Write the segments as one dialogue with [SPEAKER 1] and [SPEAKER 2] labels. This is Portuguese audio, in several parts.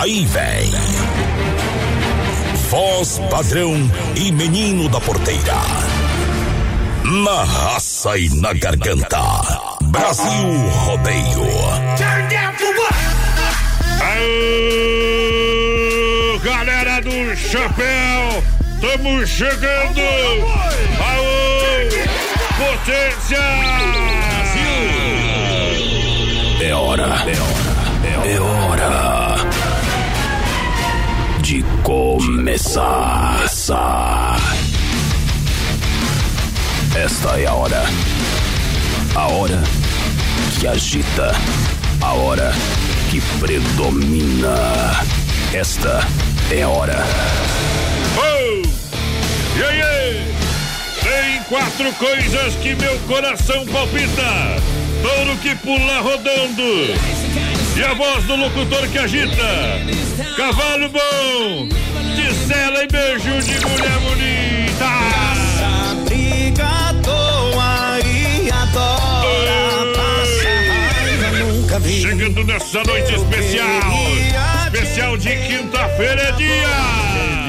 [SPEAKER 1] Aí vem. Voz padrão e menino da porteira. Na raça e na garganta. Brasil Rodeio.
[SPEAKER 2] Aô, galera do chapéu, estamos chegando. Aô, potência.
[SPEAKER 1] É hora, é hora, é hora de começar. Esta é a hora. A hora que agita. A hora que predomina. Esta é a hora.
[SPEAKER 2] Oh, e aí? Tem quatro coisas que meu coração palpita. Touro que pula rodando. E a voz do locutor que agita. Cavalo bom. De cela e beijo de mulher bonita.
[SPEAKER 3] briga à toa e adora passa raiva, nunca vi
[SPEAKER 2] Chegando nessa noite especial. Especial de quinta-feira é dia.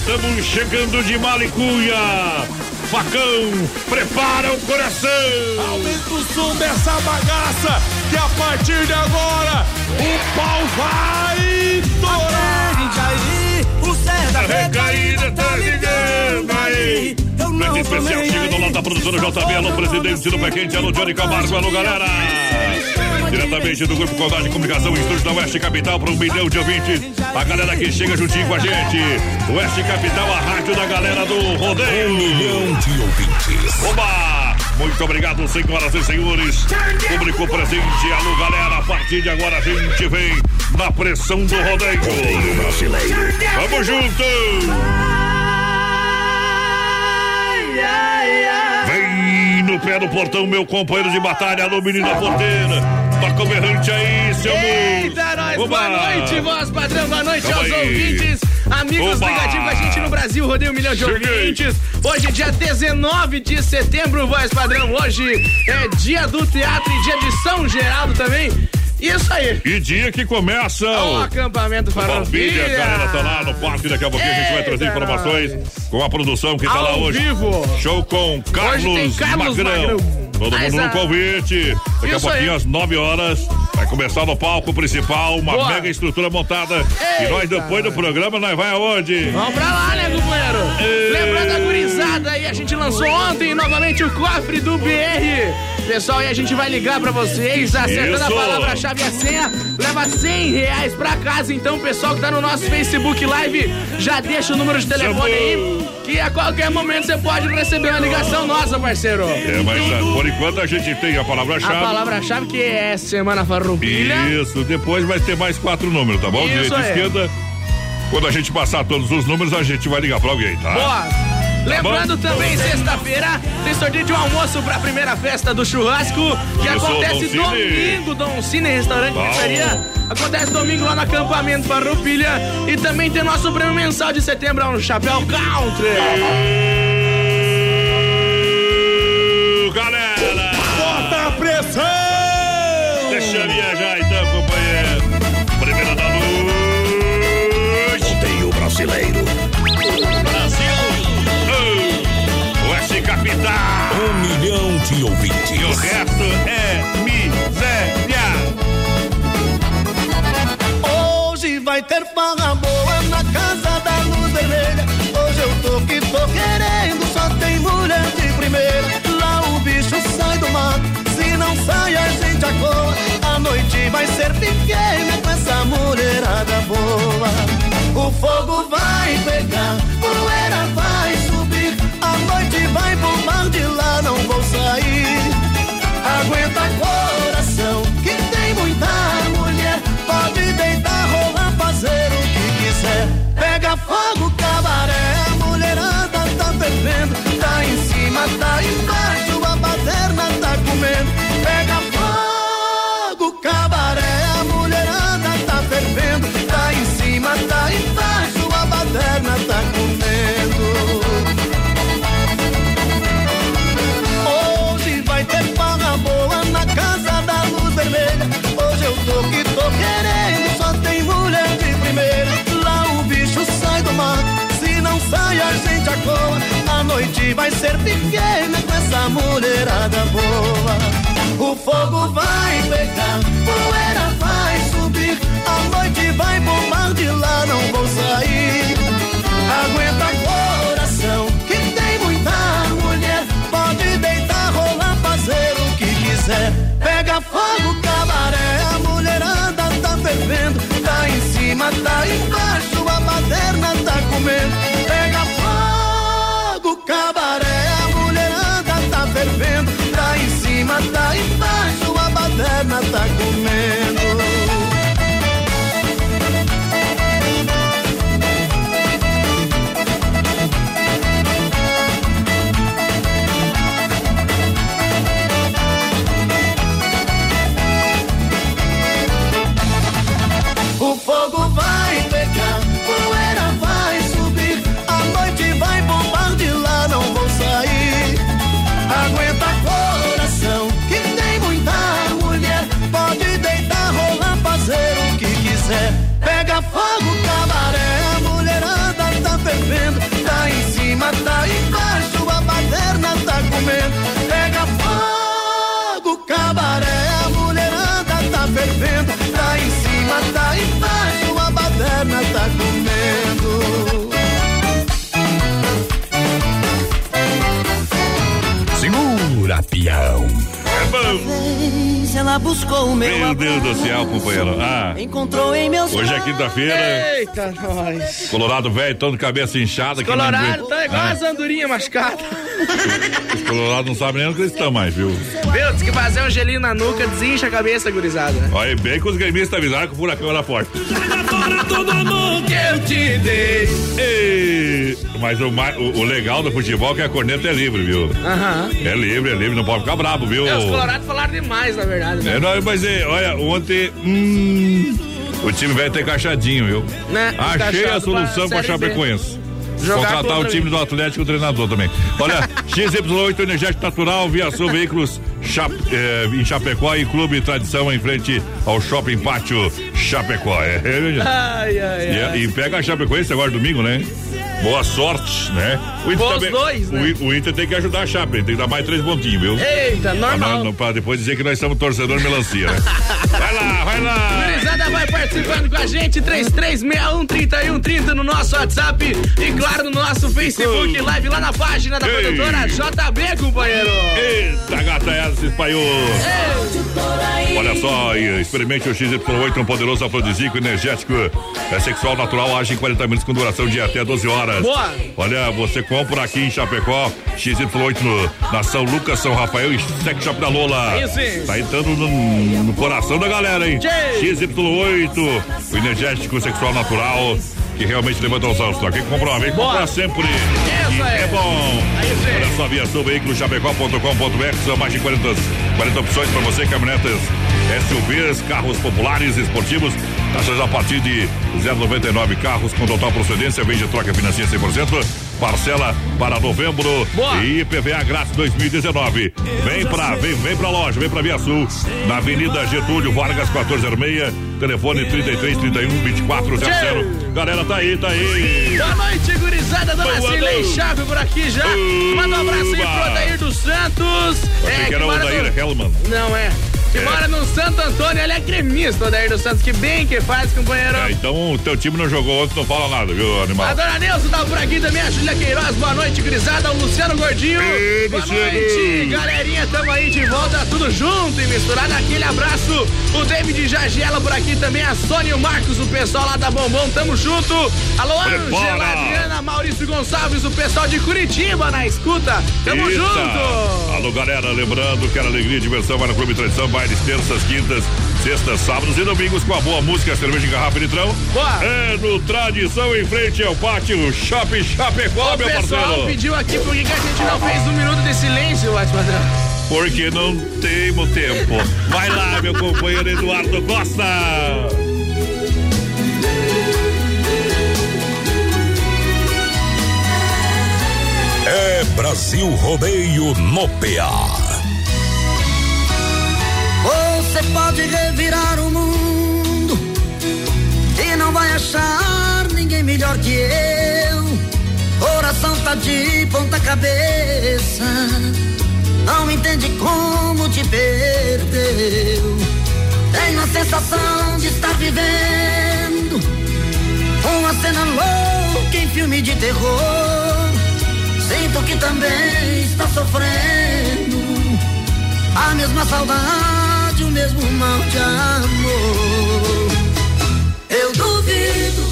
[SPEAKER 2] Estamos chegando de Malicuia! Facão, prepara o coração!
[SPEAKER 4] Aumenta o som dessa bagaça, que a partir de agora o pau vai torar.
[SPEAKER 3] o Zé da
[SPEAKER 2] recaída tá ligando aí. Noite especial chega do lado da produtora JB, alô presidente do Pé Quente, alô Johnny Camargo, alô galera! Diretamente do Grupo Condade de Comunicação, Estúdio da Oeste Capital, para um milhão de ouvintes. A galera que chega juntinho com a gente. Oeste Capital, a rádio da galera do rodeio.
[SPEAKER 1] Um milhão de ouvintes.
[SPEAKER 2] Oba! Muito obrigado, senhoras e senhores. Público presente, alô galera. A partir de agora a gente vem na pressão do rodeio.
[SPEAKER 1] Rodeio brasileiro.
[SPEAKER 2] Vamos junto! Vem no pé do portão, meu companheiro de batalha, alô menino da porteira. Toca o berrante aí, seu
[SPEAKER 5] Eita, nós, boa noite, voz padrão, boa noite
[SPEAKER 2] Tamo
[SPEAKER 5] aos
[SPEAKER 2] aí.
[SPEAKER 5] ouvintes, amigos
[SPEAKER 2] Oba.
[SPEAKER 5] ligadinhos com a gente no Brasil, rodeio um milhão de
[SPEAKER 2] Cheguei.
[SPEAKER 5] ouvintes. Hoje, dia 19 de setembro, voz padrão. Hoje é dia do teatro e dia de São Geraldo também. Isso aí.
[SPEAKER 2] E dia que começa
[SPEAKER 5] O
[SPEAKER 2] o
[SPEAKER 5] acampamento
[SPEAKER 2] Farroupilha,
[SPEAKER 5] Farroupilha.
[SPEAKER 2] a galera tá lá no parque, daqui a pouquinho a gente vai trazer
[SPEAKER 5] Eita,
[SPEAKER 2] informações com a produção que tá lá
[SPEAKER 5] Ao
[SPEAKER 2] hoje.
[SPEAKER 5] vivo.
[SPEAKER 2] Show com Carlos,
[SPEAKER 5] tem Carlos
[SPEAKER 2] Magrão.
[SPEAKER 5] Magrão.
[SPEAKER 2] Todo
[SPEAKER 5] Mas
[SPEAKER 2] mundo no
[SPEAKER 5] a-
[SPEAKER 2] convite. Daqui a pouquinho,
[SPEAKER 5] aí.
[SPEAKER 2] às 9 horas, vai começar no palco principal, uma
[SPEAKER 5] Boa.
[SPEAKER 2] mega estrutura montada. E nós,
[SPEAKER 5] Eita.
[SPEAKER 2] depois do programa, nós vai aonde?
[SPEAKER 5] Vamos pra lá, né, companheiro? Lembrando aí, a gente lançou ontem novamente o cofre do BR. Pessoal, aí a gente vai ligar pra vocês, acertando
[SPEAKER 2] Isso.
[SPEAKER 5] a palavra-chave e a senha, leva 100 reais pra casa. Então, pessoal que tá no nosso Facebook Live, já deixa o número de telefone aí, que a qualquer momento você pode receber uma ligação nossa, parceiro.
[SPEAKER 2] É, mas ah, por enquanto a gente tem a
[SPEAKER 5] A
[SPEAKER 2] palavra-chave.
[SPEAKER 5] palavra-chave que é Semana Farroupilha.
[SPEAKER 2] Isso, depois vai ter mais quatro números, tá bom?
[SPEAKER 5] Isso
[SPEAKER 2] Direita e esquerda. Quando a gente passar todos os números, a gente vai ligar pra alguém, tá?
[SPEAKER 5] Boa. Lembrando também, sexta-feira, tem sorteio de um almoço pra primeira festa do churrasco, que
[SPEAKER 2] Isso,
[SPEAKER 5] acontece
[SPEAKER 2] Dom
[SPEAKER 5] domingo, Dom Cine Restaurante
[SPEAKER 2] Bom.
[SPEAKER 5] Pizzaria. Acontece domingo lá no acampamento Farroupilha. E também tem nosso prêmio mensal de setembro, é um chapéu country.
[SPEAKER 2] Galera!
[SPEAKER 4] Bota a pressão!
[SPEAKER 2] Deixa viajar então, E o resto é miséria.
[SPEAKER 6] Hoje vai ter fala boa na casa da luz vermelha. Hoje eu tô que tô querendo, só tem mulher de primeira. Lá o bicho sai do mato, se não sai a gente acorda. A noite vai ser pequena com essa mulherada boa. O fogo vai pegar, poeira vai suar. Bombar de lá, não vou sair. Aguenta coração, que tem muita mulher. Pode deitar, rolar, fazer o que quiser. Pega fogo, cabaré, a mulherada tá fervendo. Tá em cima, tá embaixo, vai ser pequena com essa mulherada boa. O fogo vai pegar, poeira vai subir. A noite vai bombar de lá, não vou sair. Aguenta coração, que tem muita mulher. Pode deitar, rolar, fazer o que quiser. Pega fogo, cabaré, a mulherada tá fervendo. Tá em cima, tá embaixo, a baderna tá comendo. Pega fogo, cabaré, Ela buscou o meu
[SPEAKER 2] Meu Deus do céu, companheiro. Ah,
[SPEAKER 6] Encontrou em meus
[SPEAKER 2] hoje é quinta-feira.
[SPEAKER 5] Eita, nós.
[SPEAKER 2] Colorado velho, todo de cabeça inchada. que não
[SPEAKER 5] Colorado tá igual
[SPEAKER 2] Ah,
[SPEAKER 5] as andorinhas machucadas.
[SPEAKER 2] Os colorados não sabem nem onde eles estão mais, viu?
[SPEAKER 5] Viu? Diz que fazer um gelinho na nuca desincha a cabeça, gurizada.
[SPEAKER 2] Olha bem que os gremistas avisaram que o furacão era forte.
[SPEAKER 5] Que eu te dei.
[SPEAKER 2] Ei, mas o, o- o legal do futebol é que a corneta é livre, viu?
[SPEAKER 5] Aham.
[SPEAKER 2] É livre, é livre, não pode ficar brabo, viu?
[SPEAKER 5] É, os colorados falaram demais, na verdade. Né?
[SPEAKER 2] É, não, mas é, olha, ontem. Hum, o time vai ter caixadinho, viu?
[SPEAKER 5] Né?
[SPEAKER 2] Achei a solução
[SPEAKER 5] pra
[SPEAKER 2] pra. Chapecoense.
[SPEAKER 5] Jogar
[SPEAKER 2] Contratar o time do Atlético o treinador também. Olha, XY8 Energético Natural, Viação Veículos Eh, em Chapecó e Clube Tradição em frente ao Shopping Pátio Chapecó. É, é, gente.
[SPEAKER 5] Ai, ai,
[SPEAKER 2] E,
[SPEAKER 5] ai.
[SPEAKER 2] e pega a Chapecoense agora domingo, né? Boa sorte, né? O
[SPEAKER 5] os dois,
[SPEAKER 2] o
[SPEAKER 5] né?
[SPEAKER 2] I- O, Inter tem que ajudar a Chape, tem que dar mais três pontinhos, viu?
[SPEAKER 5] Eita,
[SPEAKER 2] Pra,
[SPEAKER 5] normal.
[SPEAKER 2] não- pra depois dizer que nós somos torcedor melancia, né? Vai lá, vai lá!
[SPEAKER 5] Gurizada vai participando com a gente, 33613130 no nosso WhatsApp e claro no nosso Facebook Live lá na página da
[SPEAKER 2] Ei.
[SPEAKER 5] produtora JB, companheiro.
[SPEAKER 2] Eita, gata essa, se espalhou! Olha só, experimente o XY8, um poderoso afrodisíaco energético é sexual natural, age em 40 minutos com duração de até 12 horas.
[SPEAKER 5] Boa.
[SPEAKER 2] Olha, você compra aqui em Chapecó, XY8 no, na São Lucas, São Rafael e Sex Shop da Lola.
[SPEAKER 5] Isso.
[SPEAKER 2] Tá entrando no, no coração da galera, hein?
[SPEAKER 5] Tchê.
[SPEAKER 2] XY8, o energético sexual natural. Que realmente levanta os altos. Quem vez,
[SPEAKER 5] Boa.
[SPEAKER 2] compra sempre. É bom. Olha só, via sul, veículo chapecó.com.br, são mais de 40, 40 opções para você, caminhonetas SUVs, carros populares, esportivos, taxas a partir de 0,99 carros com total procedência, vende troca financia 100%, parcela para novembro
[SPEAKER 5] Boa.
[SPEAKER 2] e PVA grátis 2019. Vem pra, vem, vem pra loja, vem pra Via Sul, na Avenida Getúlio Vargas 1406, telefone 33 31 24 00. Galera, tá aí, tá aí.
[SPEAKER 5] Boa noite, gurizada. Dona
[SPEAKER 2] noite.
[SPEAKER 5] Chave por aqui já. Manda um abraço aí pro Odair dos Santos.
[SPEAKER 2] Achei que era o
[SPEAKER 5] mora
[SPEAKER 2] Daíra
[SPEAKER 5] no-
[SPEAKER 2] Hellman.
[SPEAKER 5] Não é. Que
[SPEAKER 2] É.
[SPEAKER 5] mora no Santo Antônio. Ele é gremista, Odair dos Santos. Que bem que faz, companheiro.
[SPEAKER 2] É, então o teu time não jogou ontem, não fala nada, viu, animal?
[SPEAKER 5] A dona tá por aqui também, a Júlia Queiroz, boa noite, grisada, o Luciano Gordinho.
[SPEAKER 2] Ei,
[SPEAKER 5] boa
[SPEAKER 2] Luciano.
[SPEAKER 5] noite, galerinha, tamo aí de volta, tudo junto e misturado. Aquele abraço, o David Jagiela por aqui também, a Sônia e o Marcos, o pessoal lá da Bombom, tamo junto. Alô. Angela, Adriana, Maurício Gonçalves, o pessoal de Curitiba na escuta, tamo
[SPEAKER 2] Eita.
[SPEAKER 5] junto.
[SPEAKER 2] Alô, galera, lembrando que era alegria e diversão vai no Clube Tradição, bailes terças, quintas, sextas, sábados e domingos com a boa música, cerveja em garrafa e litrão.
[SPEAKER 5] Boa.
[SPEAKER 2] É no Tradição em frente ao pátio Shopping Chapecó,
[SPEAKER 5] O
[SPEAKER 2] meu
[SPEAKER 5] pessoal
[SPEAKER 2] parceiro.
[SPEAKER 5] pediu aqui por que a gente não fez um minuto de silêncio, Padrão.
[SPEAKER 2] Porque não temos tempo. Vai lá, meu companheiro Eduardo Costa.
[SPEAKER 1] É Brasil Rodeio no PA.
[SPEAKER 7] Você pode revirar o mundo e não vai achar ninguém melhor que eu. Coração tá de ponta cabeça, não entende como te perdeu. Tenho a sensação de estar vivendo uma cena louca em filme de terror. Sinto que também está sofrendo a mesma saudade, mesmo mal de amor. Eu duvido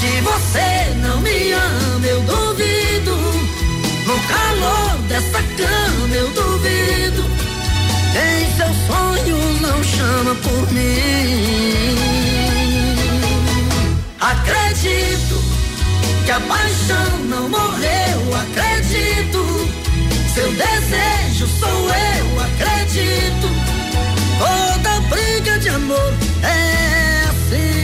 [SPEAKER 7] que você não me ama, eu duvido. No calor dessa cama, eu duvido. Em seus sonhos não chama por mim. Acredito que a paixão não morreu, acredito. Seu desejo sou eu, acredito. Toda briga de amor é assim.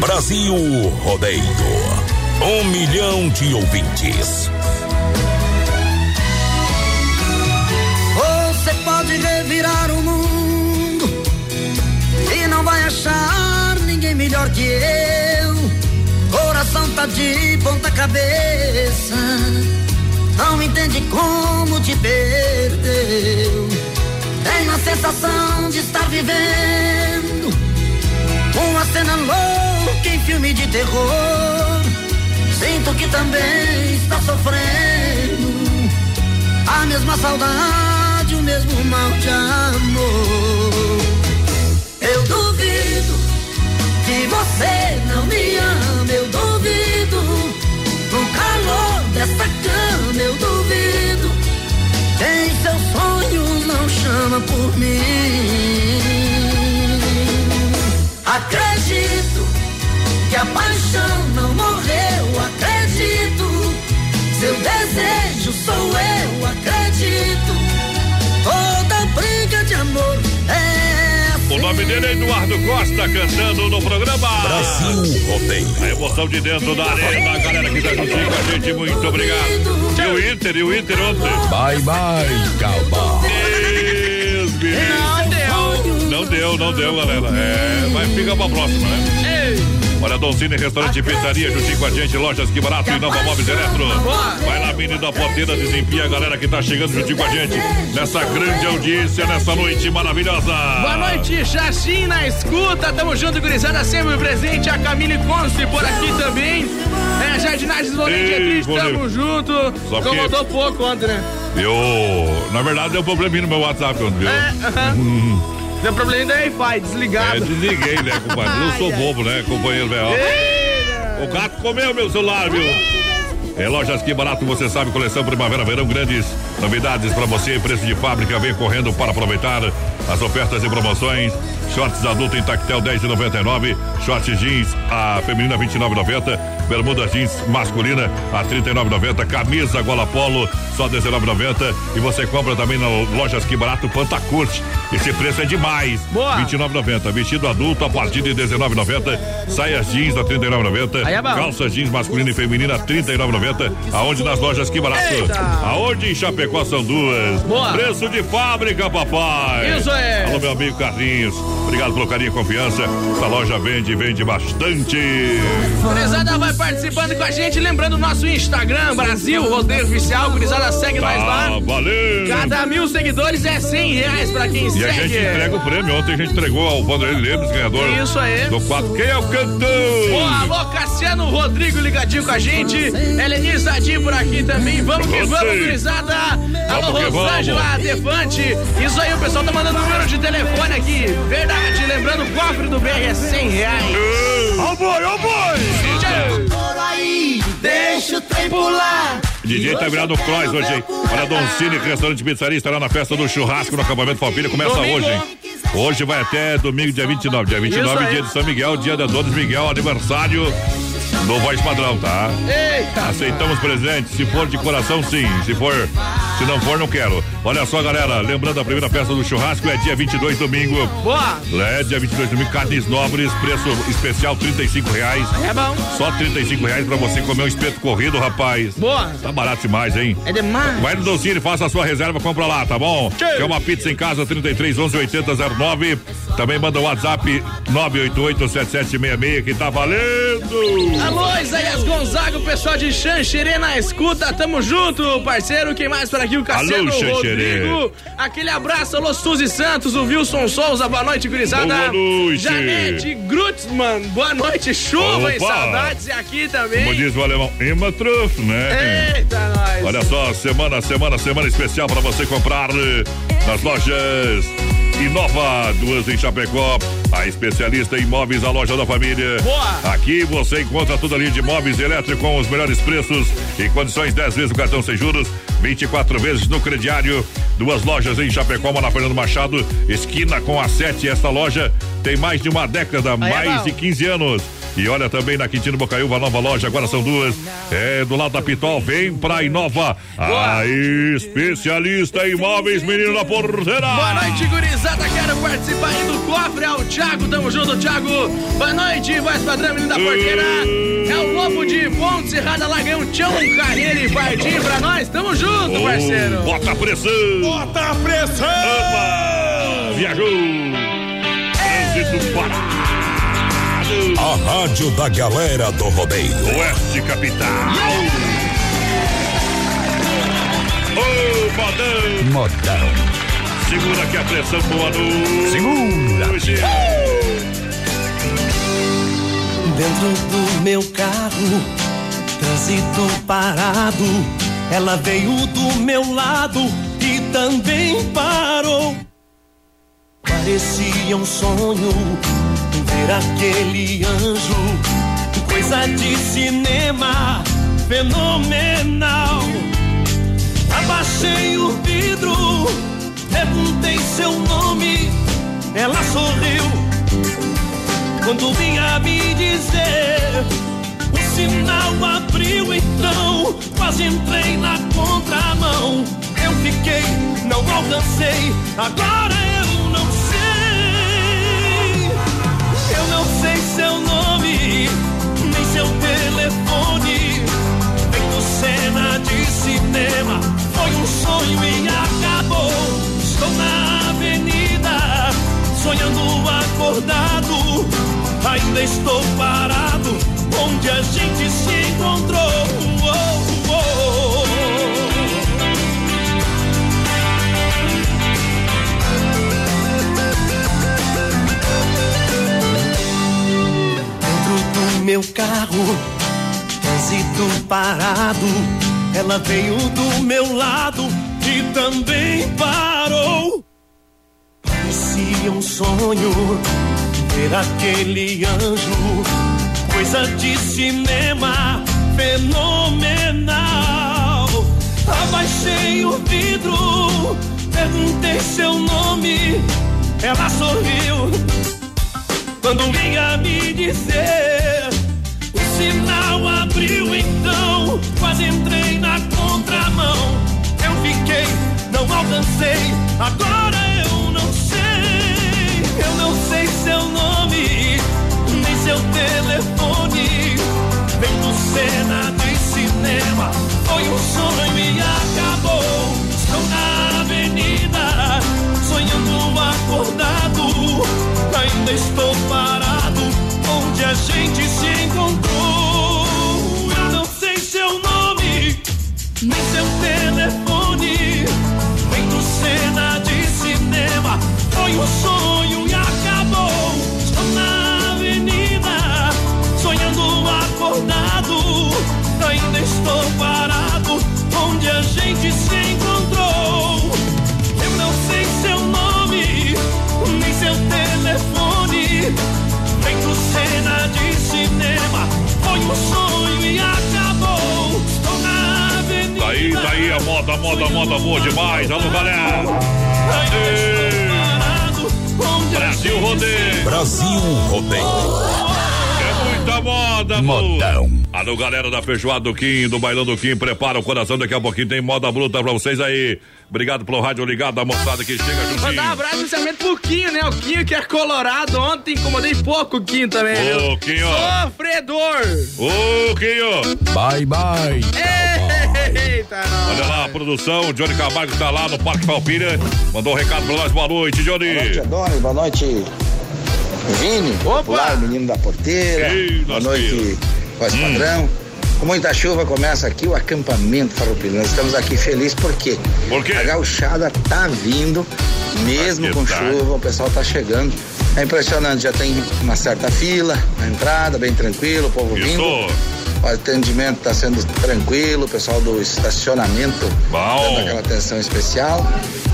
[SPEAKER 1] Brasil Rodeio. Um milhão de ouvintes.
[SPEAKER 7] Você pode revirar o mundo e não vai achar melhor que eu. Coração tá de ponta cabeça, não entende como te perdeu. Tenho a sensação de estar vivendo uma cena louca em filme de terror. Sinto que também está sofrendo a mesma saudade, o mesmo mal de amor. Eu duvido você não me ama, eu duvido. No calor dessa cama, eu duvido. Em seus sonhos não chama por mim. Acredito que a paixão não morreu, acredito. Seu desejo sou eu, acredito. Toda briga de amor
[SPEAKER 2] nome dele é Eduardo Costa, cantando no programa.
[SPEAKER 1] Brasil Rodeio.
[SPEAKER 2] A emoção de dentro da arena, a galera que tá com a gente, muito obrigado. E o Inter, e o Inter ontem.
[SPEAKER 1] Bye, bye, calma.
[SPEAKER 2] Deus.
[SPEAKER 5] Não deu,
[SPEAKER 2] não deu, galera. É, mas fica pra próxima, né? Olha, Donzini, restaurante e pizzaria, juntinho com a gente, lojas que barato e Nova Móveis Eletro. Vai lá, menino da porteira, desempia a galera que tá chegando juntinho com a gente nessa grande audiência, nessa noite maravilhosa.
[SPEAKER 5] Boa noite, Xaxim na escuta. Tamo junto, gurizada, sempre presente. A Camille Conce por aqui também. É, Jardinagens Valente. tamo junto.
[SPEAKER 2] Só que-
[SPEAKER 5] Incomodou pouco ontem, né?
[SPEAKER 2] Eu, na verdade, deu um probleminha no meu WhatsApp, viu?
[SPEAKER 5] É, aham. Deu problema Wi-Fi,
[SPEAKER 2] É,
[SPEAKER 5] desligado.
[SPEAKER 2] desliguei, né, compadre? Não sou bobo, né, companheiro velho? O gato comeu meu celular, viu? É Lojas Que Barato, você sabe, coleção Primavera Verão, grandes novidades para você, preço de fábrica, vem correndo para aproveitar as ofertas e promoções. Shorts adulto em tactel 10,99, shorts jeans a feminina 29,90, bermuda jeans masculina a 39,90, camisa gola polo só 19,90 e você compra também na lojas que barato Pantacurte. Esse preço é demais.
[SPEAKER 5] Boa.
[SPEAKER 2] 29,90. Vestido adulto a partir de 19,90. Saias jeans a 39,90.
[SPEAKER 5] Aí é bom.
[SPEAKER 2] Calça jeans masculina e feminina a 39,90. Aonde nas lojas que barato?
[SPEAKER 5] Eita.
[SPEAKER 2] Aonde em Chapecó são duas.
[SPEAKER 5] Boa.
[SPEAKER 2] Preço de fábrica, papai.
[SPEAKER 5] Isso é.
[SPEAKER 2] Alô, meu amigo Carlinhos. Obrigado pelo carinho e confiança. Essa loja vende, vende bastante.
[SPEAKER 5] Vai participando com a gente, lembrando o nosso Instagram, Brasil Rodeio Oficial. Gurizada, segue nós lá.
[SPEAKER 2] Tá valendo.
[SPEAKER 5] Cada mil seguidores é 100 reais pra quem
[SPEAKER 2] E
[SPEAKER 5] segue.
[SPEAKER 2] a gente entrega o prêmio. Ontem a gente entregou ao Vanderlei Lemos, ganhador.
[SPEAKER 5] Isso aí.
[SPEAKER 2] Do quadro. Quem é o cantor?
[SPEAKER 5] Boa, alô, Cassiano Rodrigo ligadinho com a gente. Eleni por aqui também. Vamos que vamos, gurizada. Alô, Rosângela Defante. Isso aí, o pessoal tá mandando número de telefone aqui. Verdade, lembrando, o cofre do BR é 100 reais.
[SPEAKER 2] Ó boi!
[SPEAKER 3] Por aí, deixa o trem pular.
[SPEAKER 2] DJ tá virado Cross hoje, hein? Olha, Don Cine, restaurante pizzaria, estará na festa do churrasco no acampamento Família. Começa
[SPEAKER 5] Domingo.
[SPEAKER 2] hoje, hein? Hoje vai até domingo, dia 29. Dia 29,
[SPEAKER 5] Isso aí.
[SPEAKER 2] dia de São Miguel, dia da Dona Miguel, aniversário do Voz Padrão, tá?
[SPEAKER 5] Eita.
[SPEAKER 2] Aceitamos presentes, se for de coração, sim. Se for, se não for, não quero. Olha só, galera, lembrando a primeira festa do churrasco é dia 22, domingo.
[SPEAKER 5] Boa.
[SPEAKER 2] É, dia 22 domingo, carnes nobres, preço especial, 35 reais.
[SPEAKER 5] É bom.
[SPEAKER 2] Só 35 reais pra você comer um espeto corrido, rapaz.
[SPEAKER 5] Boa.
[SPEAKER 2] Tá barato demais, hein?
[SPEAKER 5] É demais.
[SPEAKER 2] Vai no Docine, faça a sua reserva, compra lá, tá bom? Quer uma pizza em casa, 33 11 80 09. Também manda o WhatsApp 988 7766 que tá valendo.
[SPEAKER 5] Alô, Isaías Gonzaga, o pessoal de Xanxerê na escuta, tamo junto, parceiro. Quem mais por aqui? O Cassiano
[SPEAKER 2] Alô.
[SPEAKER 5] Rodrigo. Aquele abraço, alô, Suzy Santos, o Wilson Souza, boa noite, gurizada.
[SPEAKER 2] Boa noite.
[SPEAKER 5] Janete Grutzmann, boa noite, chuva e
[SPEAKER 2] Opa.
[SPEAKER 5] saudades e aqui também.
[SPEAKER 2] Como diz o alemão, Emma Truff, né?
[SPEAKER 5] Eita, nós.
[SPEAKER 2] Olha só, semana, semana, semana especial para você comprar eh, nas lojas Inova, duas em Chapecó, a especialista em imóveis, a loja da família.
[SPEAKER 5] Boa.
[SPEAKER 2] Aqui você encontra toda a linha de imóveis elétricos com os melhores preços e condições 10 vezes o cartão sem juros, 24 vezes no crediário. Duas lojas em Chapecó, uma na Fernando Machado, esquina com a 7. Esta loja tem mais de uma década,
[SPEAKER 5] é
[SPEAKER 2] mais
[SPEAKER 5] bom.
[SPEAKER 2] de 15 anos. E olha também na Quintino Bocaiúva, nova loja, agora são duas. É do lado da Pitol, vem pra Inova. A especialista em imóveis, menino da porteira.
[SPEAKER 5] Boa noite, gurizada. Quero participar aí do cofre. É o Thiago, tamo junto, Thiago. Boa noite, voz padrão, menino da porteira. É o Lobo de Ponte Serrada, Lagão, Tião Carreira e Pardinho pra nós. Tamo junto, parceiro.
[SPEAKER 2] Bota a pressão.
[SPEAKER 4] Bota a pressão!
[SPEAKER 2] Opa! Viajou. Trânsito parado.
[SPEAKER 1] A rádio da galera do rodeio.
[SPEAKER 2] Oeste Capital. Ô, modão.
[SPEAKER 1] Modão.
[SPEAKER 2] Segura aqui a pressão, boa noite.
[SPEAKER 1] Segura.
[SPEAKER 3] Dentro do meu carro, trânsito parado. Ela veio do meu lado e também parou. Parecia um sonho ver aquele anjo, coisa de cinema fenomenal. Abaixei o vidro, perguntei seu nome, ela sorriu. Quando vinha me dizer o sinal abriu então quase entrei na contramão. Eu fiquei não alcancei agora eu seu nome nem seu telefone. Feito cena de cinema foi um sonho e acabou. Estou na avenida sonhando acordado. Ainda estou parado onde a gente se encontrou. Oh. Meu carro trânsito parado ela veio do meu lado e também parou Parecia um sonho ver aquele anjo, coisa de cinema fenomenal. Abaixei o vidro, perguntei seu nome, ela sorriu. Quando vinha me dizer, sinal abriu então, quase entrei na contramão. Eu fiquei, não alcancei, agora eu não sei. Eu não sei seu nome, nem seu telefone. Vendo cena de cinema, foi um sonho e acabou. Estou na avenida, sonhando acordado. Ainda estou parado, onde a gente se encontrou. Nem seu telefone. Vendo cena de cinema, foi um sonho e acabou. Estou na avenida, sonhando acordado. Ainda estou parado, onde a gente se
[SPEAKER 2] moda, moda, boa demais. Alô, galera. Brasil Rodeio.
[SPEAKER 8] Brasil Rodeio.
[SPEAKER 2] Moda,
[SPEAKER 8] Modão.
[SPEAKER 2] Mu. Alô, galera da Feijoada do Kim, do Bailão do Kim, prepara o coração, daqui a pouquinho tem moda bruta pra vocês aí. Obrigado pelo rádio ligado, a moçada que chega
[SPEAKER 5] Mandar um
[SPEAKER 2] juntinho.
[SPEAKER 5] abraço especialmente pro Quinho, né? O Quinho que é colorado. Ontem incomodei pouco o Quinho também.
[SPEAKER 2] Ô,
[SPEAKER 5] viu?
[SPEAKER 2] Quinho.
[SPEAKER 5] Sofredor.
[SPEAKER 2] Ô, Quinho.
[SPEAKER 8] Bye, bye.
[SPEAKER 5] Eita, nós.
[SPEAKER 2] Olha lá a produção, o Johnny Camargo tá lá no Parque Palpira. Mandou um recado pra nós, boa noite,
[SPEAKER 9] Boa noite,
[SPEAKER 2] Johnny.
[SPEAKER 9] Boa noite, Vini.
[SPEAKER 5] Opa!
[SPEAKER 9] Popular, menino da porteira.
[SPEAKER 2] Ei,
[SPEAKER 9] Boa noite,
[SPEAKER 2] filho.
[SPEAKER 9] voz padrão. Com muita chuva começa aqui o acampamento farroupilha. Nós estamos aqui felizes porque
[SPEAKER 2] Por quê?
[SPEAKER 9] a gauchada tá vindo, mesmo
[SPEAKER 2] Ah, que
[SPEAKER 9] com
[SPEAKER 2] tá.
[SPEAKER 9] chuva, o pessoal tá chegando. É impressionante, já tem uma certa fila na entrada, bem tranquilo, o povo vindo. O atendimento está sendo tranquilo, o pessoal do estacionamento
[SPEAKER 2] Bom.
[SPEAKER 9] dando aquela atenção especial.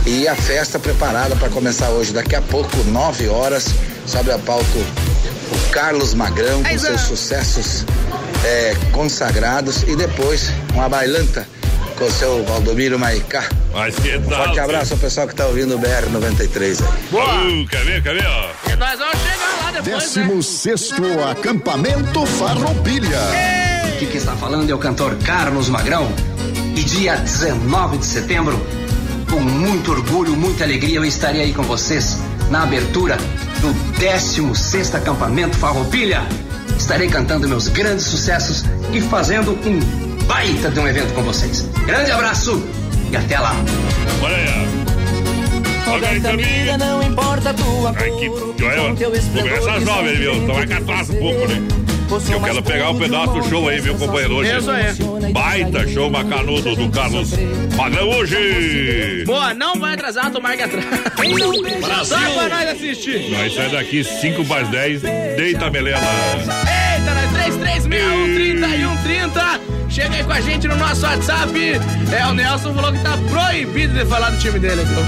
[SPEAKER 9] E a festa preparada para começar hoje, daqui a pouco, 9 horas, sobe a palco o Carlos Magrão com seus sucessos é, consagrados e depois uma bailanta com o seu Valdomiro Maicá.
[SPEAKER 2] Mas que tal?
[SPEAKER 9] Forte abraço ao pessoal que está ouvindo o BR-93 aí.
[SPEAKER 2] Uh, quer ver, quer ver, ó?
[SPEAKER 5] E nós vamos chegar lá depois, né?
[SPEAKER 10] Décimo sexto acampamento Farroupilha.
[SPEAKER 11] Aqui quem está falando é o cantor Carlos Magrão. E dia 19 de setembro, com muito orgulho, muita alegria, eu estarei aí com vocês na abertura do 16 acampamento Farroupilha. Estarei cantando meus grandes sucessos e fazendo um baita de um evento com vocês. Grande abraço e até lá.
[SPEAKER 2] Olha aí, aí, também.
[SPEAKER 3] não importa a tua
[SPEAKER 2] Ai, que. Olha, começa às nove, viu? Então vai que atrasa um pouco, né? Eu quero pegar um pedaço do show aí, meu companheiro, hoje.
[SPEAKER 5] Isso aí.
[SPEAKER 2] Baita show macanudo do Carlos Magrão hoje.
[SPEAKER 5] Boa, não vai atrasar, tomar que atrasa. Só pra nós assistir.
[SPEAKER 2] Nós saímos daqui 5 mais 10, deita a melena.
[SPEAKER 5] Eita, nós 33613130. Chega aí com a gente no nosso WhatsApp. É, o Nelson falou que tá proibido de falar do time dele, viu?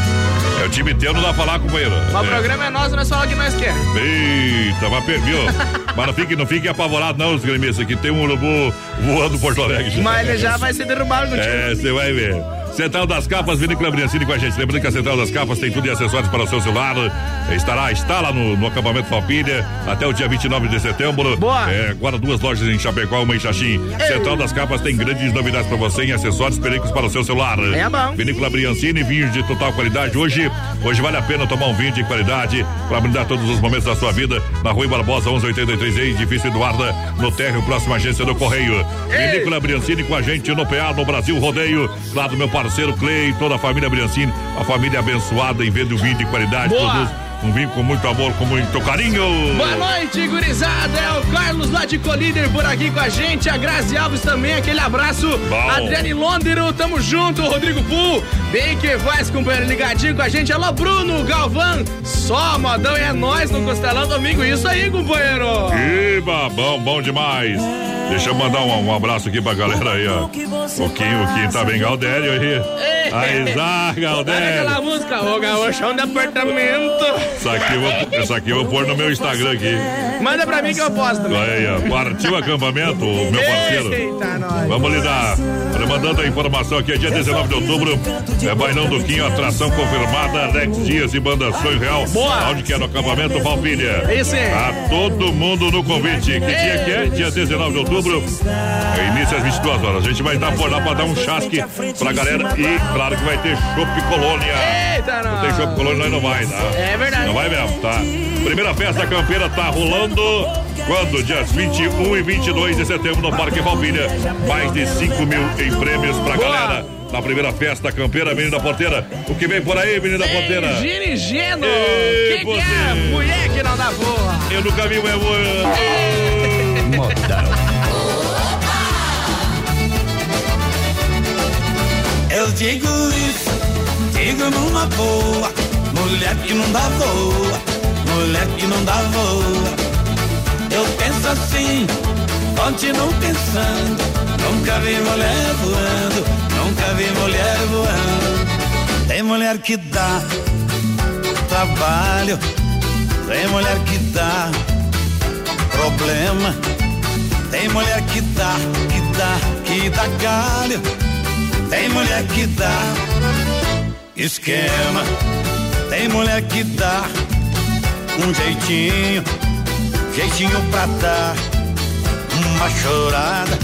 [SPEAKER 2] É o time teu, não dá pra falar, companheiro.
[SPEAKER 5] Mas o
[SPEAKER 2] É.
[SPEAKER 5] programa é nosso, nós falamos o que nós quer.
[SPEAKER 2] Eita, mas perdeu. mas não fique, não fique apavorado, não, os gremistas, que tem um urubu voando Porto Alegre.
[SPEAKER 5] Mas ele já vai ser derrubado no time.
[SPEAKER 2] É, você vai ver. Central das Capas, Vinícola Briancini com a gente. Lembrando que a Central das Capas tem tudo de acessórios para o seu celular. Estará, está lá no, no acampamento Falpilha até o dia 29 de setembro.
[SPEAKER 5] Boa.
[SPEAKER 2] É, agora duas lojas em Chapecó, uma em Xaxim. Central das Capas tem grandes novidades para você em acessórios perigos para o seu celular.
[SPEAKER 5] É bom.
[SPEAKER 2] Vinícola Briancini, vinhos de total qualidade. Hoje, hoje vale a pena tomar um vinho de qualidade para brindar todos os momentos da sua vida. Na Rua Barbosa, 1183, em edifício Eduarda, no térreo, próxima agência do Correio. Vinícola Briancini com a gente no PA, no Brasil Rodeio. Lá do meu parceiro Clay, toda a família Briancini, a família abençoada em venda de vinho de qualidade.
[SPEAKER 5] Boa.
[SPEAKER 2] Todos um vinho com muito amor, com muito carinho.
[SPEAKER 5] Boa noite, gurizada. É o Carlos lá de Colíder por aqui com a gente. A Grazi Alves também, aquele abraço.
[SPEAKER 2] Bom.
[SPEAKER 5] Adriane Londero, tamo junto. Rodrigo Pu, bem que faz, companheiro, ligadinho com a gente. Alô, Bruno Galvão. Só modão é nós no Costelão Domingo. Isso aí, companheiro.
[SPEAKER 2] Iba, bom, bom demais. Deixa eu mandar um, um abraço aqui pra galera aí, ó. O Kim, o Kim tá bem Galdério aí. A Isar
[SPEAKER 5] Olha aquela
[SPEAKER 2] Galdério.
[SPEAKER 5] música caô, gaúchão de apartamento.
[SPEAKER 2] Isso aqui, eu vou, isso aqui eu vou pôr no meu Instagram aqui.
[SPEAKER 5] Manda pra mim que eu posto.
[SPEAKER 2] Aí, ó. Partiu o acampamento, meu parceiro.
[SPEAKER 5] Eita, nós.
[SPEAKER 2] Vamos lidar. Mandando a informação aqui, é dia 19 de outubro. É Bailão do Quinho, atração confirmada. Alex Dias e Banda Sonho Real.
[SPEAKER 5] Boa.
[SPEAKER 2] Onde que é no acampamento Valpilha.
[SPEAKER 5] Isso aí.
[SPEAKER 2] A todo mundo no convite. Que dia que é? Dia 19 de outubro. É início às 22 horas. A gente vai estar por lá pra dar um chasque pra galera. E claro que vai ter Chopp Colônia.
[SPEAKER 5] Eita,
[SPEAKER 2] Não tem
[SPEAKER 5] nós.
[SPEAKER 2] Chopp Colônia, nós não vai, tá?
[SPEAKER 5] É verdade.
[SPEAKER 2] Não vai mesmo, tá? Primeira festa campeira tá rolando quando? Dias 21 e 22 de setembro no Parque Valpilha. Mais de 5 mil em prêmios pra
[SPEAKER 5] Boa.
[SPEAKER 2] galera. Na primeira festa campeira, menina porteira. O que vem por aí, menina porteira?
[SPEAKER 5] Dirigindo.
[SPEAKER 2] Ei,
[SPEAKER 5] Que que
[SPEAKER 2] você.
[SPEAKER 5] é? Mulher que não dá boa.
[SPEAKER 2] Eu nunca vi uma.
[SPEAKER 3] Eu digo isso, digo numa boa. Mulher que não dá voa, mulher que não dá voa. Eu penso assim, continuo pensando. Nunca vi mulher voando, nunca vi mulher voando. Tem mulher que dá trabalho, tem mulher que dá problema. Tem mulher que dá, que dá, que dá galho. Tem mulher que dá esquema. Tem mulher que dá um jeitinho, jeitinho pra dar uma chorada.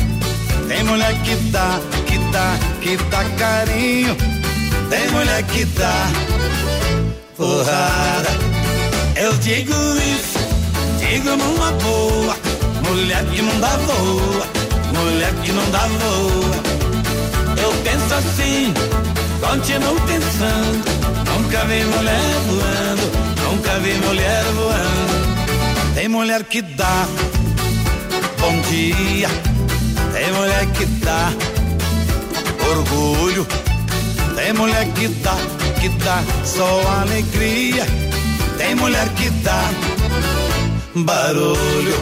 [SPEAKER 3] Tem mulher que dá, que dá, que dá carinho. Tem mulher que dá porrada. Eu digo isso, digo numa boa. Mulher que não dá voa, mulher que não dá voa. Eu penso assim, continuo pensando. Nunca vi mulher voando, nunca vi mulher voando. Tem mulher que dá bom dia, tem mulher que dá orgulho, tem mulher que dá, que dá só alegria. Tem mulher que dá barulho,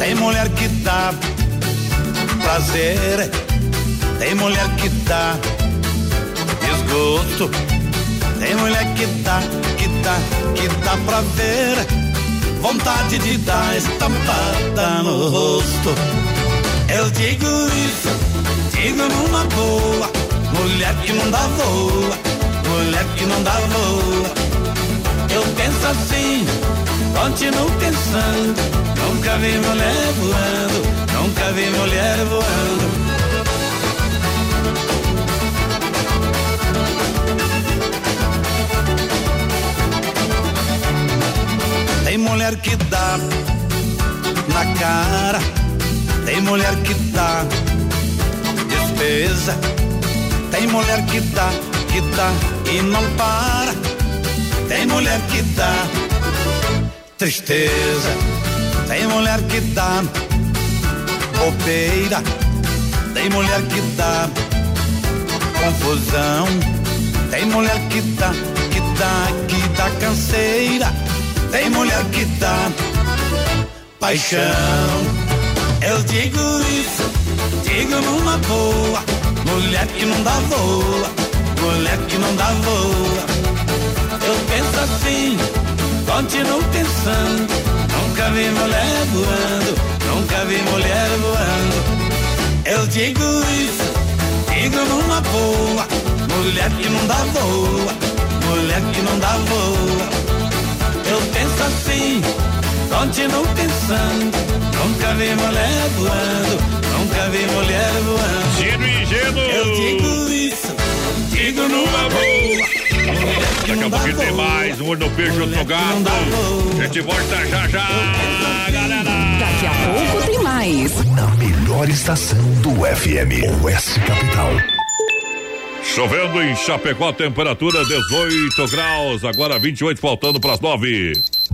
[SPEAKER 3] tem mulher que dá prazer. Tem mulher que dá desgosto. Tem mulher que dá, que dá, que dá pra ver. Vontade de dar estampada no rosto. Eu digo isso, digo numa boa. Mulher que não dá voa, mulher que não dá voa. Eu penso assim, continuo pensando. Nunca vi mulher voando, nunca vi mulher voando. Mulher que dá na cara, tem mulher que dá despesa, tem mulher que dá, que dá e não para, tem mulher que dá tristeza, tem mulher que dá bobeira, tem mulher que dá confusão, tem mulher que dá, que dá, que dá canseira. Tem mulher que dá paixão. Eu digo isso, digo numa boa. Mulher que não dá voa, mulher que não dá voa. Eu penso assim, continuo pensando. Nunca vi mulher voando, nunca vi mulher voando. Eu digo isso, digo numa boa. Mulher que não dá voa, mulher que não dá voa. Assim, continuo pensando. Nunca vi mulher voando, nunca vi mulher voando.
[SPEAKER 2] Gino e Geno.
[SPEAKER 3] Eu digo isso, digo numa boa.
[SPEAKER 2] Daqui a pouquinho tem mais um olho no peixe, outro gato. A gente volta já já, galera.
[SPEAKER 12] Daqui a pouco tem mais.
[SPEAKER 8] Na melhor estação do FM, Oeste Capital.
[SPEAKER 2] Chovendo em Chapecó, temperatura 18 graus, agora 28, faltando para as 9.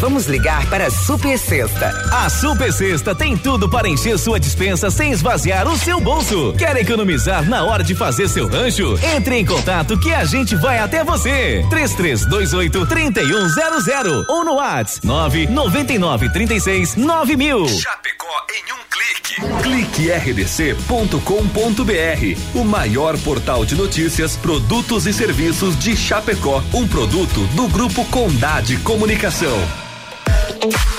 [SPEAKER 13] Vamos ligar para a Super Sexta.
[SPEAKER 14] A Super Sexta tem tudo para encher sua dispensa sem esvaziar o seu bolso. Quer economizar na hora de fazer seu rancho? Entre em contato que a gente vai até você. 3328 3100 ou no WhatsApp 999 36 9000.
[SPEAKER 8] Chapecó em um clique. Clique rdc.com.br. O maior portal de notícias, produtos e serviços de Chapecó. Um produto do Grupo Condade Comunicação.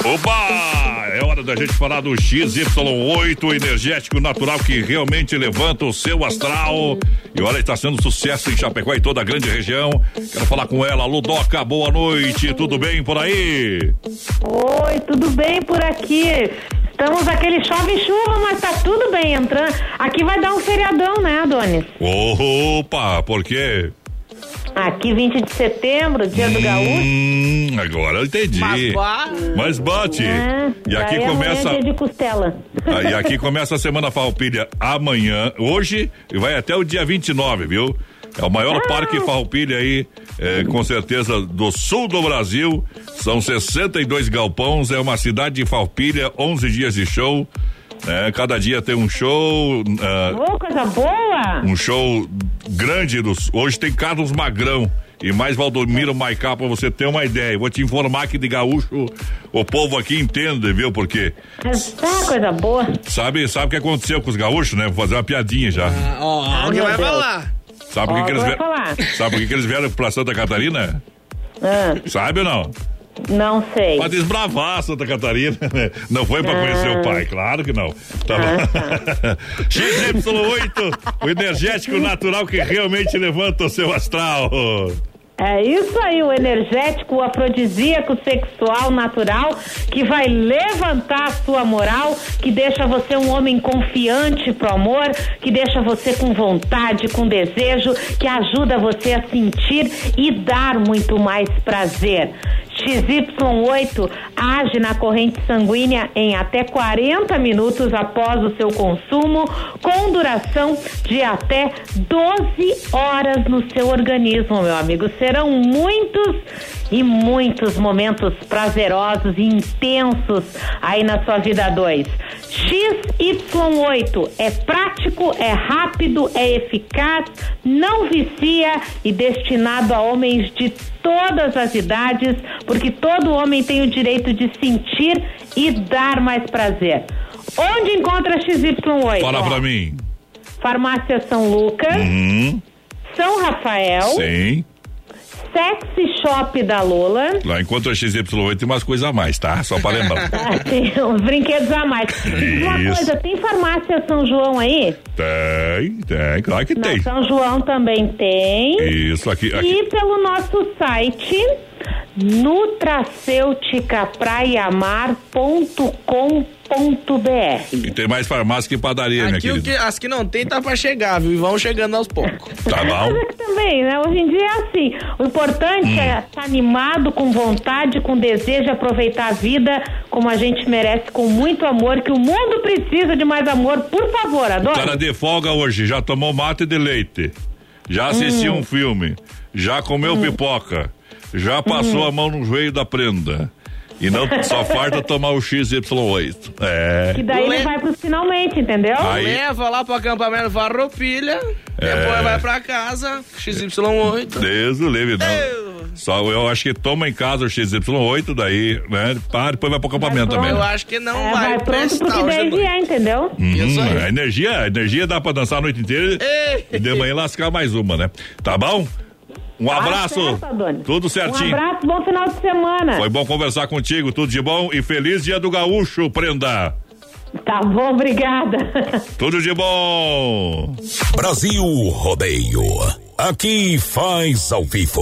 [SPEAKER 2] Opa! É hora da gente falar do XY8 energético natural que realmente levanta o seu astral. E olha, está sendo sucesso em Chapecó e toda a grande região. Quero falar com ela, Ludoca, boa noite, tudo bem por aí?
[SPEAKER 15] Oi, tudo bem por aqui? Estamos aquele chove chuva, mas tá tudo bem entrando. Aqui vai dar um feriadão, né, Adonis?
[SPEAKER 2] Opa, por quê?
[SPEAKER 15] Aqui 20 de setembro, dia do gaúcho.
[SPEAKER 2] Hum, agora eu entendi.
[SPEAKER 5] Mas vá.
[SPEAKER 2] Mas bate.
[SPEAKER 15] É,
[SPEAKER 2] e aqui
[SPEAKER 15] amanhã
[SPEAKER 2] começa.
[SPEAKER 15] é dia de costela.
[SPEAKER 2] Ah, e aqui começa a Semana Farroupilha amanhã, hoje, e vai até o dia 29, viu? É o maior parque Farroupilha aí, é, com certeza, do sul do Brasil. São 62 galpões, é uma cidade de Farroupilha, 11 dias de show. Né? cada dia tem um show. ah,
[SPEAKER 15] Ô, coisa boa!
[SPEAKER 2] um show grande. Dos, hoje tem Carlos Magrão e mais Valdomiro Maicá pra você ter uma ideia. Vou te informar que de gaúcho o povo aqui entende, viu? Porque
[SPEAKER 15] Ah, coisa boa.
[SPEAKER 2] sabe, sabe o que aconteceu com os gaúchos, né? Vou fazer uma piadinha já.
[SPEAKER 5] Ah, Ó, alguém
[SPEAKER 15] meu
[SPEAKER 5] vai
[SPEAKER 15] Deus.
[SPEAKER 5] falar.
[SPEAKER 2] Sabe por que, que eles vieram? Sabe por que, que eles vieram pra Santa Catarina?
[SPEAKER 15] Ah,
[SPEAKER 2] Sabe ou não?
[SPEAKER 15] Não sei.
[SPEAKER 2] Pra desbravar Santa Catarina, né? Não foi pra conhecer o pai, claro que não. Tá bom. XY8, o energético natural que realmente levanta o seu astral.
[SPEAKER 15] É isso aí, o energético, o afrodisíaco sexual natural que vai levantar a sua moral, que deixa você um homem confiante pro amor, que deixa você com vontade, com desejo, que ajuda você a sentir e dar muito mais prazer. XY8 age na corrente sanguínea em até 40 minutos após o seu consumo, com duração de até 12 horas no seu organismo, meu amigo. Serão muitos e muitos momentos prazerosos e intensos aí na sua vida 2. XY8 é prático, é rápido, é eficaz, não vicia e destinado a homens de todas as idades, porque todo homem tem o direito de sentir e dar mais prazer. Onde encontra XY8?
[SPEAKER 2] Fala pra mim.
[SPEAKER 15] Farmácia São Lucas,
[SPEAKER 2] Uhum.
[SPEAKER 15] São Rafael,
[SPEAKER 2] Sim.
[SPEAKER 15] Sexy Shop da Lola.
[SPEAKER 2] Lá encontra XY8 tem umas coisas a mais, tá? Só pra lembrar.
[SPEAKER 15] Ah, tem uns brinquedos a mais. Diz Uma
[SPEAKER 2] Isso.
[SPEAKER 15] coisa, tem farmácia São João aí?
[SPEAKER 2] tem, tem, claro que
[SPEAKER 15] Na
[SPEAKER 2] tem.
[SPEAKER 15] São João também tem.
[SPEAKER 2] Isso aqui, aqui.
[SPEAKER 15] E pelo nosso site nutracêuticapraiamar.com.br.
[SPEAKER 2] E tem mais farmácia que padaria, minha
[SPEAKER 5] Aqui o
[SPEAKER 2] querida.
[SPEAKER 5] que, as que não tem tá pra chegar, viu? E vão chegando aos poucos.
[SPEAKER 2] Tá
[SPEAKER 15] Mas
[SPEAKER 2] bom?
[SPEAKER 15] é que também, né? Hoje em dia é assim. O importante
[SPEAKER 2] Hum.
[SPEAKER 15] é estar animado, com vontade, com desejo, aproveitar a vida como a gente merece, com muito amor, que o mundo precisa de mais amor. Por favor, adoro.
[SPEAKER 2] Cara de folga hoje, já tomou mate de leite, já assistiu
[SPEAKER 15] Hum.
[SPEAKER 2] um filme, já comeu pipoca, já passou
[SPEAKER 15] Hum.
[SPEAKER 2] a mão no joelho da prenda. E não só falta tomar o XY8. É.
[SPEAKER 15] Que daí ele vai pros finalmente, entendeu?
[SPEAKER 2] Aí-
[SPEAKER 5] Leva lá pro acampamento Farroupilha,
[SPEAKER 2] É.
[SPEAKER 5] depois vai pra casa, XY8.
[SPEAKER 2] Deus o livre, não. Só eu acho que toma em casa o XY8, daí, né? Pá, depois vai pro acampamento também.
[SPEAKER 5] Eu acho que não
[SPEAKER 15] É,
[SPEAKER 5] vai,
[SPEAKER 15] vai pronto porque
[SPEAKER 5] à
[SPEAKER 15] daí vier, entendeu?
[SPEAKER 2] Uhum, a energia, a energia dá pra dançar a noite inteira e de manhã lascar mais uma, né? Tá bom? Um
[SPEAKER 15] Tá
[SPEAKER 2] abraço.
[SPEAKER 15] certo.
[SPEAKER 2] Tudo
[SPEAKER 15] Um
[SPEAKER 2] certinho.
[SPEAKER 15] abraço, bom final de semana.
[SPEAKER 2] Foi bom conversar contigo, tudo de bom e feliz dia do gaúcho, prenda.
[SPEAKER 15] Tá bom, obrigada.
[SPEAKER 2] Tudo de bom.
[SPEAKER 8] Brasil Rodeio. Aqui faz ao vivo.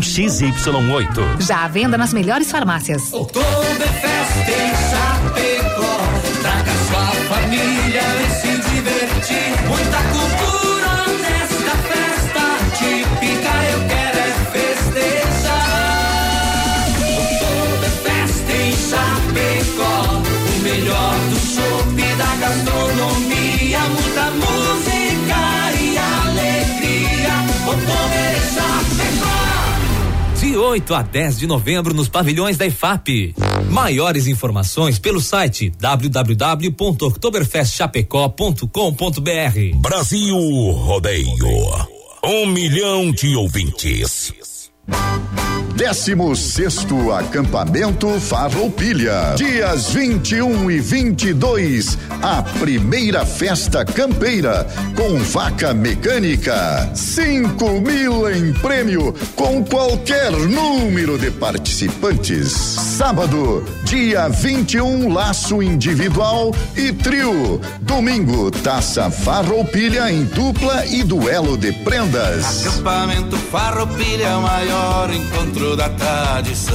[SPEAKER 16] XY8.
[SPEAKER 12] Já à venda nas melhores farmácias.
[SPEAKER 17] Oktoberfest em Chapecó.
[SPEAKER 18] 8 a 10 de novembro nos pavilhões da IFAP. Maiores informações pelo site www.oktoberfestchapecó.com.br.
[SPEAKER 19] Brasil Rodeio. Um milhão de ouvintes.
[SPEAKER 20] 16 acampamento Farroupilha. Dias 21 e 22, a primeira festa campeira com vaca mecânica. 5 mil em prêmio com qualquer número de participantes. Sábado, dia 21, laço individual e trio. Domingo, taça Farroupilha em dupla e duelo de prendas.
[SPEAKER 17] Acampamento Farroupilha maior encontro da tradição.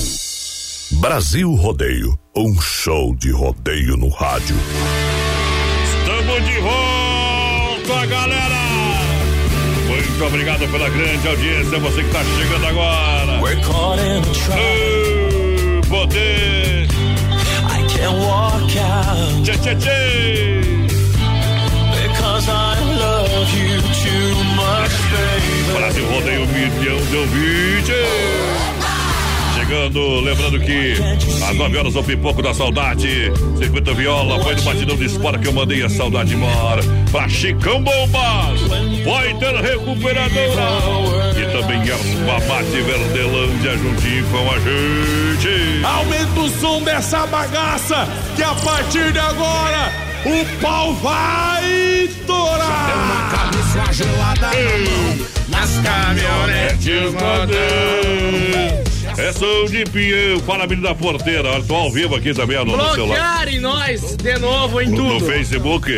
[SPEAKER 19] Brasil Rodeio, um show de rodeio no rádio.
[SPEAKER 2] Estamos de volta, galera! Muito obrigado pela grande audiência, você que está chegando agora. Ô, Poder!
[SPEAKER 17] I can walk out.
[SPEAKER 2] Tchê, tchê, tchê!
[SPEAKER 17] Because I love you too much, baby.
[SPEAKER 2] Brasil rodeio um milhão de ouvintes. Chegando, lembrando que às 9 horas o pipoco da saudade. Circuito Viola, foi no batidão de espora que eu mandei a saudade embora. Pra Chicão Bombas, Pointer Recuperadora. E também Erva Mate Verdelândia juntinho com a gente.
[SPEAKER 4] Aumenta o som dessa bagaça, que a partir de agora o pau vai torar.
[SPEAKER 2] Nas caminhonetes rodando. É som de pinhão. Fala, menino da porteira. Olha, tô ao vivo aqui também, no, no celular.
[SPEAKER 5] Bloquearem nós de novo em
[SPEAKER 2] No, no
[SPEAKER 5] tudo.
[SPEAKER 2] Facebook.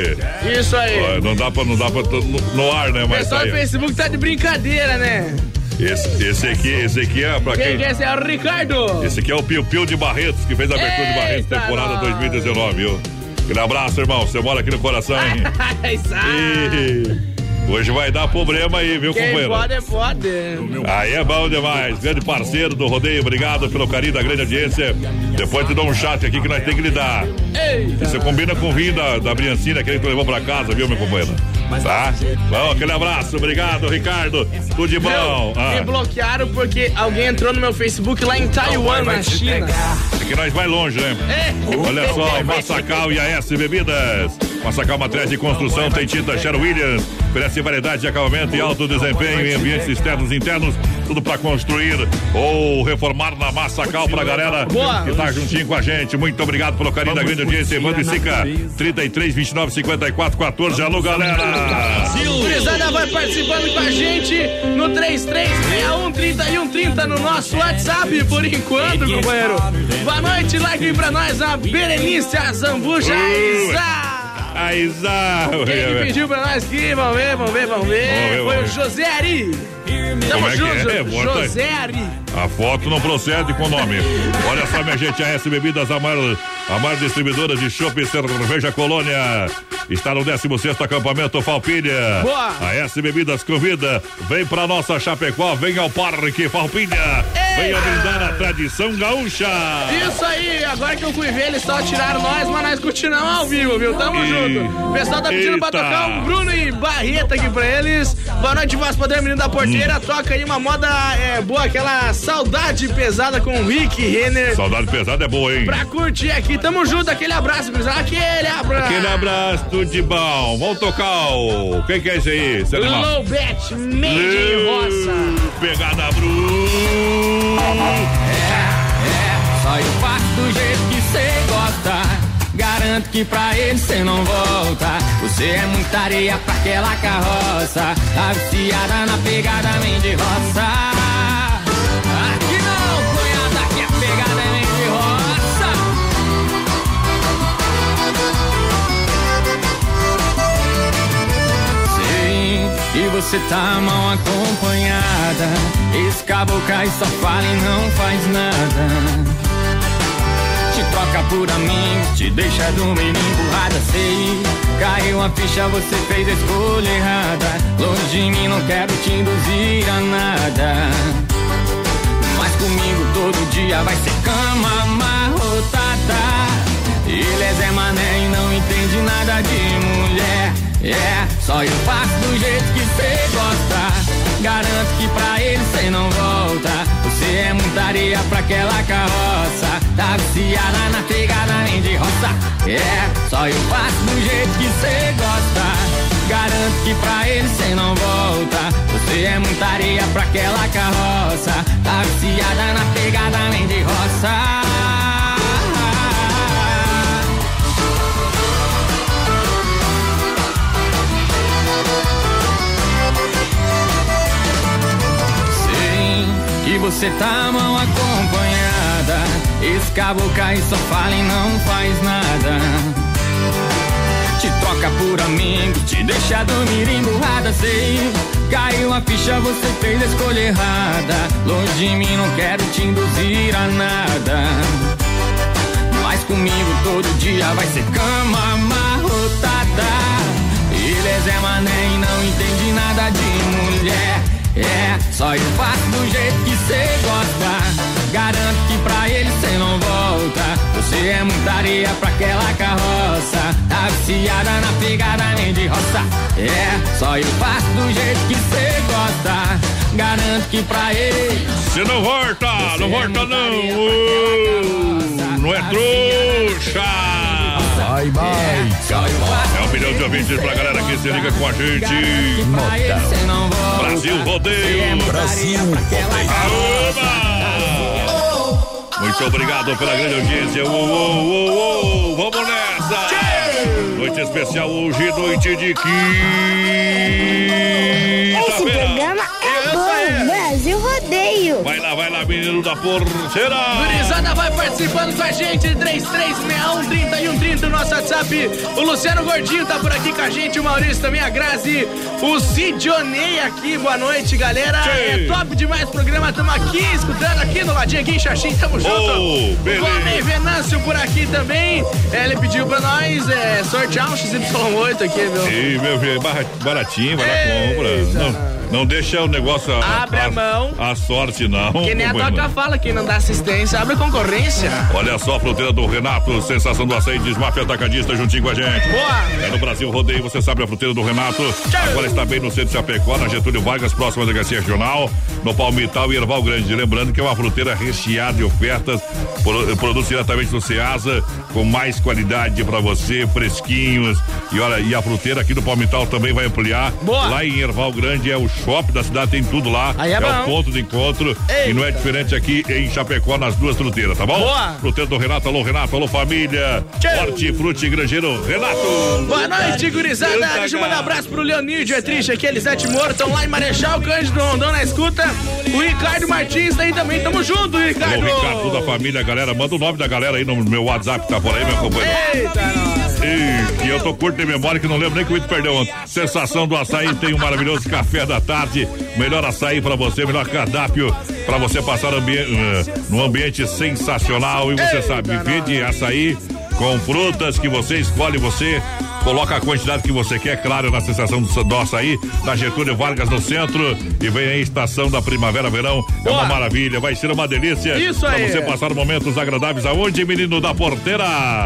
[SPEAKER 5] Isso aí.
[SPEAKER 2] Não dá pra, não dá pra, no, no ar, né?
[SPEAKER 5] O
[SPEAKER 2] Mas
[SPEAKER 5] pessoal
[SPEAKER 2] tá
[SPEAKER 5] do
[SPEAKER 2] aí.
[SPEAKER 5] Facebook tá de brincadeira, né?
[SPEAKER 2] Esse, esse aqui, esse aqui é pra
[SPEAKER 5] Quem
[SPEAKER 2] quem.
[SPEAKER 5] que é esse? É o Ricardo.
[SPEAKER 2] Esse aqui é o Pio Pio de Barretos, que fez a abertura de Barretos,
[SPEAKER 5] Eita,
[SPEAKER 2] temporada
[SPEAKER 5] nós.
[SPEAKER 2] 2019, viu? Aquele abraço, irmão. Você mora aqui no coração, hein? Ih, Hoje vai dar problema aí, viu,
[SPEAKER 5] Quem
[SPEAKER 2] companheiro?
[SPEAKER 5] pode, pode.
[SPEAKER 2] Aí é bom demais. Grande parceiro do rodeio, obrigado pelo carinho da grande audiência. Depois te dou um chat aqui que nós temos que lidar.
[SPEAKER 5] Eita.
[SPEAKER 2] Você combina com o vinho da, da Briancina, aquele que tu levou pra casa, viu, meu companheiro? Tá? Bom, aquele abraço, obrigado, Ricardo. Tudo de bom.
[SPEAKER 5] Viu? Me
[SPEAKER 2] Ah,
[SPEAKER 5] bloquearam porque alguém entrou no meu Facebook lá em Taiwan, na China.
[SPEAKER 2] é que nós vai longe, né?
[SPEAKER 5] É.
[SPEAKER 2] Olha só, Massacal e AS Bebidas. Massacal Matriz de Construção tem tinta Sherwin Williams. Oferece variedade de acabamento e alto desempenho em ambientes externos e internos. Tudo pra construir ou reformar na Massacal pra galera
[SPEAKER 5] Boa.
[SPEAKER 2] que tá juntinho com a gente. Muito obrigado pelo carinho da grande audiência. Evandro e Sica, 33, 29, 54, 14. Alô, galera!
[SPEAKER 5] Gurizada vai participando com a gente no 3361 3130 no nosso WhatsApp por enquanto, companheiro. Boa noite, like pra nós a Berenice Azambuja Isa.
[SPEAKER 2] A Isa!
[SPEAKER 5] Quem que pediu pra nós aqui? Vamos ver, vamos ver, vamos ver. Foi o José Ari. Tamo
[SPEAKER 2] é
[SPEAKER 5] junto,
[SPEAKER 2] é? Aí.
[SPEAKER 5] José Ari.
[SPEAKER 2] A foto não procede com o nome. Olha só, minha gente, a S Bebidas, a maior, a maior distribuidora de chopp e cerveja Colônia. Está no 16 acampamento Falpilha.
[SPEAKER 5] Boa.
[SPEAKER 2] A S Bebidas convida. Vem pra nossa Chapecó, vem ao Parque Falpilha. Venha brindar a tradição gaúcha.
[SPEAKER 5] Isso aí, agora que eu fui ver, eles só tiraram nós, mas nós continuamos ao vivo, viu? Tamo
[SPEAKER 2] Ih.
[SPEAKER 5] junto. O pessoal tá pedindo pra
[SPEAKER 2] Eita.
[SPEAKER 5] tocar um Bruno e Barreta aqui pra eles. Boa noite, Voz Poder, menino da porteira. Toca aí uma moda é, boa, aquela Saudade Pesada com o Rick Renner.
[SPEAKER 2] Saudade pesada é boa, hein?
[SPEAKER 5] Pra curtir aqui, tamo junto, aquele abraço, gurizada, aquele abraço.
[SPEAKER 2] Aquele abraço, tudo de bom. Vamos tocar o. Quem que é esse aí? animal?
[SPEAKER 5] Low Bet, made in roça.
[SPEAKER 2] Pegada Bru.
[SPEAKER 17] Só eu faço do jeito que cê gosta. Garanto que pra ele cê não volta. Você é muita areia pra aquela carroça. Tá viciada na pegada de roça. Que você tá mal acompanhada. Esse caboclo cai só fala e não faz nada te troca por amigos, te deixa dormir emburrada, sei. Caiu a ficha, você fez a escolha errada. Longe de mim, não quero te induzir a nada. Mas comigo todo dia vai ser cama amarrotada. Ele é Zé Mané e não entende nada de mulher. É, só eu faço do jeito que cê gosta. Garanto que pra ele cê não volta. Você é muita areia pra aquela carroça. Tá viciada na pegada nem de roça. É, só eu faço do jeito que cê gosta. Garanto que pra ele cê não volta. Você é muita areia pra aquela carroça. Tá viciada na pegada nem de roça. Você tá mal acompanhada. Esse cai só fala e não faz nada. Te troca por amigo, te deixa dormir emburrada, sei. Caiu a ficha, você fez a escolha errada. Longe de mim, não quero te induzir a nada. Mas comigo todo dia vai ser cama amarrotada. Ele é Zé Mané e não entende nada de mulher. É, só eu faço do jeito que cê gosta. Garanto que pra ele cê não volta. Você é muita areia pra aquela carroça. Tá viciada na pegada nem de roça. É, só eu faço do jeito que cê gosta. Garanto que pra ele.
[SPEAKER 2] Você não volta, não volta não. Não é trouxa.
[SPEAKER 1] Vai, vai.
[SPEAKER 2] É um milhão de ouvintes pra galera que se liga com a gente. Brasil Rodeio.
[SPEAKER 1] Brasil Rodeio.
[SPEAKER 2] Muito obrigado pela grande audiência. Uou, uou, uou, uou. Vamos nessa. Noite especial hoje, noite de
[SPEAKER 21] Esse
[SPEAKER 2] quinta-feira.
[SPEAKER 21] É. Brasil Rodeio.
[SPEAKER 2] Vai lá, vai lá, menino da porceira.
[SPEAKER 5] Gurizada vai participando com a gente, 3361 o nosso WhatsApp. O Luciano Gordinho tá por aqui com a gente, o Maurício também, a Grazi, o Sidionei aqui, boa noite, galera.
[SPEAKER 2] Tchê.
[SPEAKER 5] É top demais o programa, tamo aqui, escutando aqui no ladinho aqui em Xaxim, tamo junto.
[SPEAKER 2] Oh, beleza.
[SPEAKER 5] O Homem Venâncio por aqui também, É, ele pediu pra nós é, sortear um XY8 aqui, meu.
[SPEAKER 2] Ih, meu filho, barra- baratinho, vai lá, compra. Não, não deixa o negócio.
[SPEAKER 5] Abre a mão.
[SPEAKER 2] A sorte, não.
[SPEAKER 5] Que nem a. Toca fala, quem não dá assistência, abre concorrência.
[SPEAKER 2] Olha só a fruteira do Renato, sensação do açaí, desmafia atacadista juntinho com a gente.
[SPEAKER 5] Boa!
[SPEAKER 2] É no Brasil Rodeio, você sabe a fruteira do Renato. Agora está bem no centro de Chapecó, na Getúlio Vargas, próxima Delegacia Regional, no Palmital e Erval Grande. Lembrando que é uma fruteira recheada de ofertas, pro- produtos diretamente do Ceasa, com mais qualidade para você, fresquinhos. E olha, e a fruteira aqui do Palmital também vai ampliar.
[SPEAKER 5] Boa!
[SPEAKER 2] Lá em Erval Grande é o shopping da cidade, tem tudo lá.
[SPEAKER 5] Aí é
[SPEAKER 2] o
[SPEAKER 5] bom.
[SPEAKER 2] ponto de encontro. E não é diferente aqui em Chapecó, nas duas fruteiras, tá bom?
[SPEAKER 5] Boa!
[SPEAKER 2] Fruteira do Renato, alô Renato, alô família. Hortifruti Grangeiro, Renato.
[SPEAKER 5] Boa noite, gurizada.
[SPEAKER 2] Eita,
[SPEAKER 5] Deixa eu mandar um abraço pro Leonídio, é triste aqui, Elisete Moro, estão lá em Marechal, Cândido Rondão na escuta. O Ricardo Martins aí também, tamo junto, Ricardo.
[SPEAKER 2] Alô Ricardo da família, galera. Manda o nome da galera aí no meu WhatsApp que tá por aí, meu companheiro.
[SPEAKER 5] Eita, nós.
[SPEAKER 2] E, eu tô curto de memória que não lembro nem que o Ito perdeu ontem. Sensação do açaí tem um maravilhoso café da tarde. Melhor açaí pra você, melhor cardápio pra você passar ambi eh, num ambiente sensacional. E você sabe, viver de açaí com frutas que você escolhe, você coloca a quantidade que você quer, claro, na sensação do, do açaí, da Getúlio Vargas no centro. E vem aí, estação da primavera-verão. É uma maravilha, vai ser uma delícia.
[SPEAKER 5] Isso aí.
[SPEAKER 2] Pra você passar momentos agradáveis aonde, menino da porteira?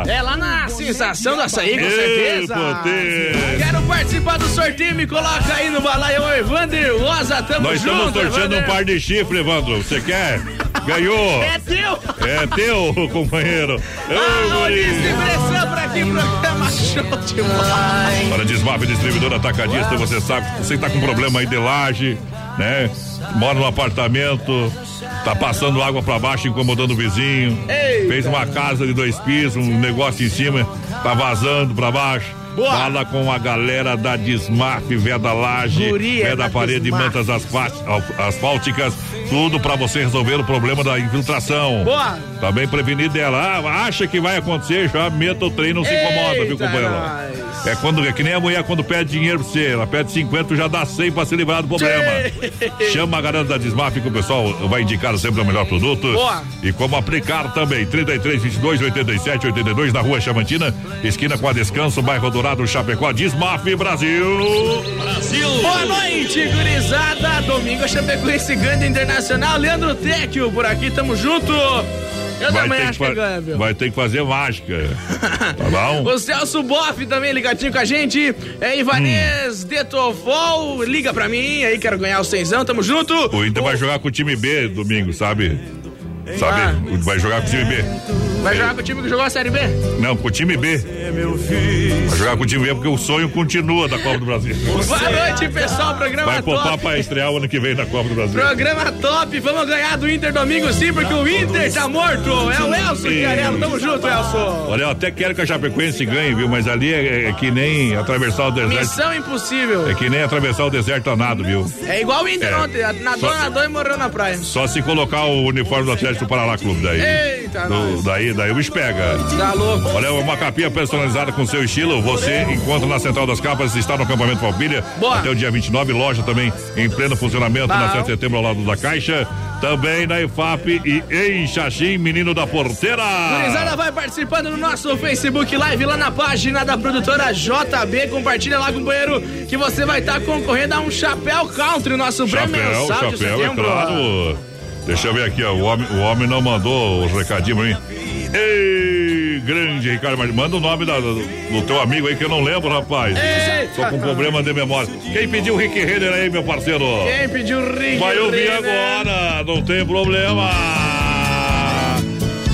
[SPEAKER 5] É lá na sensação do açaí, com
[SPEAKER 2] Ei,
[SPEAKER 5] certeza.
[SPEAKER 2] poder.
[SPEAKER 5] Quero participar do sorteio, me coloca aí no balaio, Evandro Rosa, tamo
[SPEAKER 2] Nós
[SPEAKER 5] junto.
[SPEAKER 2] estamos sorteando um
[SPEAKER 5] Evandro.
[SPEAKER 2] par de chifre, Evandro. Você quer? Ganhou!
[SPEAKER 5] É teu!
[SPEAKER 2] É teu, companheiro.
[SPEAKER 5] Ah,
[SPEAKER 2] Ô,
[SPEAKER 5] o
[SPEAKER 2] guri.
[SPEAKER 5] distribuição pra aqui, programa show demais.
[SPEAKER 2] Para Desmaf Distribuidor Atacadista, você sabe, você tá com problema aí de laje, né? Mora no apartamento, tá passando água para baixo, incomodando o vizinho. Fez uma casa de dois pisos, um negócio em cima, tá vazando para baixo.
[SPEAKER 5] Boa.
[SPEAKER 2] Fala com a galera da Desmaf, Veda Laje,
[SPEAKER 5] Guri, é
[SPEAKER 2] Veda
[SPEAKER 5] da
[SPEAKER 2] Parede,
[SPEAKER 5] Desmaf.
[SPEAKER 2] mantas asfá- asfálticas, tudo para você resolver o problema da infiltração.
[SPEAKER 5] Boa.
[SPEAKER 2] Também prevenir dela. Ah, acha que vai acontecer, já meta o trem, não se incomoda, viu,
[SPEAKER 5] Eita,
[SPEAKER 2] companheiro?
[SPEAKER 5] nós.
[SPEAKER 2] É quando é que nem a mulher quando pede dinheiro pra você. Ela pede 50, já dá 100 pra se livrar do problema. Chama a galera da Desmaf que o pessoal vai indicar sempre o melhor produto.
[SPEAKER 5] Boa.
[SPEAKER 2] E como aplicar também. 33 22 87 82 na rua Chamantina, esquina com a Descanso, bairro Dourado, Chapecó, Desmaf Brasil. Brasil.
[SPEAKER 5] Boa noite, gurizada. Domingo Chapecoense ganha internacional. Leandro Tecchio por aqui, tamo junto. Eu também
[SPEAKER 2] ter
[SPEAKER 5] acho
[SPEAKER 2] que
[SPEAKER 5] que
[SPEAKER 2] fa-
[SPEAKER 5] ganha, viu?
[SPEAKER 2] vai ter que fazer mágica. Tá bom?
[SPEAKER 5] O Celso Boff também ligadinho com a gente. É Ivanês
[SPEAKER 2] Hum.
[SPEAKER 5] Detovol, liga pra mim. Aí quero ganhar o cenzão, tamo junto.
[SPEAKER 2] O Inter vai jogar com o time B domingo, sabe? Sabe?
[SPEAKER 5] Ah.
[SPEAKER 2] Vai jogar com o time B.
[SPEAKER 5] Vai jogar com o time que jogou a Série B?
[SPEAKER 2] Não, com o time B. Vai jogar com o time B porque o sonho continua da Copa do Brasil.
[SPEAKER 5] Boa noite, pessoal. Programa
[SPEAKER 2] Vai poupar
[SPEAKER 5] top.
[SPEAKER 2] pra estrear o ano que vem na Copa do Brasil.
[SPEAKER 5] Programa top. Vamos ganhar do Inter domingo sim, porque o Inter tá morto. É o Elson Chiarello. Tamo junto, Elson.
[SPEAKER 2] Olha, eu até quero que a Chapecoense ganhe, viu? Mas ali é, é que nem atravessar o deserto.
[SPEAKER 5] Missão impossível.
[SPEAKER 2] É que nem atravessar o deserto a nado, viu?
[SPEAKER 5] É igual o Inter
[SPEAKER 2] É.
[SPEAKER 5] ontem. Nadou,
[SPEAKER 2] Só-
[SPEAKER 5] nadou e morreu na praia.
[SPEAKER 2] Só se colocar o uniforme do Atlético do Paraná Clube daí.
[SPEAKER 5] Eita,
[SPEAKER 2] Do- daí, daí o bicho pega.
[SPEAKER 5] Tá louco.
[SPEAKER 2] Olha, uma capinha personalizada com seu estilo. Você encontra na Central das Capas, está no acampamento Palpilha.
[SPEAKER 5] Boa.
[SPEAKER 2] Até o dia 29, loja também em pleno funcionamento na
[SPEAKER 5] Bom.
[SPEAKER 2] 7 de setembro ao lado da Caixa. Também na IFAP e em Xaxim, menino da porteira.
[SPEAKER 5] Gurizada vai participando no nosso Facebook Live lá na página da produtora JB. Compartilha lá, companheiro, que você vai estar concorrendo a um chapéu country, nosso prêmio
[SPEAKER 2] Chapéu,
[SPEAKER 5] mensal de
[SPEAKER 2] chapéu, é claro. Deixa eu ver aqui, ó. O homem, o homem não mandou os recadinhos pra mim. Ei, grande Ricardo Martins. Manda o nome da- do, do teu amigo aí que eu não lembro, rapaz.
[SPEAKER 5] Eita.
[SPEAKER 2] Tô com problema de memória. Quem pediu o Rick Renner aí, meu parceiro?
[SPEAKER 5] Quem pediu o Rick
[SPEAKER 2] Vai ouvir
[SPEAKER 5] Renner?
[SPEAKER 2] agora, não tem problema.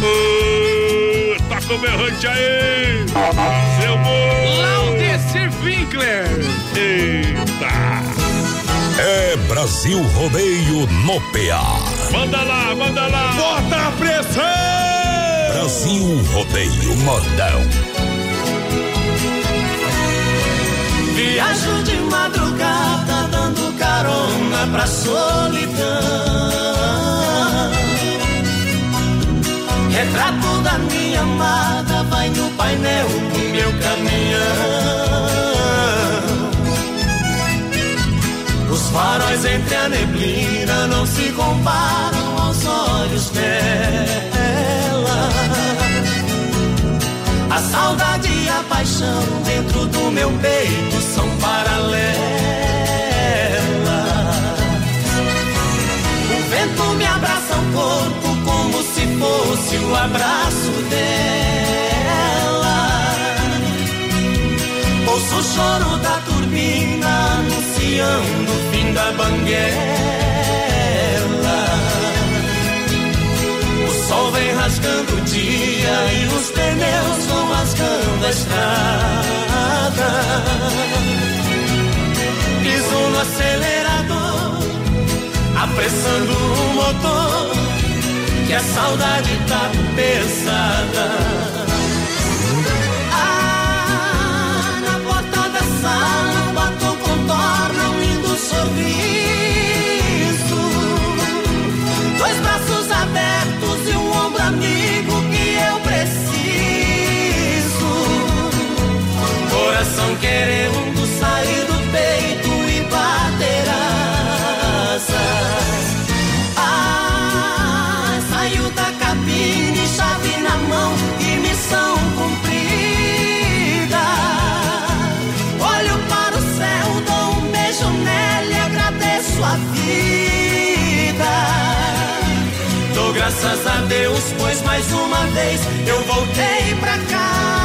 [SPEAKER 2] Uh, tá com berrante aí. Seu bom.
[SPEAKER 5] Laudecir Winkler.
[SPEAKER 2] Eita.
[SPEAKER 1] É Brasil Rodeio no PA.
[SPEAKER 2] Manda lá, manda lá.
[SPEAKER 4] Bota a pressão!
[SPEAKER 1] Brasil Rodeio Modão.
[SPEAKER 17] Viajo de madrugada dando carona pra solidão. Retrato da minha amada vai no painel do meu caminhão. Faróis entre a neblina não se comparam aos olhos dela. A saudade e a paixão dentro do meu peito são paralelas. O vento me abraça o corpo como se fosse o abraço dela. Ouço o choro da turbina anunciando o fim da banguela. O sol vem rasgando o dia e os pneus vão rasgando a estrada. Piso no acelerador, apressando o motor, que a saudade tá pesada. Ah, na porta da sala, sorriso. Dois braços abertos e um ombro amigo que eu preciso. Coração querendo graças a Deus, pois mais uma vez eu voltei pra casa.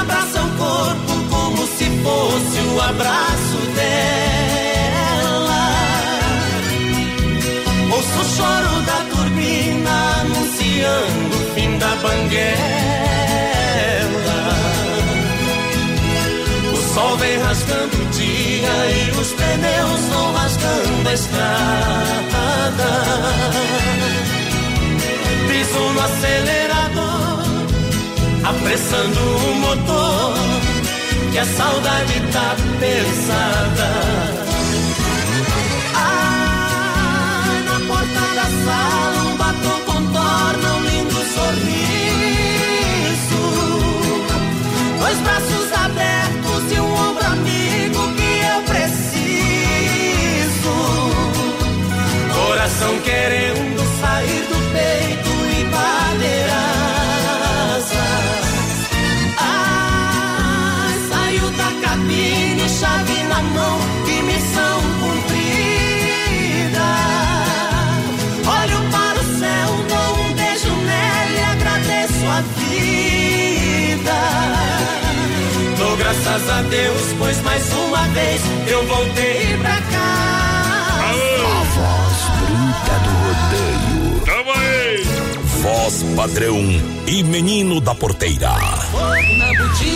[SPEAKER 17] Abraça o corpo como se fosse o abraço dela. Ouço o choro da turbina anunciando o fim da banguela. O sol vem rasgando o dia e os pneus vão rasgando a estrada. Piso no acelerador apressando o motor, que a saudade tá pesada. Ah, na porta da sala um batom contorna um lindo sorriso, dois braços abertos e um ombro amigo que eu preciso. Coração querendo sair do peito e bater chave na mão e missão cumprida. Olho para o céu, dou um beijo nela e agradeço a vida. Dou graças a Deus, pois mais uma vez eu voltei pra cá.
[SPEAKER 1] A voz bruta do rodeio. Voz padrão e menino da porteira.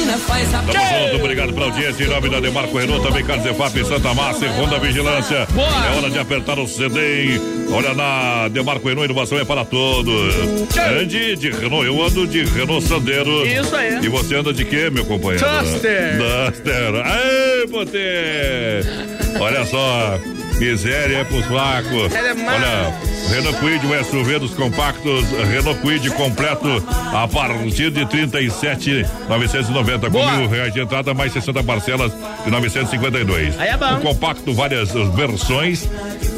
[SPEAKER 17] Na faz a
[SPEAKER 2] Tamo junto, obrigado pela audiência. Em nome da Demarco Renault, também Carlos Efap, Santa Massa e Honda Vigilância. É hora de apertar o CD. Olha na Demarco Renault, inovação é para todos. Ande de Renault, eu ando de Renault Sandero.
[SPEAKER 5] Isso aí.
[SPEAKER 2] E você anda de quê, meu companheiro?
[SPEAKER 5] Duster.
[SPEAKER 2] Duster. Aê, potê! Olha só, miséria é pros fracos.
[SPEAKER 5] É.
[SPEAKER 2] Olha. Renault Quid, o SUV dos compactos, Renault Quid completo a partir de 37,990 com mil reais de entrada, mais 60 parcelas de 952.
[SPEAKER 5] Aí é bom.
[SPEAKER 2] O compacto, várias versões.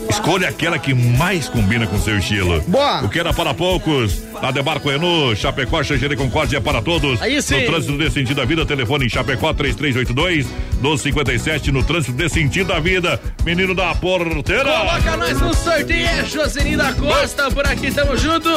[SPEAKER 2] Escolha aquela que mais combina com seu estilo.
[SPEAKER 5] Boa.
[SPEAKER 2] O que era para poucos, a Demarco Renault, Chapecó, Xanxerê Concórdia é para todos.
[SPEAKER 5] Aí sim.
[SPEAKER 2] No trânsito desse sentido da vida, telefone em Chapecó 3382 1257 no trânsito desse sentido da vida. Menino da porteira.
[SPEAKER 5] Coloca nós no sorteio, é Josenino da Costa, por aqui tamo junto.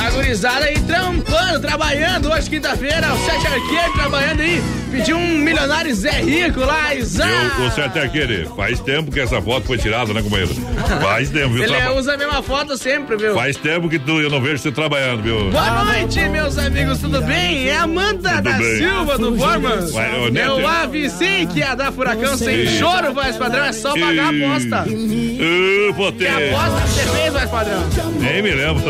[SPEAKER 5] A gurizada aí trampando, trabalhando hoje, quinta-feira, o Sete Arqueiro trabalhando aí. Pediu um milionário Zé Rico lá, Isaac.
[SPEAKER 2] Eu, o é aquele. Faz tempo que essa foto foi tirada, né, companheiro? Faz tempo, viu?
[SPEAKER 5] Ele
[SPEAKER 2] Traba-
[SPEAKER 5] usa a mesma foto sempre, viu?
[SPEAKER 2] Faz tempo que tu, eu não vejo você trabalhando, viu?
[SPEAKER 5] Boa noite, meus amigos, tudo bem? É Amanda
[SPEAKER 2] Tudo
[SPEAKER 5] da
[SPEAKER 2] bem.
[SPEAKER 5] Silva do
[SPEAKER 2] ô, Neto.
[SPEAKER 5] Meu AVC, que é da Furacão sem
[SPEAKER 2] Sim.
[SPEAKER 5] choro, voz padrão, é só pagar a aposta.
[SPEAKER 2] Ô, potê.
[SPEAKER 5] Que aposta que você fez, voz padrão?
[SPEAKER 2] Nem me lembro.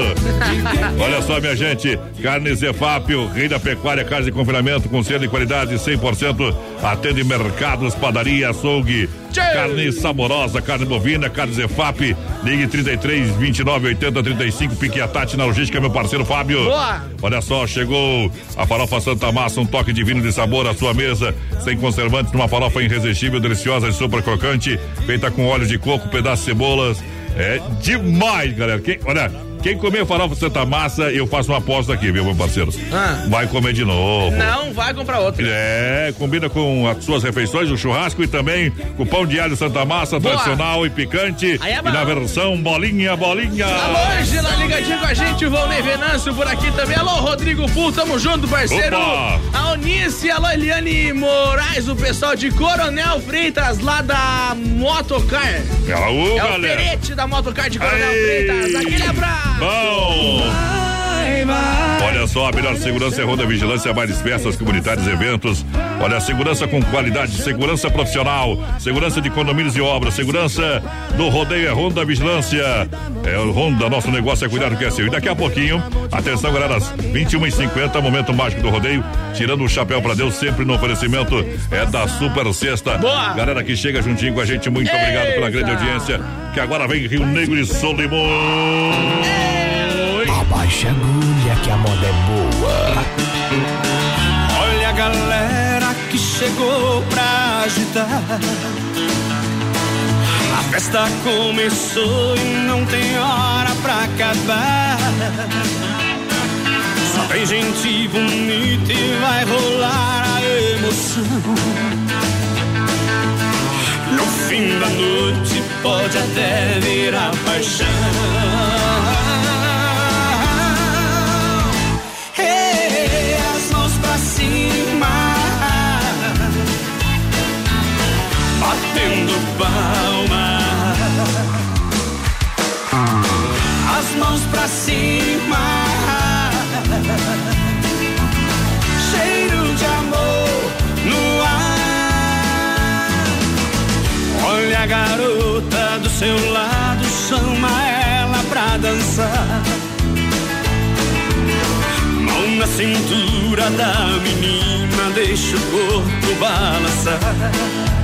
[SPEAKER 2] Olha só, minha gente. Carne Zefap, o rei da pecuária, carne de confinamento com selo de qualidade 100%. Atende mercados, padaria, açougue. Carne saborosa, carne bovina, carne Zefap. Ligue 33 29 80 35. Pique a Tati na logística, meu parceiro Fábio.
[SPEAKER 5] Boa.
[SPEAKER 2] Olha só, chegou a farofa Santa Massa, um toque divino de sabor à sua mesa, sem conservantes, numa farofa irresistível, deliciosa e super crocante, feita com óleo de coco, pedaços de cebolas. É demais, galera. Quem, olha, quem comer farofa Santa Massa, eu faço uma aposta aqui, viu, meu parceiro?
[SPEAKER 5] Ah.
[SPEAKER 2] Vai comer de novo.
[SPEAKER 5] Não, vai comprar outro.
[SPEAKER 2] É, combina com as suas refeições, o churrasco e também com pão de alho Santa Massa,
[SPEAKER 5] Boa.
[SPEAKER 2] tradicional e picante.
[SPEAKER 5] Aí é
[SPEAKER 2] e na versão bolinha, bolinha.
[SPEAKER 5] Alô, Angela, ligadinho com a gente, o Volney Venâncio por aqui também. Alô, Rodrigo Pul, tamo junto, parceiro.
[SPEAKER 2] Opa!
[SPEAKER 5] A alô, Eliane Moraes, o pessoal de Coronel Freitas, lá da Motocar.
[SPEAKER 2] Alô,
[SPEAKER 5] é o
[SPEAKER 2] galera.
[SPEAKER 5] Perete da Motocar de Coronel
[SPEAKER 2] Aê!
[SPEAKER 5] Freitas. Aquele abraço.
[SPEAKER 2] Bom! Olha só, a melhor segurança é Ronda Vigilância, várias festas comunitárias, eventos. Olha, segurança com qualidade, segurança profissional, segurança de condomínios e obras, segurança do rodeio é Ronda Vigilância. É o Ronda, nosso negócio é cuidar do que é seu. E daqui a pouquinho, atenção, galera, às 21h50, momento mágico do rodeio, tirando o chapéu pra Deus, sempre no oferecimento é da Super Sexta.
[SPEAKER 5] Boa!
[SPEAKER 2] Galera que chega juntinho com a gente, muito obrigado pela grande
[SPEAKER 5] Eita!
[SPEAKER 2] audiência. Que agora vem Rio Negro e Solimões.
[SPEAKER 1] Abaixa
[SPEAKER 22] Puxa agulha que a moda é boa.
[SPEAKER 14] Olha a galera que chegou pra agitar. A festa começou e não tem hora pra acabar. Só tem gente bonita e vai rolar a emoção. No fim da noite pode até virar paixão. Batendo palma. As mãos pra cima, cheiro de amor no ar. Olha a garota do seu lado, chama ela pra dançar. Mão na cintura da menina, deixa o corpo balançar.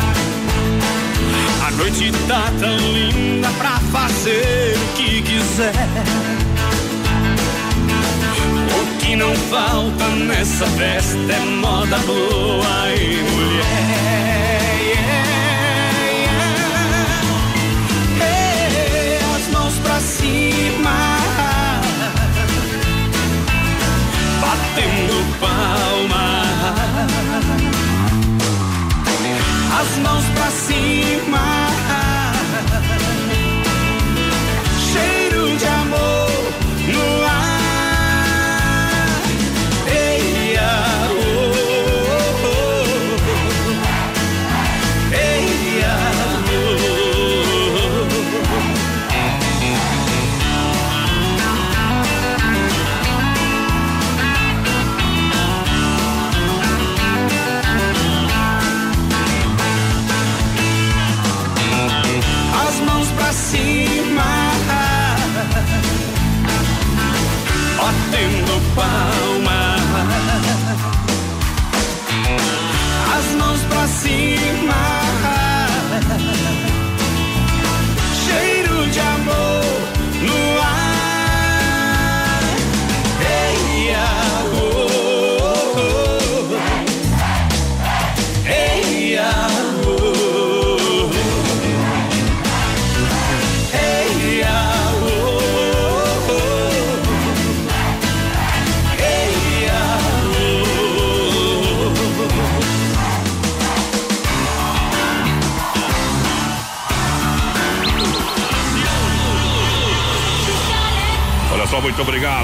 [SPEAKER 14] Noite tá tão linda pra fazer o que quiser. O que não falta nessa festa é moda boa e mulher. As mãos pra cima, batendo palma. As mãos pra cima, Yeah. batendo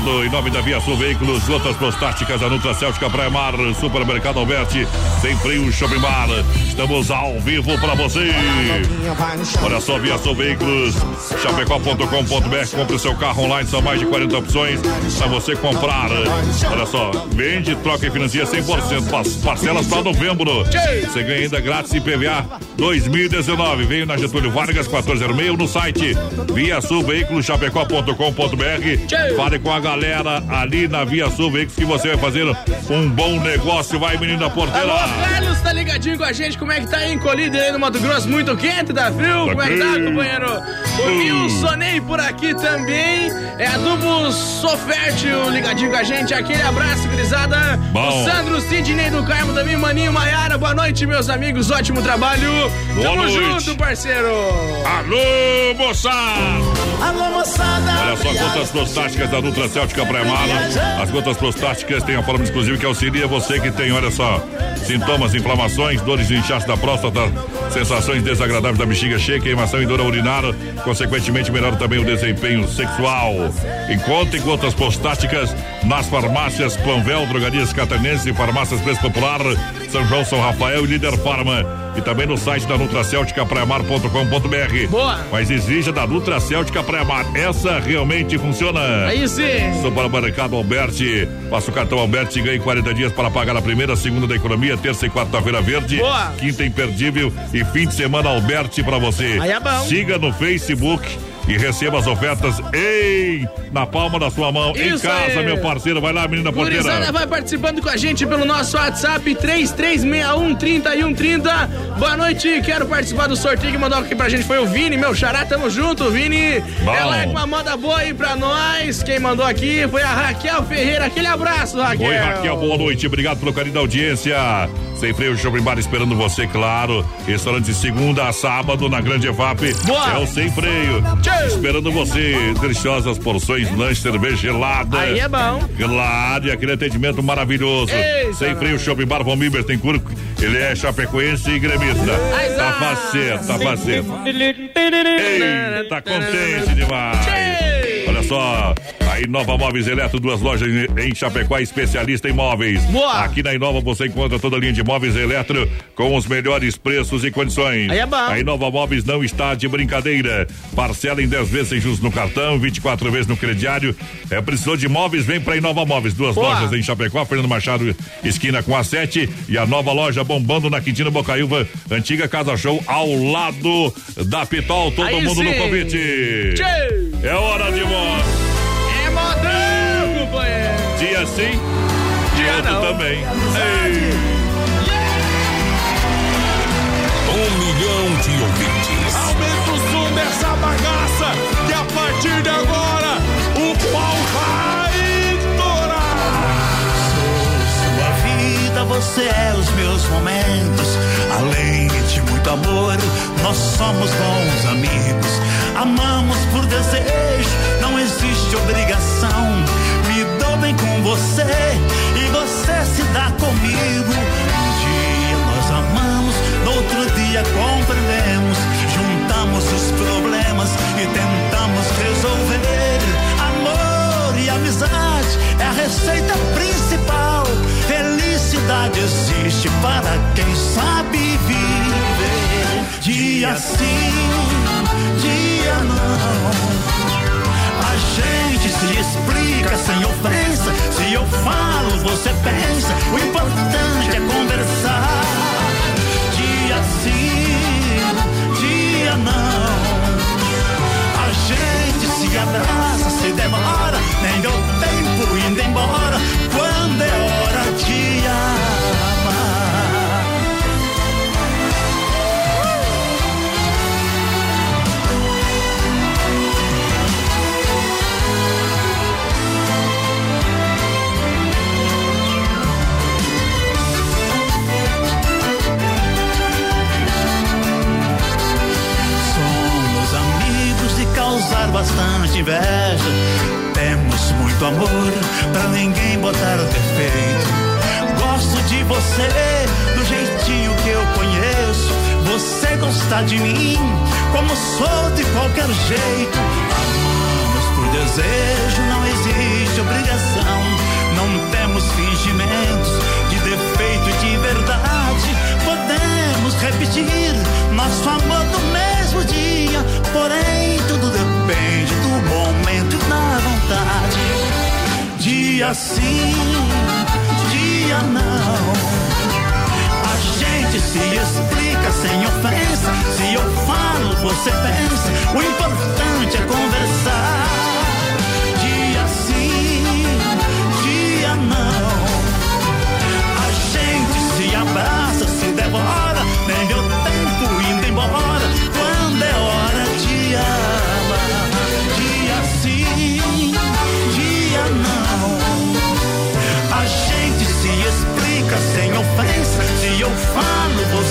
[SPEAKER 2] obrigado. Em nome da Via Sul Veículos, gotas prostáticas, a Nutra Céltica Praia Mar, Supermercado Alberti, Sem Freio Shopping Bar. Estamos ao vivo para você. Olha só, Via Sul Veículos, chapecó.com.br. Compre seu carro online, são mais de 40 opções para você comprar. Olha só, vende, troca e financia 100%. Pas- Parcelas para novembro. Você ganha ainda grátis IPVA 2019. Veio na Getúlio Vargas 1406 no site Via Sul Veículos, chapecó.com.br. Fale com a galera ali na Via Sul Veículos que você vai fazer um bom negócio. Vai, menino da porteira.
[SPEAKER 5] Alô, Carlos, tá ligadinho com a gente? Como é que tá aí encolhido aí no Mato Grosso? Muito quente, tá frio? Como é que tá, companheiro? O Nilsonei por aqui também. É a duplo Sofértil ligadinho com a gente. Aquele abraço, gurizada.
[SPEAKER 2] Bom.
[SPEAKER 5] O Sandro Sidney do Carmo também, Maninho Maiara. Boa noite, meus amigos. Ótimo trabalho.
[SPEAKER 2] Boa
[SPEAKER 5] Tamo
[SPEAKER 2] noite.
[SPEAKER 5] junto, parceiro.
[SPEAKER 2] Alô, moçada!
[SPEAKER 14] Alô, moçada.
[SPEAKER 2] Olha só, gotas prostáticas da Nutra Céltica Praia Mar. As gotas prostáticas têm a forma exclusiva que auxilia você que tem, olha só, sintomas, inflamações, dores de inchaço da próstata, sensações desagradáveis da bexiga cheia, queimação e dor a urinar, consequentemente melhora também o desempenho sexual. Encontre gotas prostáticas nas farmácias Panvel, Drogarias Catarinense, Farmácias Preço Popular, São João, São Rafael e Líder Farma. E também no site da Nutracéltica Praiamar.com.br.
[SPEAKER 5] Boa!
[SPEAKER 2] Mas exija da Nutracéltica Praiamar. Essa realmente funciona.
[SPEAKER 5] Aí sim.
[SPEAKER 2] Supermercado Alberti. Passa o cartão Alberti e ganhe 40 dias para pagar a primeira, segunda da economia, terça e quarta-feira verde.
[SPEAKER 5] Boa.
[SPEAKER 2] Quinta imperdível e fim de semana Alberti para você.
[SPEAKER 5] Aí é bom.
[SPEAKER 2] Siga no Facebook. E receba as ofertas em na palma da sua mão, em
[SPEAKER 5] Isso
[SPEAKER 2] casa,
[SPEAKER 5] aí.
[SPEAKER 2] meu parceiro. Vai lá, menina
[SPEAKER 5] Gurizada
[SPEAKER 2] porteira.
[SPEAKER 5] vai participando com a gente pelo nosso WhatsApp 3361-3130. Boa noite, quero participar do sorteio que mandou aqui pra gente foi o Vini, meu xará, tamo junto, Vini.
[SPEAKER 2] Bom.
[SPEAKER 5] Ela é uma moda boa aí pra nós. Quem mandou aqui foi a Raquel Ferreira. Aquele abraço, Raquel.
[SPEAKER 2] Oi, Raquel, boa noite. Obrigado pelo carinho da audiência. Sem freio Shopping Bar esperando você, claro. Restaurante de segunda a sábado na Grande EFAP.
[SPEAKER 5] Boa.
[SPEAKER 2] É o Sem Freio. Esperando você. Deliciosas porções, lanche, cerveja gelada.
[SPEAKER 5] Aí é bom.
[SPEAKER 2] Claro, e aquele atendimento maravilhoso.
[SPEAKER 5] Eita,
[SPEAKER 2] Sem freio Shopping Bar Von Miller tem curco. Ele é chapecoense e gremista. Tá faceiro, tá faceiro. Ei, tá contente demais. Olha só, a Inova Móveis Eletro, duas lojas em Chapecó, especialista em móveis.
[SPEAKER 5] Boa.
[SPEAKER 2] Aqui na Inova você encontra toda a linha de móveis eletro com os melhores preços e condições.
[SPEAKER 5] Aí é bom.
[SPEAKER 2] A Inova Móveis não está de brincadeira. Parcela em 10 vezes sem juros no cartão, 24 vezes no crediário. É, precisou de móveis, vem pra Inova Móveis. Duas
[SPEAKER 5] Boa.
[SPEAKER 2] lojas em Chapecó, Fernando Machado, esquina com a 7 e a nova loja bombando na Quintina Bocaiúva, antiga Casa Show, ao lado da Pitol. Todo
[SPEAKER 5] Aí
[SPEAKER 2] mundo no
[SPEAKER 5] sim.
[SPEAKER 2] convite.
[SPEAKER 5] Tchê.
[SPEAKER 2] É hora de moda. Dia sim, dia
[SPEAKER 5] não.
[SPEAKER 2] também. Ei.
[SPEAKER 1] Um milhão de ouvintes.
[SPEAKER 4] Aumenta o som dessa bagaça, que a partir de agora o pau vai torar.
[SPEAKER 23] Sua vida, você é os meus momentos. Além de muito amor, nós somos bons amigos. Amamos por desejo, não existe obrigação. Bem com você e você se dá comigo. Um dia nós amamos, no outro dia compreendemos. Juntamos os problemas e tentamos resolver. Amor e amizade é a receita principal. Felicidade existe para quem sabe viver. Dia sim, dia não. A gente se explica sem ofensa. Se eu falo, você pensa. O importante é conversar. Dia sim, dia não. A gente se abraça, se demora. Nem deu tempo indo embora. Quando é hora de bastante inveja. Temos muito amor pra ninguém botar defeito. Gosto de você do jeitinho que eu conheço. Você gosta de mim como sou de qualquer jeito. Amamos por desejo, não existe obrigação. Não temos fingimentos de defeito e de verdade. Podemos repetir nosso amor no mesmo dia. Porém, tudo depende do momento e da vontade. Dia sim, dia não. A gente se explica sem ofensa. Se eu falo, você pensa. O importante é conversar. Dia sim, dia não. A gente se abraça, se devora.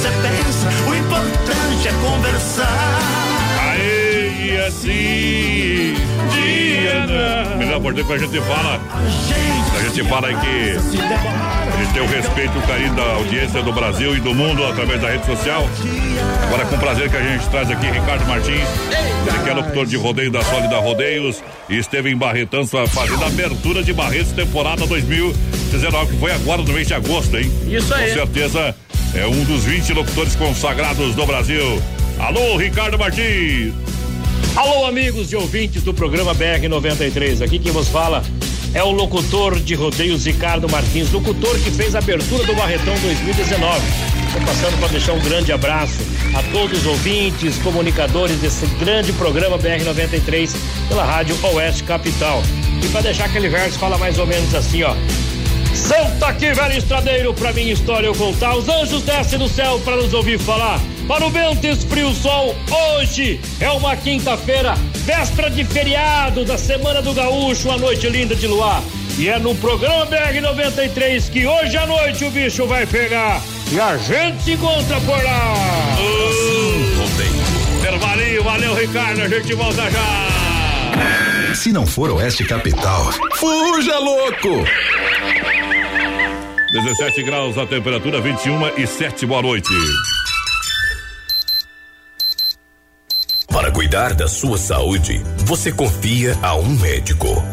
[SPEAKER 23] Você pensa. O importante é conversar.
[SPEAKER 2] Aê, e assim, dia não. Melhor porteiro que a gente fala. A gente fala aí que a gente tem o respeito e o carinho da audiência do Brasil e do mundo através da rede social. Agora com prazer que a gente traz aqui Ricardo Martins, ele que é locutor de rodeio da Sólida Rodeios e esteve em Barretão fazendo a abertura de Barretos temporada 2019, que foi agora no mês de agosto, hein?
[SPEAKER 5] Isso aí.
[SPEAKER 2] Com certeza é um dos 20 locutores consagrados do Brasil. Alô, Ricardo Martins!
[SPEAKER 24] Alô, amigos e ouvintes do programa BR-93. Aqui quem vos fala é o locutor de rodeios Ricardo Martins, locutor que fez a abertura do Barretão 2019. Tô passando para deixar um grande abraço a todos os ouvintes, comunicadores desse grande programa BR93 pela Rádio Oeste Capital. E para deixar aquele verso, fala mais ou menos assim, ó. Santa aqui, velho estradeiro, pra minha história eu contar. Os anjos descem do céu para nos ouvir falar. Para o vento esfria o sol, hoje é uma quinta-feira, véspera de feriado da Semana do Gaúcho, uma noite linda de luar. E é no programa BR-93 que hoje à noite o bicho vai pegar. E a gente se encontra por lá. Intervalinho, valeu Ricardo, a gente volta já.
[SPEAKER 19] Se não for Oeste Capital, fuja louco!
[SPEAKER 2] 17 graus a temperatura, 21 e 7, boa noite.
[SPEAKER 10] Para cuidar da sua saúde, você confia a um médico.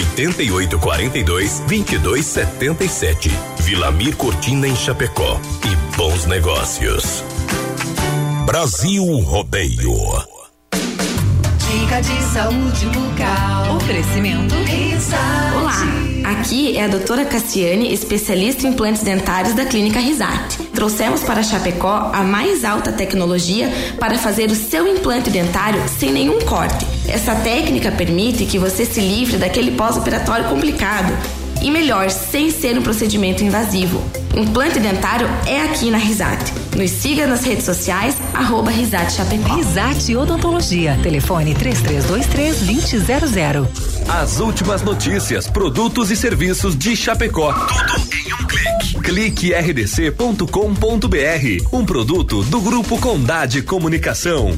[SPEAKER 10] 88 42 22 77. Vilamir Cortina em Chapecó. E bons negócios.
[SPEAKER 19] Brasil Rodeio.
[SPEAKER 25] Dica de saúde bucal.
[SPEAKER 12] Oferecimento.
[SPEAKER 25] Risate.
[SPEAKER 26] Olá, aqui é a doutora Cassiane, especialista em implantes dentários da Clínica Risate. Trouxemos para Chapecó a mais alta tecnologia para fazer o seu implante dentário sem nenhum corte. Essa técnica permite que você se livre daquele pós-operatório complicado. E melhor, sem ser um procedimento invasivo. Implante dentário é aqui na Risate. Nos siga nas redes sociais, arroba Risate Chapecó.
[SPEAKER 12] Risate Odontologia. Telefone 3323-2000.
[SPEAKER 8] As últimas notícias, produtos e serviços de Chapecó. Tudo em um clique. Clique rdc.com.br. Um produto do Grupo Condade Comunicação.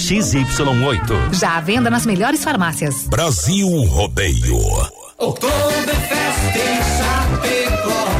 [SPEAKER 16] XY8.
[SPEAKER 12] Já à venda nas melhores farmácias.
[SPEAKER 19] Brasil Rodeio.
[SPEAKER 3] Oktoberfest em Chapecó.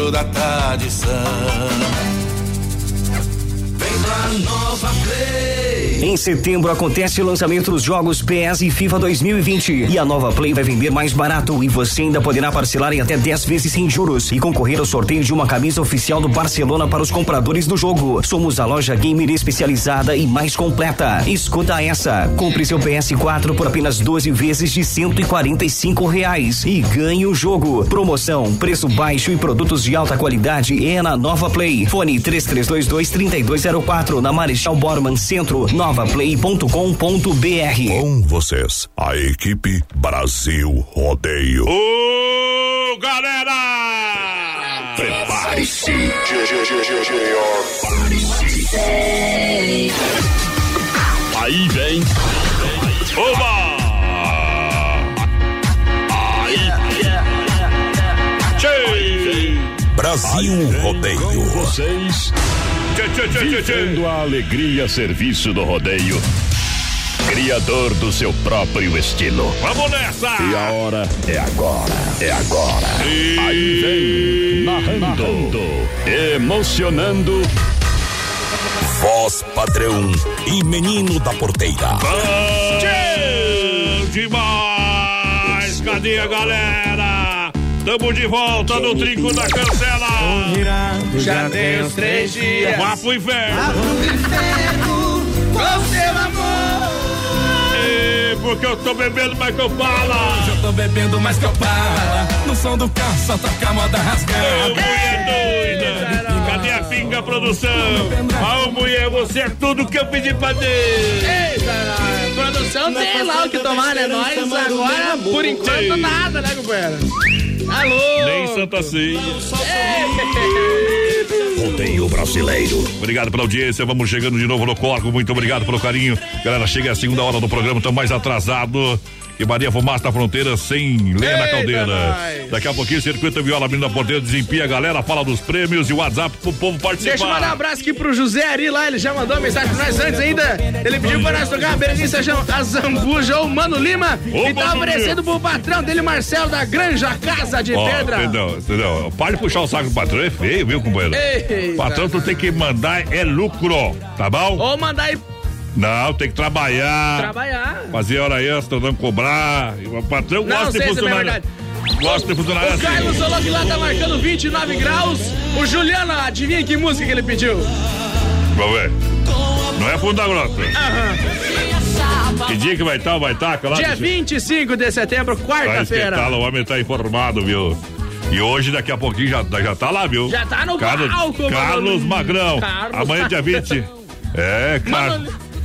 [SPEAKER 3] da tradição. Vem pra Nova Play.
[SPEAKER 27] Em setembro acontece o lançamento dos jogos PS e FIFA 2020 e a Nova Play vai vender mais barato e você ainda poderá parcelar em até 10 vezes sem juros e concorrer ao sorteio de uma camisa oficial do Barcelona para os compradores do jogo. Somos a loja gamer especializada e mais completa. Escuta essa, compre seu PS4 por apenas 12 vezes de 145 reais e ganhe o jogo. Promoção, preço baixo e produtos de alta qualidade é na Nova Play. Fone 3322 3204 na Marechal Borman Centro, novaplay.com.br.
[SPEAKER 19] Com vocês, a equipe Brasil Rodeio.
[SPEAKER 2] Ô, galera!
[SPEAKER 19] Prepare-se. Prepare-se.
[SPEAKER 2] Aí vem. Oba!
[SPEAKER 1] Brasil Rodeio.
[SPEAKER 28] Com vocês Vivendo a alegria a serviço do rodeio. Criador do seu próprio estilo.
[SPEAKER 2] Vamos nessa!
[SPEAKER 28] E a hora é agora. É agora. E... Aí vem narrando, emocionando.
[SPEAKER 1] Voz padrão e menino da porteira.
[SPEAKER 28] Tchê,
[SPEAKER 2] demais! Cadê a galera? Tamo de volta no trinco da cancela.
[SPEAKER 5] Já tem os três dias.
[SPEAKER 2] Vá pro inferno.
[SPEAKER 5] Vá pro inferno com seu amor.
[SPEAKER 2] E porque eu tô bebendo mais que eu falo.
[SPEAKER 14] Hoje eu tô bebendo mais que eu falo. No som do carro só toca a moda rasgada.
[SPEAKER 2] Ô, mulher doida. Cadê a pinga produção? Ô, mulher, você é tudo que eu pedi pra Deus.
[SPEAKER 5] Eita, produção tem lá o que tomar, né? Nós agora, por enquanto, nada, né, companheiro? Alô!
[SPEAKER 2] Nem Santa Ceia.
[SPEAKER 1] Rodeio brasileiro.
[SPEAKER 2] Obrigado pela audiência. Vamos chegando de novo no Corco. Muito obrigado pelo carinho. Galera, chega a segunda hora do programa. Estamos mais atrasado. E Maria Fumaça fronteira sem lenha na caldeira. Daqui a pouquinho, Circuito Viola abrindo a porteira, desempia a galera, fala dos prêmios e o WhatsApp pro povo participar.
[SPEAKER 5] Deixa eu mandar um abraço aqui pro José Ari lá, ele já mandou uma mensagem pra nós antes ainda. Ele pediu pra nós tocar a Berenice a Zambuja ou Mano Lima.
[SPEAKER 2] Ô,
[SPEAKER 5] e tá oferecendo pro patrão dele, Marcelo, da Granja Casa de
[SPEAKER 2] Ó,
[SPEAKER 5] Pedra.
[SPEAKER 2] entendeu, entendeu? Pode puxar o saco do patrão, é feio, viu, companheiro?
[SPEAKER 5] Eita.
[SPEAKER 2] Patrão, tu tem que mandar é lucro, tá bom?
[SPEAKER 5] Ou mandar aí
[SPEAKER 2] Não, tem que trabalhar.
[SPEAKER 5] trabalhar.
[SPEAKER 2] Fazer hora extra, não cobrar. O patrão
[SPEAKER 5] Não
[SPEAKER 2] gosta de
[SPEAKER 5] é
[SPEAKER 2] funcionário.
[SPEAKER 5] verdade.
[SPEAKER 2] Gosta de funcionário
[SPEAKER 5] O
[SPEAKER 2] assim.
[SPEAKER 5] Carlos que lá tá marcando 29 graus. O Juliano, adivinha que música que ele pediu?
[SPEAKER 2] Vamos ver. Não é Funda Grossa. Que dia que vai estar? Vai estar? Lá,
[SPEAKER 5] Dia 25 de setembro,
[SPEAKER 2] Vai
[SPEAKER 5] quarta-feira.
[SPEAKER 2] espetar, o homem tá informado, viu? E hoje, daqui a pouquinho, já, já tá lá, viu?
[SPEAKER 5] Já tá no
[SPEAKER 2] Carlos,
[SPEAKER 5] palco,
[SPEAKER 2] Carlos. Magrão.
[SPEAKER 5] Carlos.
[SPEAKER 2] Amanhã, dia 20. É, Car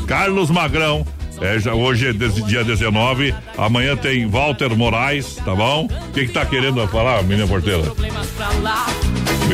[SPEAKER 2] Carlos Magrão. É, já, hoje é desse dia 19. Amanhã tem Walter Moraes, tá bom? O que que tá querendo falar, menina porteira?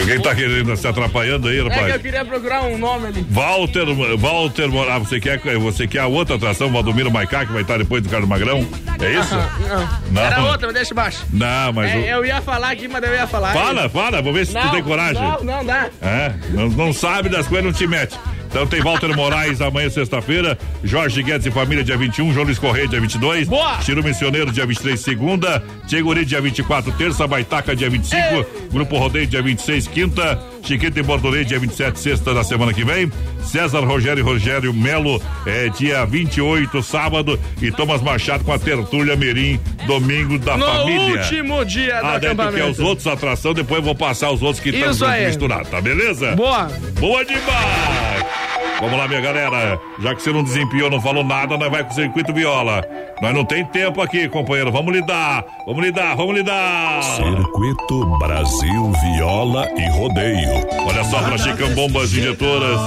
[SPEAKER 2] Quem tá querendo se atrapalhando aí,
[SPEAKER 5] É que
[SPEAKER 2] rapaz?
[SPEAKER 5] eu queria procurar um nome ali.
[SPEAKER 2] Walter, Walter Moraes, ah, você quer, você quer a outra atração, Valdomiro Maicá, que vai estar depois do Carlos Magrão? É isso?
[SPEAKER 5] Não.
[SPEAKER 2] Não.
[SPEAKER 5] Era outra, mas deixa baixo.
[SPEAKER 2] Não, mas.
[SPEAKER 5] É,
[SPEAKER 2] o-
[SPEAKER 5] eu ia falar aqui, mas eu ia falar.
[SPEAKER 2] Fala, fala, vou ver se tu
[SPEAKER 5] Não,
[SPEAKER 2] tem coragem.
[SPEAKER 5] Não, não dá.
[SPEAKER 2] É, não, não sabe das coisas, não te mete. Então tem Walter Moraes amanhã, sexta-feira. Jorge Guedes e Família, dia 21. João Luiz Correia, dia 22.
[SPEAKER 5] Boa!
[SPEAKER 2] Tiro Missioneiro, dia 23, segunda. Diego dia 24, terça. Baitaca, dia 25. Grupo Rodeio, dia 26, quinta. Chiquita e Bordolê, dia 27, sexta da semana que vem. César Rogério e Rogério Melo, é, dia 28, sábado. E Thomas Machado com a Tertúlia Mirim, domingo da
[SPEAKER 5] No
[SPEAKER 2] família.
[SPEAKER 5] último dia do
[SPEAKER 2] Ah, daí tu quer
[SPEAKER 5] acampamento.
[SPEAKER 2] os outros atração, depois eu vou passar os outros que estão misturados, tá beleza?
[SPEAKER 5] Boa.
[SPEAKER 2] Boa demais! Vamos lá, minha galera. Já que você não desempenhou, não falou nada, nós vai com o circuito viola. Nós não tem tempo aqui, companheiro. Vamos lidar, vamos lidar, vamos lidar.
[SPEAKER 1] Circuito Brasil Viola e Rodeio.
[SPEAKER 2] Olha só para Chicão Bombas Injetoras.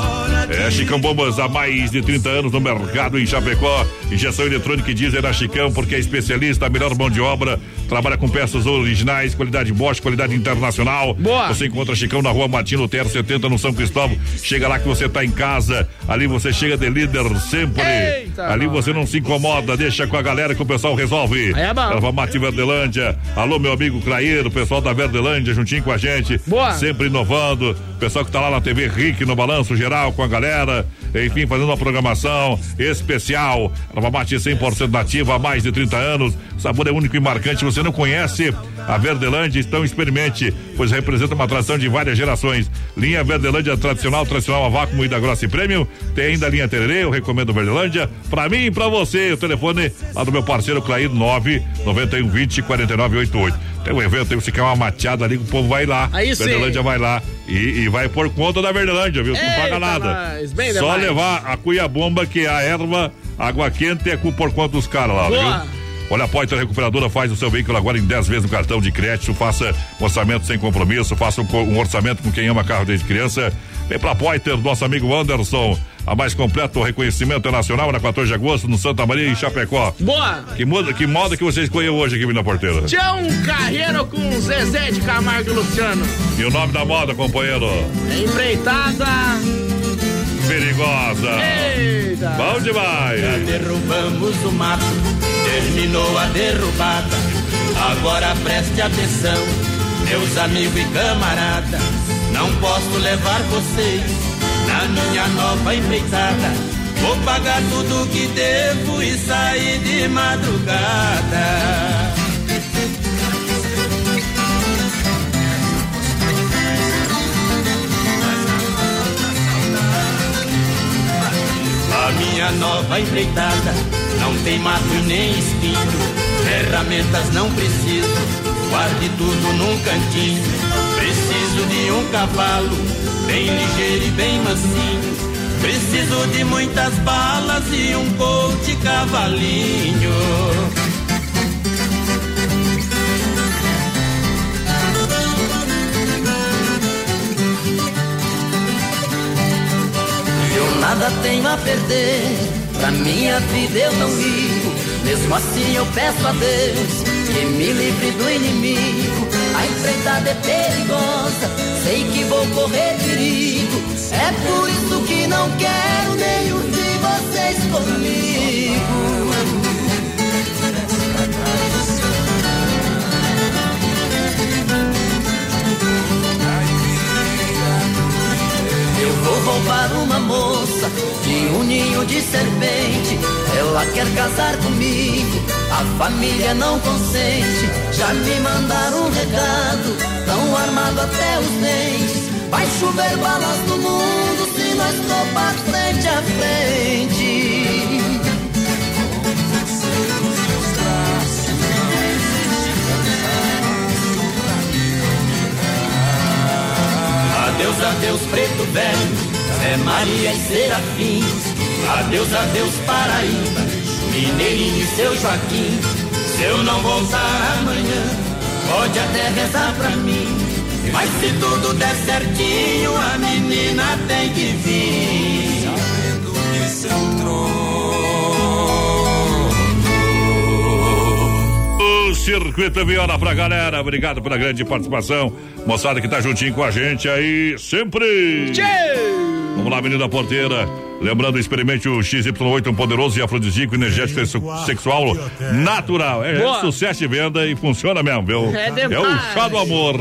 [SPEAKER 2] É, Chicão Bombas há mais de 30 anos no mercado em Chapecó. Injeção eletrônica e diesel na Chicão, porque é especialista, a melhor mão de obra. Trabalha com peças originais, qualidade Bosch, qualidade internacional.
[SPEAKER 5] Boa.
[SPEAKER 2] Você encontra Chicão na rua Martino Terra 70, no São Cristóvão. Chega lá que você tá em casa. Ali você chega de líder sempre.
[SPEAKER 5] Eita,
[SPEAKER 2] Ali você não se incomoda, deixa com a galera que o pessoal resolve.
[SPEAKER 5] Aí é bom.
[SPEAKER 2] Erva Mate Verdelândia. Alô, meu amigo Clair, o pessoal da Verdelândia juntinho com a gente.
[SPEAKER 5] Boa.
[SPEAKER 2] Sempre inovando. Pessoal que tá lá na TV Rick no Balanço Geral com a galera. Enfim, fazendo uma programação especial. Erva Mate 100% nativa há mais de 30 anos. O sabor é único e marcante. Você não conhece a Verdelândia? Então experimente, pois representa uma atração de várias gerações. Linha Verdelândia tradicional, tradicional a vácuo e da grossa e prêmio. Tem ainda a linha Tererê, eu recomendo Verdelândia. Pra mim e pra você, o telefone lá do meu parceiro Clair 9 91 20 49 88. Tem um evento aí, você quer uma mateada ali, o povo vai lá.
[SPEAKER 5] Aí sim.
[SPEAKER 2] Verdelândia vai lá e, e vai por conta da Verdelândia, viu? Não paga nada. Só
[SPEAKER 5] demais.
[SPEAKER 2] Levar a cuia bomba, que é a erva, água quente é por conta dos caras lá,
[SPEAKER 5] Boa.
[SPEAKER 2] viu? Olha, a Poitra Recuperadora faz o seu veículo agora em 10 vezes no cartão de crédito. Faça um orçamento sem compromisso, faça um, um orçamento com quem ama carro desde criança. Vem pra Poiter, nosso amigo Anderson. A mais completo reconhecimento nacional na 14 de agosto, no Santa Maria e Chapecó.
[SPEAKER 5] Boa.
[SPEAKER 2] Que, moda, que moda que você escolheu hoje aqui na porteira?
[SPEAKER 5] Tião Carreiro com Zezé de Camargo e Luciano.
[SPEAKER 2] E o nome da moda, companheiro?
[SPEAKER 5] É Empreitada.
[SPEAKER 2] Perigosa.
[SPEAKER 5] Eita.
[SPEAKER 2] Bom demais.
[SPEAKER 3] Já derrubamos o mato, terminou a derrubada. Agora preste atenção,
[SPEAKER 17] meus amigos e camarada, não posso levar vocês na minha nova empreitada. Vou pagar tudo que devo e sair de madrugada. A minha nova empreitada não tem mato nem espinho, ferramentas não preciso, guarde tudo num cantinho. Preciso de um cavalo, bem ligeiro e bem mansinho. Preciso de muitas balas e um coach cavalinho. Nada tenho a perder, pra minha vida eu não ligo. Mesmo assim eu peço a Deus que me livre do inimigo. A empreitada é perigosa, sei que vou correr perigo. É por isso que não quero nenhum de vocês comigo. Vou roubar uma moça de um ninho de serpente. Ela quer casar comigo, a família não consente. Já me mandaram um recado, tão armado até os dentes. Vai chover balas no mundo se nós topar frente a frente. Adeus, adeus, preto velho, Zé Maria e Serafim. Adeus, adeus, Paraíba, Mineirinho e seu Joaquim. Se eu não voltar amanhã, pode até rezar pra mim. Mas se tudo der certinho, a menina tem que vir. Sabendo que seu
[SPEAKER 2] O Circuito Viola pra galera, obrigado pela grande participação. Moçada que tá juntinho com a gente aí, sempre. Vamos lá, menina porteira. Lembrando, experimente o XY8, um poderoso e afrodisíaco, energético e sexual natural. É,
[SPEAKER 5] Boa.
[SPEAKER 2] é sucesso de venda e funciona mesmo, viu?
[SPEAKER 5] É demais.
[SPEAKER 2] o chá do amor.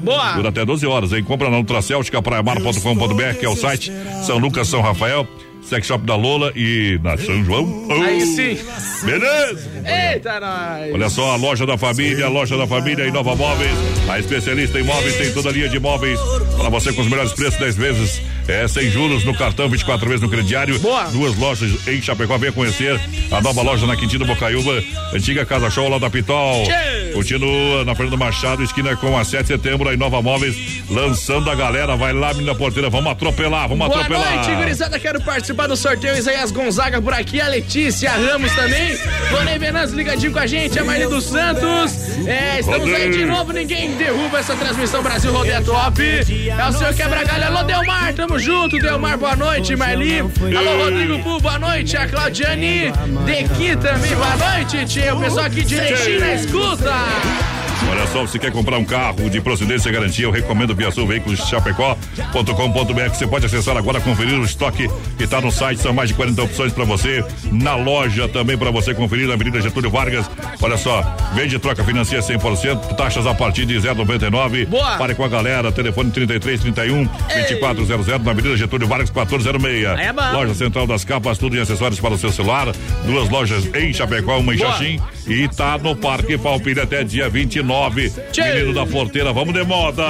[SPEAKER 5] Boa.
[SPEAKER 2] Dura até 12 horas, hein? Compra na Nutracêutica, praiamar.com.br, que é o site São Lucas, São Rafael, Sex Shop da Lola e na São João.
[SPEAKER 5] Aí sim.
[SPEAKER 2] Beleza?
[SPEAKER 5] Eita, nós.
[SPEAKER 2] Olha só, a loja da família, a loja da família em Nova Móveis, a especialista em móveis, tem toda a linha de móveis para você com os melhores preços, 10 vezes, é, sem juros no cartão, 24 vezes no crediário. Duas lojas em Chapecó, venha conhecer a nova loja na Quintino Bocaiúva, antiga Casa Show lá da Pitol. Continua na Fernando Machado, esquina com a 7 de setembro, aí Nova Móveis, lançando a galera, vai lá, menina porteira, vamos atropelar, vamos
[SPEAKER 5] Boa
[SPEAKER 2] atropelar.
[SPEAKER 5] noite, gurizada. Quero participar do sorteio. Isaías Gonzaga por aqui, a Letícia Ramos também. Vonei Venâncio ligadinho com a gente, a Maria dos Santos. É, estamos aí de novo. Ninguém derruba essa transmissão Brasil Rodeia Top. É o senhor Quebra-Galho. Alô, Delmar, tamo junto. Delmar, boa noite. Marli. Alô, Rodrigo Pu, boa noite. A Claudiane Dequi também, boa noite, tia. O pessoal aqui de na escuta.
[SPEAKER 2] Olha só, você quer comprar um carro de procedência e garantia, eu recomendo Via Sul Veículos Chapecó.com.br. Você pode acessar agora, conferir o estoque que está no site. São mais de 40 opções para você. Na loja também para você conferir na Avenida Getúlio Vargas. Olha só, vende troca financia 100%, taxas a partir de 0,99.
[SPEAKER 5] Boa.
[SPEAKER 2] Pare com a galera, telefone 3331 2400 na Avenida Getúlio Vargas 1406.
[SPEAKER 5] Aí é bom.
[SPEAKER 2] Loja Central das Capas, tudo em acessórios para o seu celular. Duas lojas em Chapecó, uma em
[SPEAKER 5] Boa.
[SPEAKER 2] Xaxim e tá no Parque Palpilha até dia 29. Menino da porteira, vamos de moda.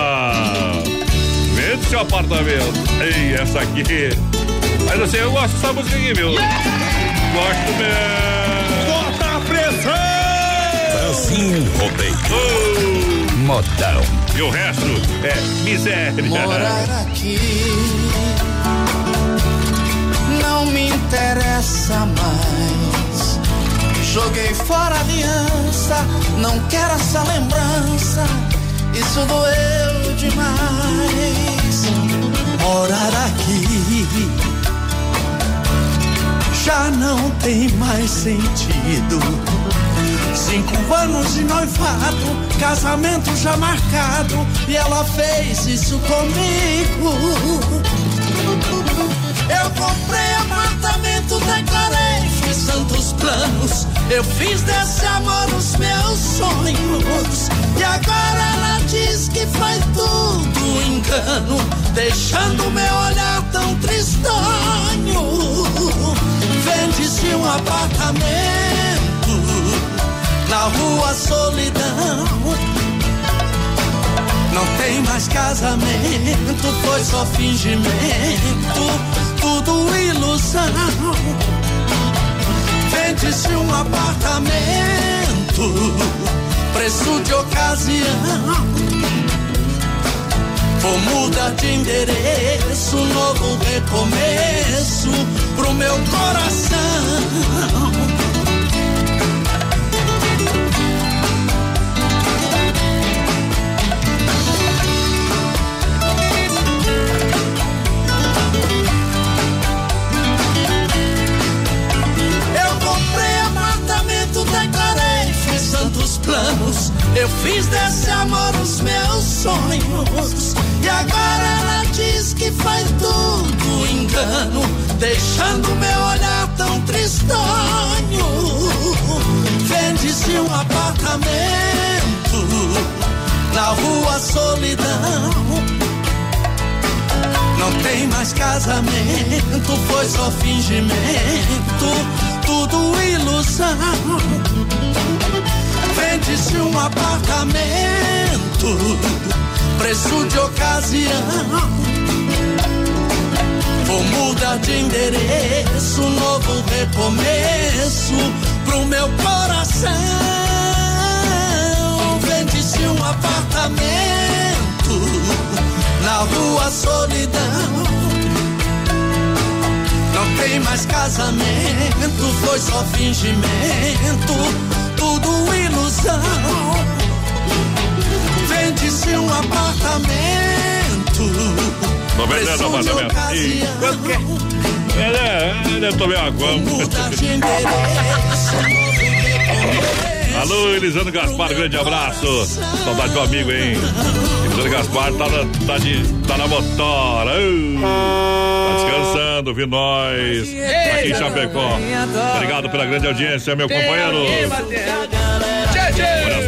[SPEAKER 2] Vende seu apartamento. Ei, essa aqui. Mas assim, eu gosto dessa música aqui, viu? Gosto mesmo.
[SPEAKER 4] Bota a pressão! Brasil Rodeio. Modão.
[SPEAKER 2] E o resto é miséria.
[SPEAKER 3] Morar aqui não me interessa mais. Joguei fora a aliança, não quero essa lembrança. Isso doeu demais. Morar aqui já não tem mais sentido. Cinco anos de noivado, casamento já marcado, e ela fez isso comigo. Eu comprei apartamento, declarei, fiz tantos planos, Eu fiz desse amor os meus sonhos. E agora ela diz que foi tudo engano, deixando meu olhar tão tristonho. Vende-se um apartamento na rua Solidão. Não tem mais casamento, foi só fingimento, tudo ilusão. Vende-se um apartamento, preço de ocasião. Vou mudar de endereço, novo recomeço pro meu coração. Planos. Eu fiz desse amor os meus sonhos. E agora ela diz que foi tudo engano, deixando meu olhar tão tristonho. Vende-se um apartamento na rua Solidão. Não tem mais casamento, foi só fingimento, tudo ilusão vende-se um apartamento, preço de ocasião. Vou mudar de endereço, novo recomeço pro meu coração. Vende-se um apartamento na rua Solidão. Não tem mais casamento, foi só fingimento tudo ilusão. Vende-se um apartamento.
[SPEAKER 2] Tô vendendo apartamento. E quanto que é? É, é, tomei água. Alô, Elisandro Gaspar, grande abraço. Saudade do amigo, hein? Elisandro Gaspar tá na, tá de, tá na motora. Uh, tá descansando, vi nós. Aqui em Chapecó. Obrigado pela grande audiência, meu companheiro.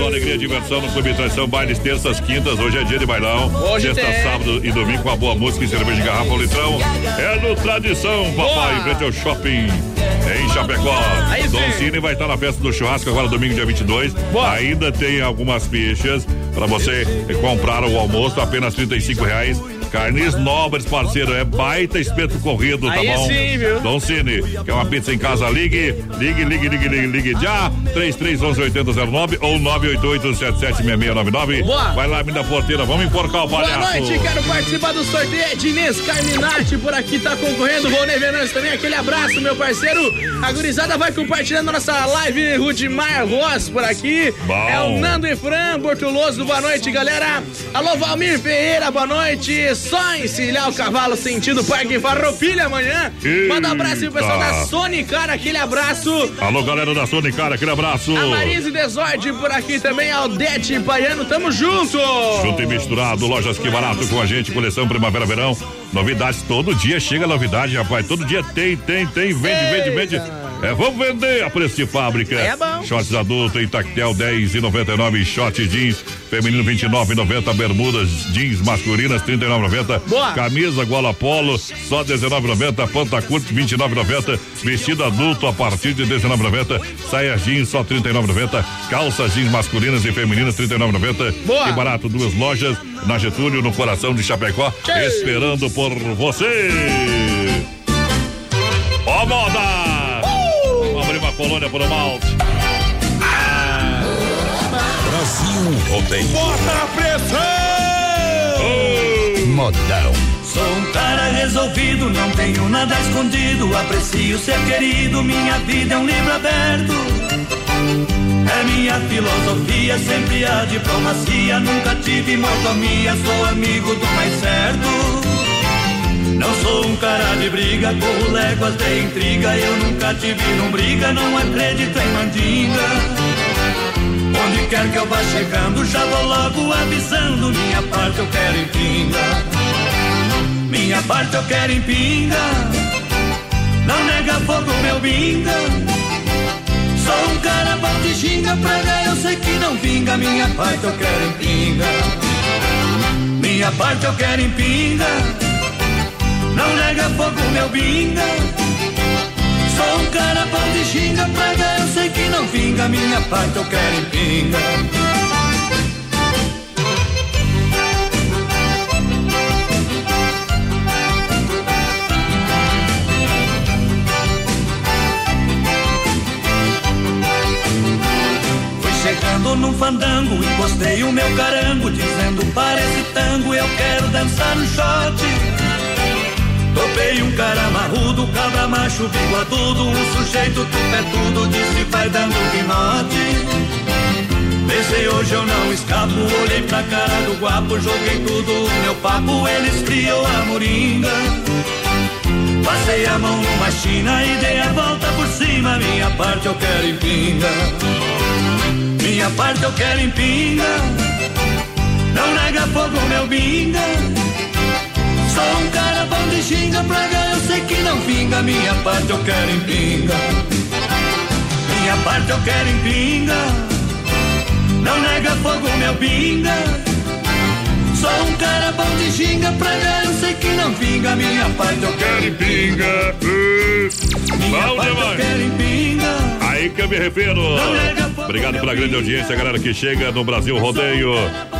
[SPEAKER 2] Só, alegria e diversão no Clube Tradição, bailes terças, quintas, hoje é dia de bailão. Hoje Sexta, tem. sábado e domingo com a boa música e cerveja de garrafa, litrão. É no Tradição, papai, boa. frente ao shopping em Chapecó. Aí Dom Cine vai estar na festa do churrasco agora domingo dia 22. Boa. Ainda tem algumas fichas para você comprar o almoço apenas 35 reais Carnes Nobres, parceiro, é baita espeto corrido, tá Aí bom? Sim, viu? Dom Cine, quer uma pizza em casa? Ligue, ligue, ligue, ligue, ligue, ligue já. 33118009 ou 988776699. Boa. Vai lá, da porteira, vamos enforcar o palhaço.
[SPEAKER 5] Boa noite, quero participar do sorteio. Ednês Carminati por aqui tá concorrendo. Rony Venâncio também, aquele abraço, meu parceiro. A gurizada vai compartilhando nossa live. Rudimar Ross por aqui. Bom. É o Nando e Fran Bortuloso. Boa noite, galera. Alô, Valmir Ferreira, boa noite só encilhar o cavalo sentindo Parque Farroupilha amanhã. Eita. Manda um abraço pro pessoal da Sony Cara, aquele abraço.
[SPEAKER 2] Alô, galera da Sony Cara, aquele abraço.
[SPEAKER 5] A Marise Desorde por aqui também, Aldete Baiano, tamo junto.
[SPEAKER 2] Junto e misturado, lojas que barato com a gente, coleção Primavera-Verão. Novidades todo dia, chega novidade, rapaz. Todo dia tem, tem, tem, vende, Eita. vende, vende. É, vamos vender a preço de fábrica. É bom. Shorts adulto em tactel 10 e 99, short jeans feminino 29 90, bermudas jeans masculinas 39 90, Boa. camisa gola polo só 19 90, panta curto 29 90, vestido adulto a partir de 19 90, saia jeans só 39 90, calças jeans masculinas e femininas 39 90. Boa. Que barato, duas lojas na Getúlio no coração de Chapecó, Cheio. esperando por você. Ó moda! Colônia por malte.
[SPEAKER 1] Ah. Brasil Rodeio.
[SPEAKER 2] Bota a pressão!
[SPEAKER 1] Oh. Modão.
[SPEAKER 29] Sou um cara resolvido, não tenho nada escondido. Aprecio ser querido, minha vida é um livro aberto. É minha filosofia, sempre a diplomacia. Nunca tive mordomia, sou amigo do mais certo. Não sou um cara de briga, corro léguas de intriga. Eu nunca tive num briga, não acredito em mandinga. Onde quer que eu vá chegando, já vou logo avisando. Minha parte eu quero em pinga. Minha parte eu quero em pinga. Não nega fogo, meu binga. Sou um cara
[SPEAKER 3] xinga, praga eu sei que não vinga, minha parte eu quero em pinga. Minha parte eu quero em pinga. Não nega fogo, meu binga. Sou um cara bom de xinga, praga eu sei que não vinga, minha parte eu quero em pinga. Chegando num fandango, encostei o meu carango, dizendo parece tango, eu quero dançar no shot. Topei um cara marrudo, cabra macho, bigodudo, um sujeito tudo, disse vai dando guinote. Pensei hoje eu não escapo, olhei pra cara do guapo, joguei tudo meu papo, ele esfriou a moringa. Passei a mão numa china e dei a volta por cima, minha parte eu quero em pinga. Minha parte eu quero em pinga. Não nega fogo, meu binga. Sou um cara bom de xinga, praga eu sei que não vinga. Minha parte eu quero em pinga. Minha parte eu quero em pinga. Não nega fogo, meu binga. Sou um cara bom de xinga, praga eu sei que não vinga. Minha parte eu quero em pinga. Minha
[SPEAKER 2] Bom
[SPEAKER 3] parte eu quero em pinga.
[SPEAKER 2] Aí que eu me refiro. Obrigado pela grande audiência, galera que chega no Brasil Rodeio.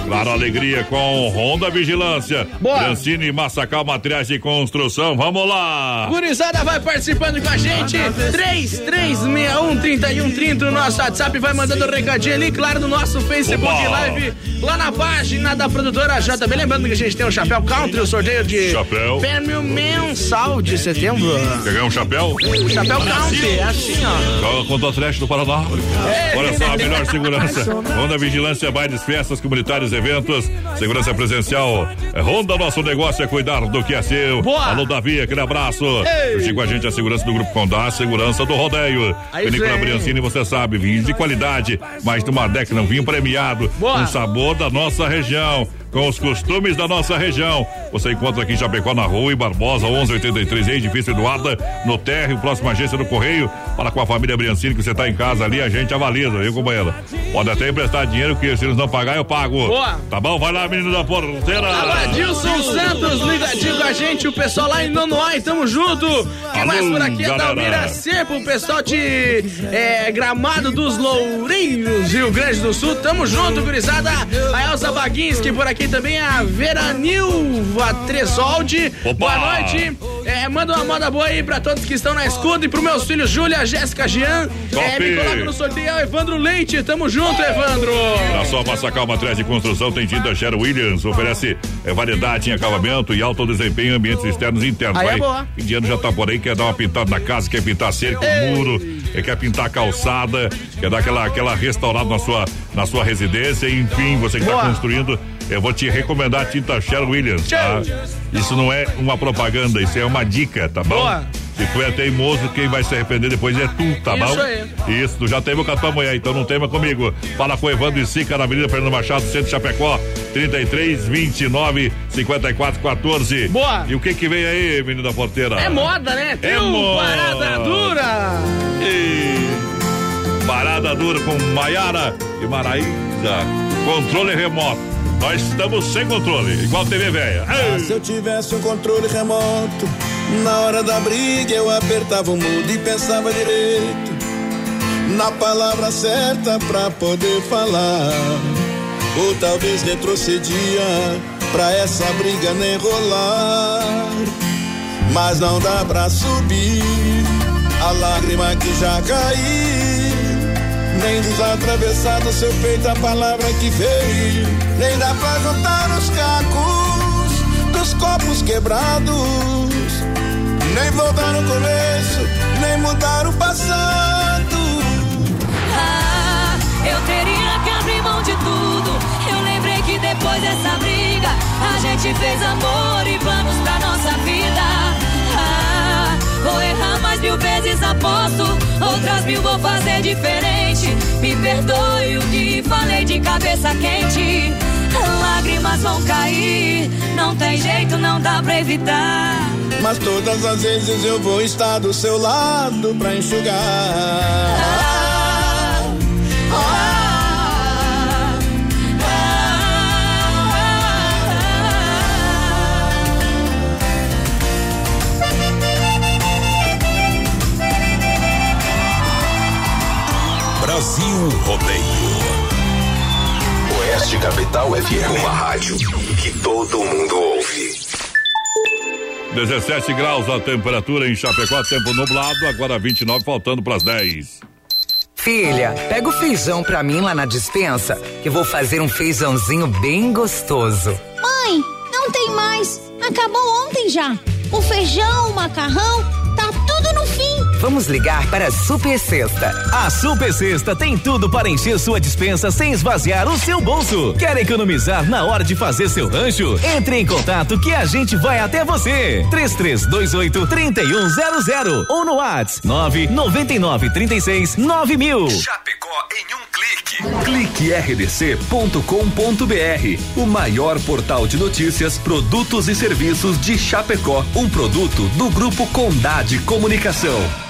[SPEAKER 2] Claro, alegria com Honda Vigilância.
[SPEAKER 5] Boa.
[SPEAKER 2] Francine Massacal Materiais de Construção. Vamos lá.
[SPEAKER 5] Gurizada vai participando com a gente. 3361-3130 no nosso WhatsApp. Vai mandando um recadinho ali, claro, no nosso Facebook
[SPEAKER 2] Oba.
[SPEAKER 5] Live. Lá na página da produtora JB. Lembrando que a gente tem o Chapéu Country, o sorteio de
[SPEAKER 2] Chapéu.
[SPEAKER 5] prêmio mensal de setembro.
[SPEAKER 2] Quer ganhar um chapéu?
[SPEAKER 5] O Chapéu Country, é assim, ó.
[SPEAKER 2] Joga contra o Atlético do Paraná.
[SPEAKER 5] É.
[SPEAKER 2] Olha só, a melhor segurança. Honda Vigilância, bailes, festas, comunitários, eventos. Segurança presencial. É, Honda, nosso negócio é cuidar do que é seu.
[SPEAKER 5] Boa.
[SPEAKER 2] Alô, Davi, aquele abraço. Curtir com a gente a segurança do Grupo Condá, a segurança do rodeio.
[SPEAKER 5] Aí
[SPEAKER 2] Vinícola. Briancini, você sabe, vinhos de qualidade. Mais de uma década, um vinho premiado.
[SPEAKER 5] Boa.
[SPEAKER 2] Um sabor da nossa região. Com os costumes da nossa região. Você encontra aqui em Chapecó, na rua e Barbosa, 1183, em edifício Eduarda, no térreo, próxima agência do Correio. Fala com a família Briancini que você tá em casa ali, a gente avaliza, viu, companheira? Pode até emprestar dinheiro, que se eles não pagar, eu pago.
[SPEAKER 5] Boa.
[SPEAKER 2] Tá bom? Vai lá, menino da porteira.
[SPEAKER 5] Adilson Santos, ligadinho com a gente, o pessoal lá em Nonoai, tamo junto. Quem mais por aqui é. Dalmira Sepo, o pessoal de é, Gramado dos Lourinhos, Rio Grande do Sul, tamo junto, gurizada. A Elza Baguinski por aqui também, a Vera Nilva Tresoldi.
[SPEAKER 2] Opa.
[SPEAKER 5] Boa noite. É, manda uma moda boa aí pra todos que estão na escuta e pros meus filhos Júlia, Jéssica, Jean.
[SPEAKER 2] Top.
[SPEAKER 5] É, me coloca no sorteio, é Evandro Leite, tamo junto, Evandro.
[SPEAKER 2] Na sua Massacal Materiais de Construção tem tinta Sher Williams, oferece é, variedade em acabamento e alto desempenho em ambientes externos e internos.
[SPEAKER 5] Aí é
[SPEAKER 2] Vai,
[SPEAKER 5] boa.
[SPEAKER 2] Indiano já tá por aí, quer dar uma pintada na casa, quer pintar cerca, muro, é, quer pintar a calçada, quer dar aquela, aquela restaurada na sua, na sua residência, enfim, você que
[SPEAKER 5] Boa.
[SPEAKER 2] está construindo, eu vou te recomendar a tinta Sher Williams, tá? Isso não é uma propaganda, isso é uma dica, tá bom?
[SPEAKER 5] Boa.
[SPEAKER 2] Se tu é teimoso, quem vai se arrepender depois é tu, tá
[SPEAKER 5] Isso
[SPEAKER 2] bom?
[SPEAKER 5] aí.
[SPEAKER 2] Isso, tu já teve com a tua mulher, então não tema comigo. Fala com o Evandro e Sica na Avenida Fernando Machado, Centro de Chapecó, 33 29 54 14.
[SPEAKER 5] Boa.
[SPEAKER 2] E o que que vem aí, menino da porteira?
[SPEAKER 5] É moda, né?
[SPEAKER 2] É moda.
[SPEAKER 5] Parada Dura.
[SPEAKER 2] E... Parada dura com Maiara e Maraísa. Controle remoto. Nós estamos sem controle, igual TV velha.
[SPEAKER 30] Ah, se eu tivesse um controle remoto, na hora da briga eu apertava o mudo e pensava direito na palavra certa pra poder falar. Ou talvez retrocedia pra essa briga nem rolar. Mas não dá pra subir a lágrima que já caiu. Nem desatravessar do seu peito a palavra que veio. Nem dá pra juntar os cacos dos copos quebrados. Nem voltar no começo, nem mudar o passado.
[SPEAKER 17] Ah, eu teria que abrir mão de tudo. Eu lembrei que depois dessa briga, a gente fez amor vezes, aposto. Outras mil vou fazer diferente. Me perdoe o que falei de cabeça quente. Lágrimas vão cair, não tem jeito, não dá pra evitar.
[SPEAKER 30] Mas todas as vezes eu vou estar do seu lado pra enxugar.
[SPEAKER 17] Ah,
[SPEAKER 1] Brasil Rodeio. Oeste Capital FM. Uma rádio que todo mundo ouve.
[SPEAKER 2] 17 graus a temperatura em Chapecó, tempo nublado, agora 29, faltando para as 10.
[SPEAKER 31] Filha, pega o feijão pra mim lá na dispensa, que vou fazer um feijãozinho bem gostoso.
[SPEAKER 32] Mãe, não tem mais. Acabou ontem já. O feijão, o macarrão,
[SPEAKER 31] Vamos ligar para a Super Sexta.
[SPEAKER 18] A Super Sexta tem tudo para encher sua dispensa sem esvaziar o seu bolso. Quer economizar na hora de fazer seu rancho? Entre em contato que a gente vai até você. 3328 3100 ou no WhatsApp 999 36 9000.
[SPEAKER 33] Chapecó em um clique. Clique rdc.com.br, o maior portal de notícias, produtos e serviços de Chapecó, um produto do grupo Condade Comunicação.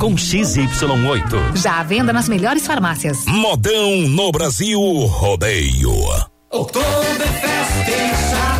[SPEAKER 16] com XY8.
[SPEAKER 12] Já à venda nas melhores farmácias.
[SPEAKER 1] Modão no Brasil Rodeio.
[SPEAKER 17] Oktoberfest em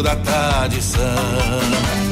[SPEAKER 17] da tradição.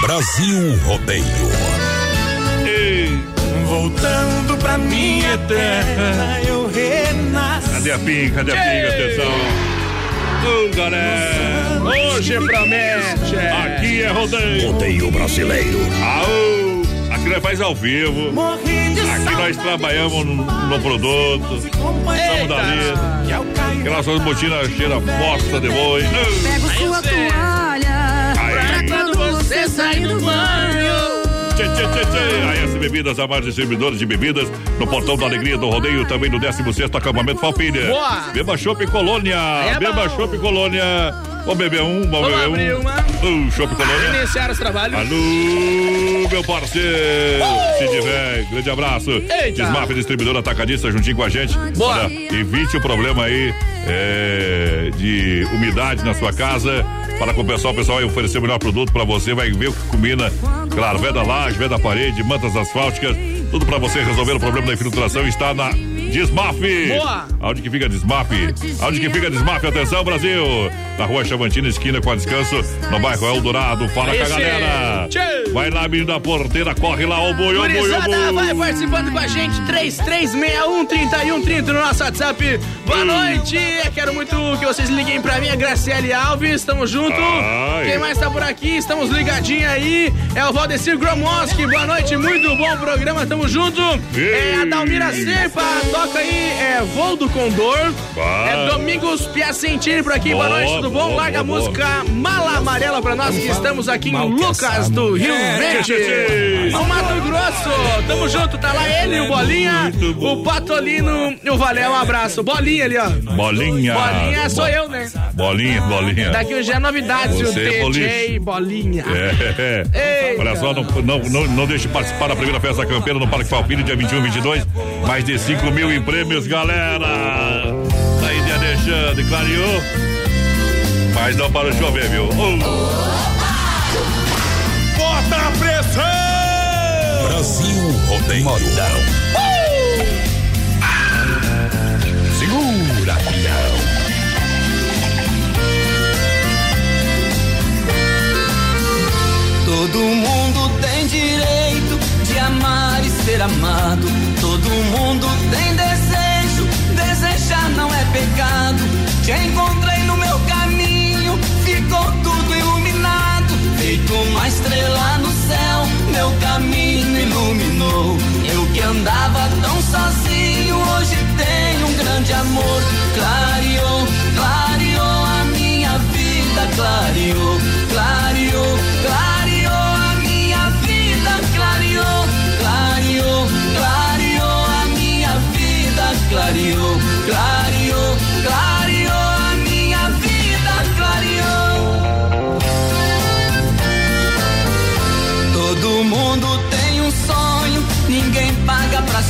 [SPEAKER 1] Brasil Rodeio.
[SPEAKER 34] Ei,
[SPEAKER 17] Voltando pra minha terra, eu renasci.
[SPEAKER 2] Cadê a PIN? Cadê a PIN? Atenção. Ô, galera.
[SPEAKER 5] Hoje promete.
[SPEAKER 2] Aqui é rodeio.
[SPEAKER 1] Rodeio brasileiro.
[SPEAKER 2] Aô, aqui nós faz ao vivo. Aqui nós trabalhamos no, no produto. Estamos dali. Aquelas suas botinas cheira bosta de boi.
[SPEAKER 35] Pego sua toalha. Você sair do banho.
[SPEAKER 2] Tchê, tchê, tchê, tchê. AS Bebidas, a mais distribuidora de bebidas, no portão da alegria do rodeio, também no 16 acampamento Falpilha.
[SPEAKER 5] Boa.
[SPEAKER 2] Beba Chopp Colônia.
[SPEAKER 5] É
[SPEAKER 2] Beba. Chopp Colônia. Vamos beber um, vamos,
[SPEAKER 5] Vamos
[SPEAKER 2] beber um.
[SPEAKER 5] uma.
[SPEAKER 2] Uh, Chopp Colônia.
[SPEAKER 5] Iniciar os trabalhos.
[SPEAKER 2] Alô, meu parceiro. Se tiver, grande abraço.
[SPEAKER 5] Eita.
[SPEAKER 2] Desmaf distribuidor atacadista juntinho com a gente.
[SPEAKER 5] Boa.
[SPEAKER 2] Olha, evite o problema aí é, de umidade na sua casa. Para com o pessoal, o pessoal vai oferecer o melhor produto para você, vai ver o que combina. Claro, veda laje, veda parede, mantas asfálticas, tudo para você resolver o problema da infiltração está na Desmaf.
[SPEAKER 5] Boa.
[SPEAKER 2] Aonde que fica Desmaf? Aonde que fica Desmaf? Atenção, Brasil! Na rua Chavantina, esquina com a descanso, no bairro Eldorado. Fala com a
[SPEAKER 5] Esse.
[SPEAKER 2] galera!
[SPEAKER 5] Tchê.
[SPEAKER 2] Vai lá, menino da porteira, corre lá, ô boi, ô boi, ô
[SPEAKER 5] Gurizada,
[SPEAKER 2] boi!
[SPEAKER 5] vai participando com a gente, 3361-3130 no nosso WhatsApp. Boa noite, eu quero muito que vocês liguem pra mim, a Graciele Alves, tamo junto.
[SPEAKER 2] Ai.
[SPEAKER 5] Quem mais tá por aqui? Estamos ligadinhos aí. É o Valdecir Gromoski, boa noite, muito bom programa, tamo junto. É a Dalmira Serpa, toca coloca aí, é Voo do Condor.
[SPEAKER 2] Bah.
[SPEAKER 5] É Domingos Piacentini por aqui. Boa,
[SPEAKER 2] Boa,
[SPEAKER 5] noite, tudo bom?
[SPEAKER 2] boa,
[SPEAKER 5] Larga
[SPEAKER 2] boa,
[SPEAKER 5] a música Mala Amarela pra nós que estamos aqui em Lucas do Rio
[SPEAKER 2] É,
[SPEAKER 5] Verde. No Mato Grosso. Tamo junto, tá lá ele, o Bolinha, o Patolino e o Valé. Um abraço. Bolinha ali, ó.
[SPEAKER 2] Bolinha.
[SPEAKER 5] Bolinha sou eu, né?
[SPEAKER 2] Bolinha, bolinha.
[SPEAKER 5] Daqui hoje é novidades, o
[SPEAKER 2] Você é
[SPEAKER 5] DJ Bolinha.
[SPEAKER 2] É.
[SPEAKER 5] Eita.
[SPEAKER 2] Olha só, não, não, não, não deixe de participar da primeira festa campeira no Parque Falpini, dia 21 e 22. Mais de 5 mil em prêmios, galera. Aí de Alexandre, clareou. Mas não para de chover, viu? Oh.
[SPEAKER 4] Bota a pressão!
[SPEAKER 1] Brasil Rodeio. Modão. Segura, pião.
[SPEAKER 17] Todo mundo tem direito amar e ser amado. Todo mundo tem desejo, desejar não é pecado. Te encontrei no meu caminho, ficou tudo iluminado. Feito uma estrela no céu, meu caminho iluminou. Eu que andava tão sozinho, hoje tenho um grande amor. Clareou, clareou a minha vida, clareou,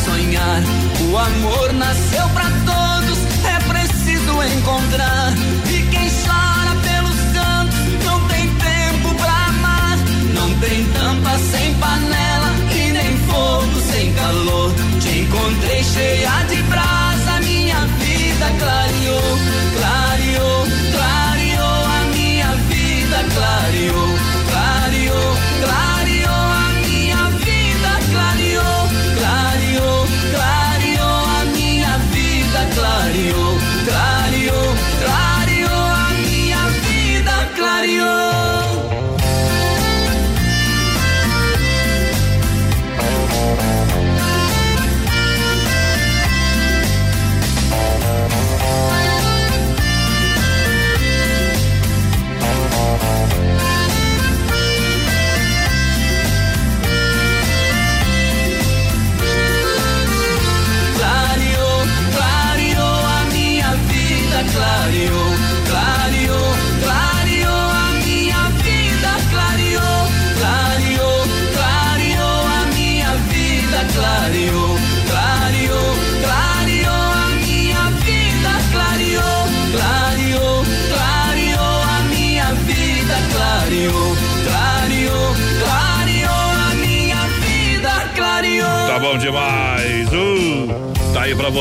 [SPEAKER 17] sonhar. O amor nasceu pra todos, é preciso encontrar.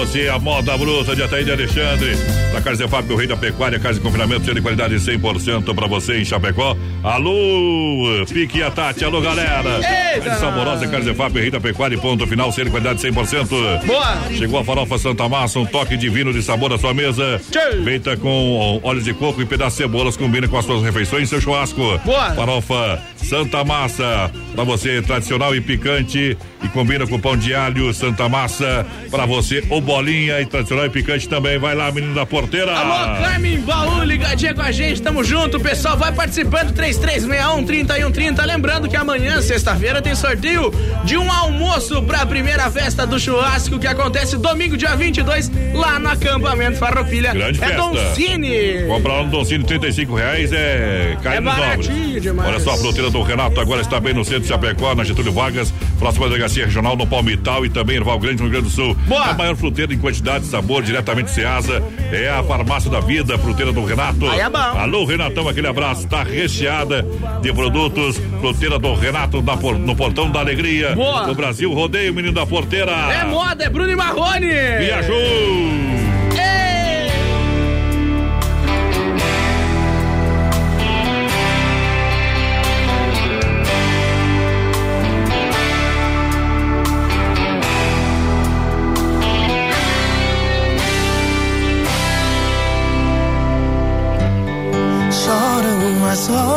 [SPEAKER 2] Você a moda bruta de Ataíde Alexandre. Da Casa Fábio, o rei da pecuária, casa de confinamento, de qualidade 100% pra você em Chapecó. Alô, Pique e a Tati, alô galera.
[SPEAKER 5] Eita!
[SPEAKER 2] Saborosa, Casa Fábio, rei da pecuária, ponto final, ser de qualidade 100%.
[SPEAKER 5] Boa!
[SPEAKER 2] Chegou a farofa Santa Massa, um toque divino de sabor à sua mesa. Feita com óleos de coco e pedaços de cebolas, combina com as suas refeições e seu churrasco.
[SPEAKER 5] Boa!
[SPEAKER 2] Farofa Santa Massa, pra você tradicional e picante e combina com pão de alho Santa Massa, pra você o bolinha e tradicional e picante também. Vai lá, menino da porteira.
[SPEAKER 5] Alô, Carmen Baú, ligadinha com a gente, tamo junto, pessoal, vai participando, 3361 3130, lembrando que amanhã, sexta-feira, tem sorteio de um almoço pra primeira festa do churrasco que acontece domingo, dia 22, lá no acampamento Farroupilha.
[SPEAKER 2] Grande
[SPEAKER 5] é
[SPEAKER 2] festa.
[SPEAKER 5] Cine.
[SPEAKER 2] Comprar lá no Doncini, 35 reais é cair
[SPEAKER 5] É baratinho.
[SPEAKER 2] Olha só, a fruteira do Renato agora está bem no centro de Chapecó, na Getúlio Vargas, próxima delegacia regional no Palmital e também em Val Grande, no Rio Grande do Sul.
[SPEAKER 5] Boa.
[SPEAKER 2] A maior fruteira em quantidade e sabor, diretamente de Ceasa, é a farmácia da vida, fruteira do Renato.
[SPEAKER 5] Aí é bom.
[SPEAKER 2] Alô, Renatão, aquele abraço. Está recheada de produtos. Fruteira do Renato na por- no Portão da Alegria.
[SPEAKER 5] Boa.
[SPEAKER 2] No Brasil, rodeio, menino da porteira.
[SPEAKER 5] É moda, é Bruno e Marrone.
[SPEAKER 2] Viajou!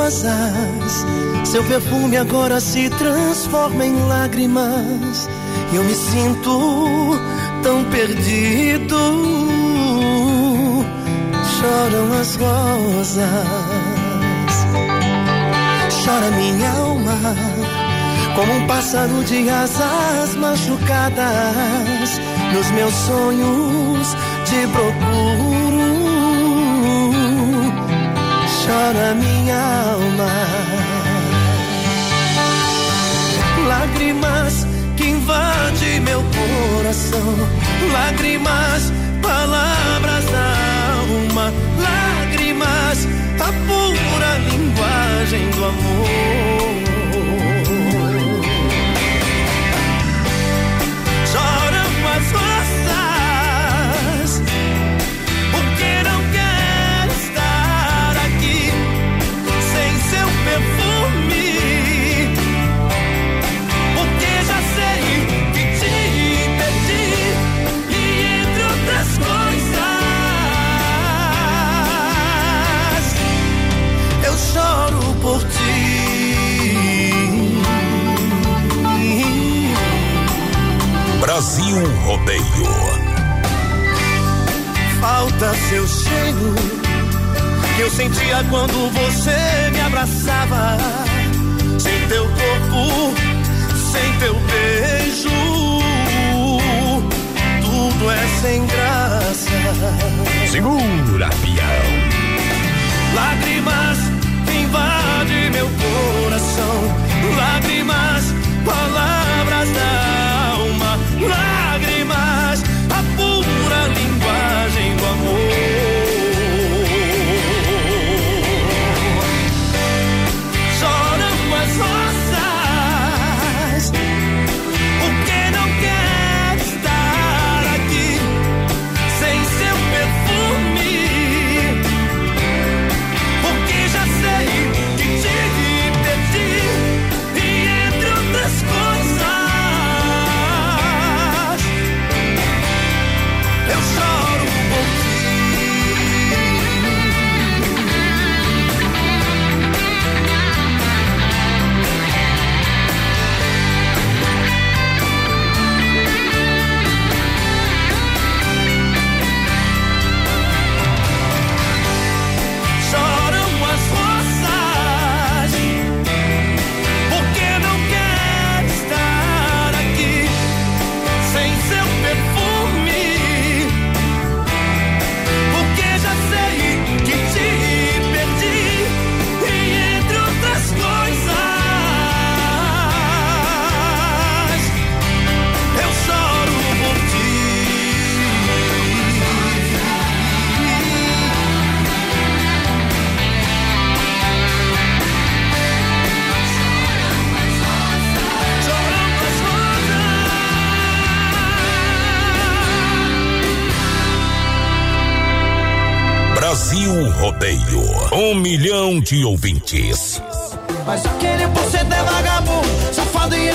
[SPEAKER 6] Rosas, seu perfume agora se transforma em lágrimas. E eu me sinto
[SPEAKER 3] tão perdido, choram as rosas, chora minha alma, como um pássaro de asas machucadas, nos meus sonhos te procuro, chora minha alma. Lágrimas que invade meu coração, lágrimas, palavras da alma, lágrimas, a pura linguagem do amor.
[SPEAKER 1] Brasil Rodeio.
[SPEAKER 3] Falta seu cheiro que eu sentia quando você me abraçava. Sem teu corpo, sem teu beijo, tudo é sem graça.
[SPEAKER 1] Segura, peão.
[SPEAKER 3] Lágrimas invade meu coração, lágrimas, palavras da alma,
[SPEAKER 1] Brasil Rodeio. Um milhão de ouvintes.
[SPEAKER 3] Mas aquele cento é vagabundo, safado e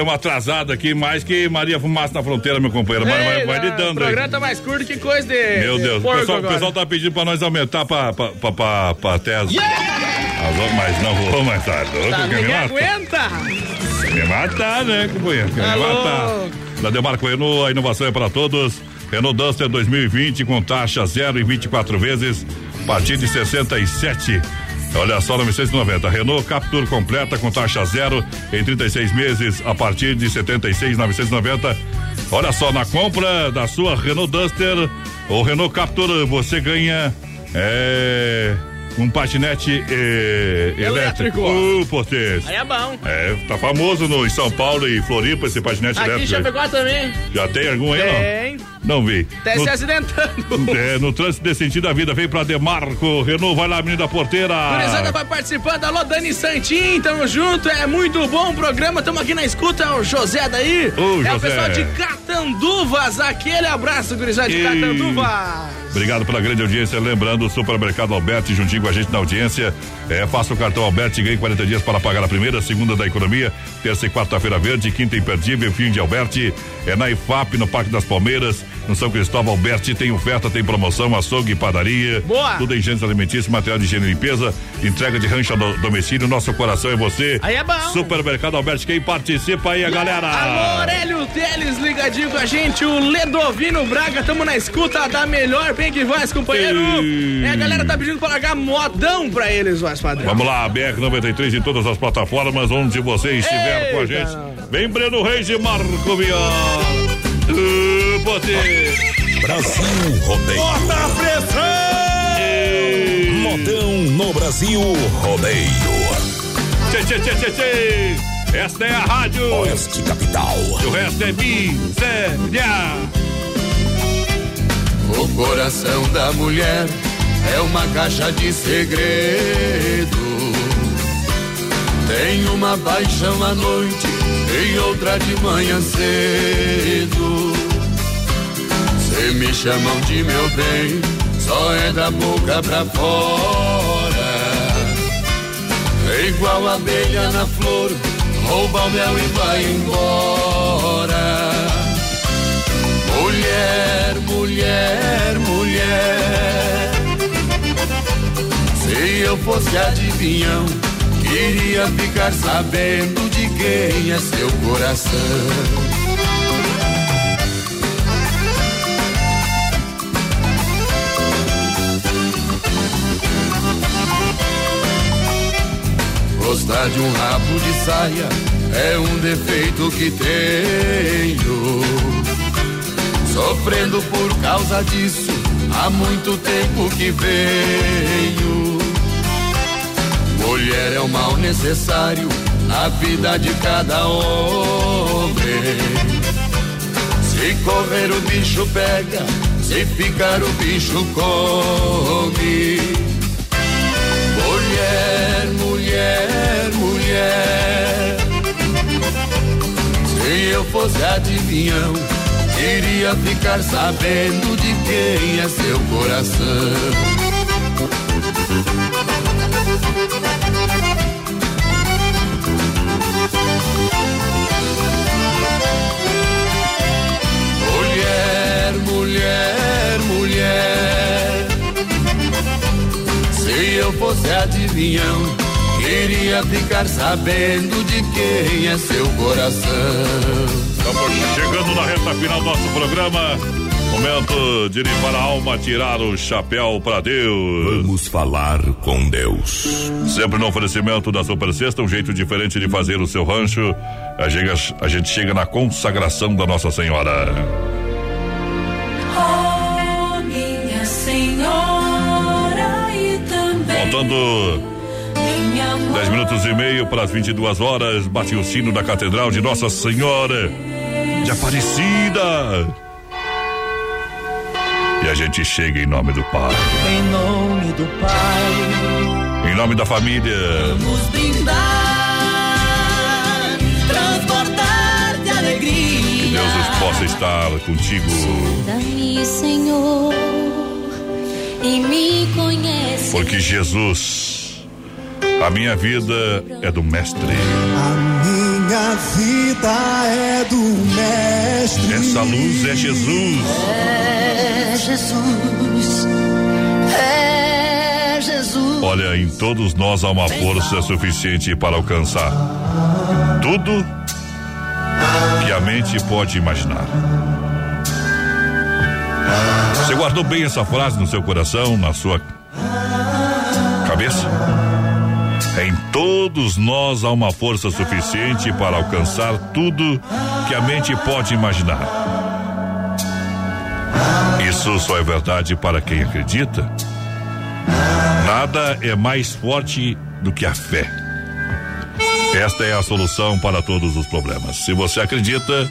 [SPEAKER 2] estamos atrasados aqui, mais que Maria Fumaça na fronteira, meu companheiro. Vai, vai, vai
[SPEAKER 5] O
[SPEAKER 2] lidando aí.
[SPEAKER 5] programa tá mais curto que coisa de.
[SPEAKER 2] Meu
[SPEAKER 5] de
[SPEAKER 2] Deus, o pessoal, o pessoal tá pedindo pra nós aumentar pra, pra, pra, pra, pra até as. As horas, mas não vou mais.
[SPEAKER 5] Tá,
[SPEAKER 2] Quer me matar?
[SPEAKER 5] aguenta!
[SPEAKER 2] Me matar, né, companheiro? Quer
[SPEAKER 5] Tá
[SPEAKER 2] me matar.
[SPEAKER 5] louco.
[SPEAKER 2] Da Demarco Renault, a inovação é para todos. Renault Duster 2020 com taxa zero em 24 vezes, a partir de 67. Olha só, 990. Renault Captur completa com taxa zero em 36 meses, a partir de 76,990. Olha só, na compra da sua Renault Duster ou Renault Captur, você ganha é, um patinete é, elétrico.
[SPEAKER 5] Elétrico.
[SPEAKER 2] Portês.
[SPEAKER 5] Aí é bom.
[SPEAKER 2] É, tá famoso no, em São Paulo e Floripa esse patinete
[SPEAKER 5] Aqui
[SPEAKER 2] elétrico. aí.
[SPEAKER 5] Chapecó também.
[SPEAKER 2] Já tem algum aí, não?
[SPEAKER 5] Tem.
[SPEAKER 2] Não vê.
[SPEAKER 5] Até
[SPEAKER 2] no,
[SPEAKER 5] se acidentando.
[SPEAKER 2] É, no trânsito desse sentido da vida, vem pra Demarco, Renault, vai lá, menina porteira.
[SPEAKER 5] Gurizada vai participando, alô Dani Santin, tamo junto, é muito bom o programa, tamo aqui na escuta, é o José daí.
[SPEAKER 2] Ô,
[SPEAKER 5] é o
[SPEAKER 2] José.
[SPEAKER 5] pessoal de Catanduvas, aquele abraço, gurizada de
[SPEAKER 2] E-
[SPEAKER 5] Catanduvas.
[SPEAKER 2] Obrigado pela grande audiência. Lembrando, o Supermercado Alberti, juntinho com a gente na audiência. É, faça o cartão Alberti e ganhe 40 dias para pagar a primeira, segunda da economia, terça e quarta-feira verde, quinta imperdível, fim de Alberti. É na IFAP, no Parque das Palmeiras, no São Cristóvão Alberti. Tem oferta, tem promoção, açougue padaria.
[SPEAKER 5] Boa.
[SPEAKER 2] Tudo em gêneros alimentícios, material de higiene e limpeza, entrega de rancha do domicílio. Nosso coração é você.
[SPEAKER 5] Aí é bom.
[SPEAKER 2] Supermercado Alberti, quem participa aí, a galera?
[SPEAKER 5] Alô, Aurélio Teles ligadinho com a gente, o Ledovino Braga, tamo na escuta da melhor, bem que voz, companheiro.
[SPEAKER 2] Ei.
[SPEAKER 5] É, a galera tá pedindo pra largar modão pra eles, voz padrão.
[SPEAKER 2] Vamos lá, BR-93 em todas as plataformas onde você estiver com a gente. Vem Breno Reis e Marco Viola. Uh, Poder.
[SPEAKER 1] Brasil Rodeio.
[SPEAKER 2] Bota a pressão!
[SPEAKER 1] Modão no Brasil Rodeio.
[SPEAKER 2] Tchê, tchê, tchê, tchê, tchê. Esta é a rádio.
[SPEAKER 1] Oeste Capital.
[SPEAKER 2] E o resto é miséria.
[SPEAKER 3] O coração da mulher é uma caixa de segredo. Tem uma paixão à noite e outra de manhã cedo. Se me chamam de meu bem, só é da boca pra fora. É igual abelha na flor, rouba o mel e vai embora. Mulher, mulher, mulher. Se eu fosse adivinhão, queria ficar sabendo de quem é seu coração. Gostar de um rabo de saia é um defeito que tenho. Sofrendo por causa disso, há muito tempo que venho. Mulher é o mal necessário na vida de cada homem. Se correr o bicho pega, se ficar o bicho come. Mulher, mulher. Se eu fosse adivinhão, queria ficar sabendo de quem é seu coração. Se eu fosse adivinhão, queria ficar sabendo de quem é seu coração.
[SPEAKER 2] Estamos chegando na reta final do nosso programa. Momento de limpar a alma, tirar o chapéu para Deus.
[SPEAKER 1] Vamos falar com Deus.
[SPEAKER 2] Sempre no oferecimento da Super Sexta, um jeito diferente de fazer o seu rancho. A gente, a gente chega na consagração da Nossa Senhora.
[SPEAKER 17] Oh, minha senhora e também
[SPEAKER 2] Faltando
[SPEAKER 17] minha mãe.
[SPEAKER 2] 10 minutos e meio para as 22 horas, bate o sino da Catedral de Nossa Senhora de Aparecida. E a gente chega em nome do Pai,
[SPEAKER 6] Em nome do Pai,
[SPEAKER 2] em nome da família.
[SPEAKER 6] vamos brindar, transportar de alegria.
[SPEAKER 2] Que Deus possa estar contigo.
[SPEAKER 32] Dá-me, Senhor, e me conhece.
[SPEAKER 2] Porque Jesus, a minha vida é do Mestre.
[SPEAKER 36] Minha vida é do Mestre.
[SPEAKER 2] Essa luz é Jesus.
[SPEAKER 32] É Jesus, é Jesus.
[SPEAKER 2] Olha, em todos nós há uma força suficiente para alcançar tudo que a mente pode imaginar. Você guardou bem essa frase no seu coração, na sua cabeça? Em todos nós há uma força suficiente para alcançar tudo que a mente pode imaginar. Isso só é verdade para quem acredita. Nada é mais forte do que a fé. Esta é a solução para todos os problemas. Se você acredita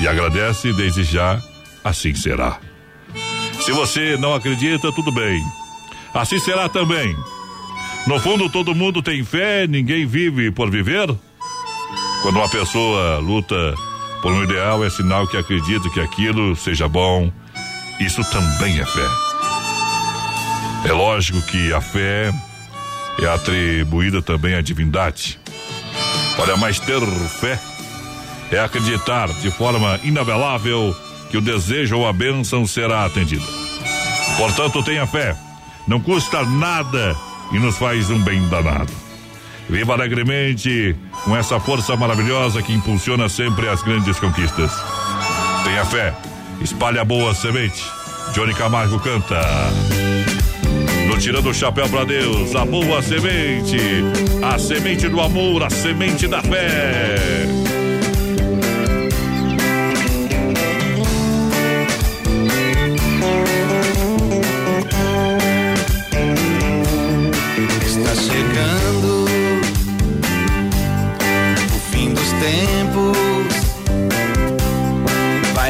[SPEAKER 2] e agradece desde já, assim será. Se você não acredita, tudo bem. Assim será também. No fundo, todo mundo tem fé, ninguém vive por viver. Quando uma pessoa luta por um ideal, é sinal que acredita que aquilo seja bom. Isso também é fé. É lógico que a fé é atribuída também à divindade. Olha, mas ter fé é acreditar de forma inabelável que o desejo ou a bênção será atendida. Portanto, tenha fé. Não custa nada e nos faz um bem danado. Viva alegremente com essa força maravilhosa que impulsiona sempre as grandes conquistas. Tenha fé, espalhe a boa semente. Johnny Camargo canta. No Tirando o Chapéu para Deus, a boa semente, a semente do amor, a semente da fé.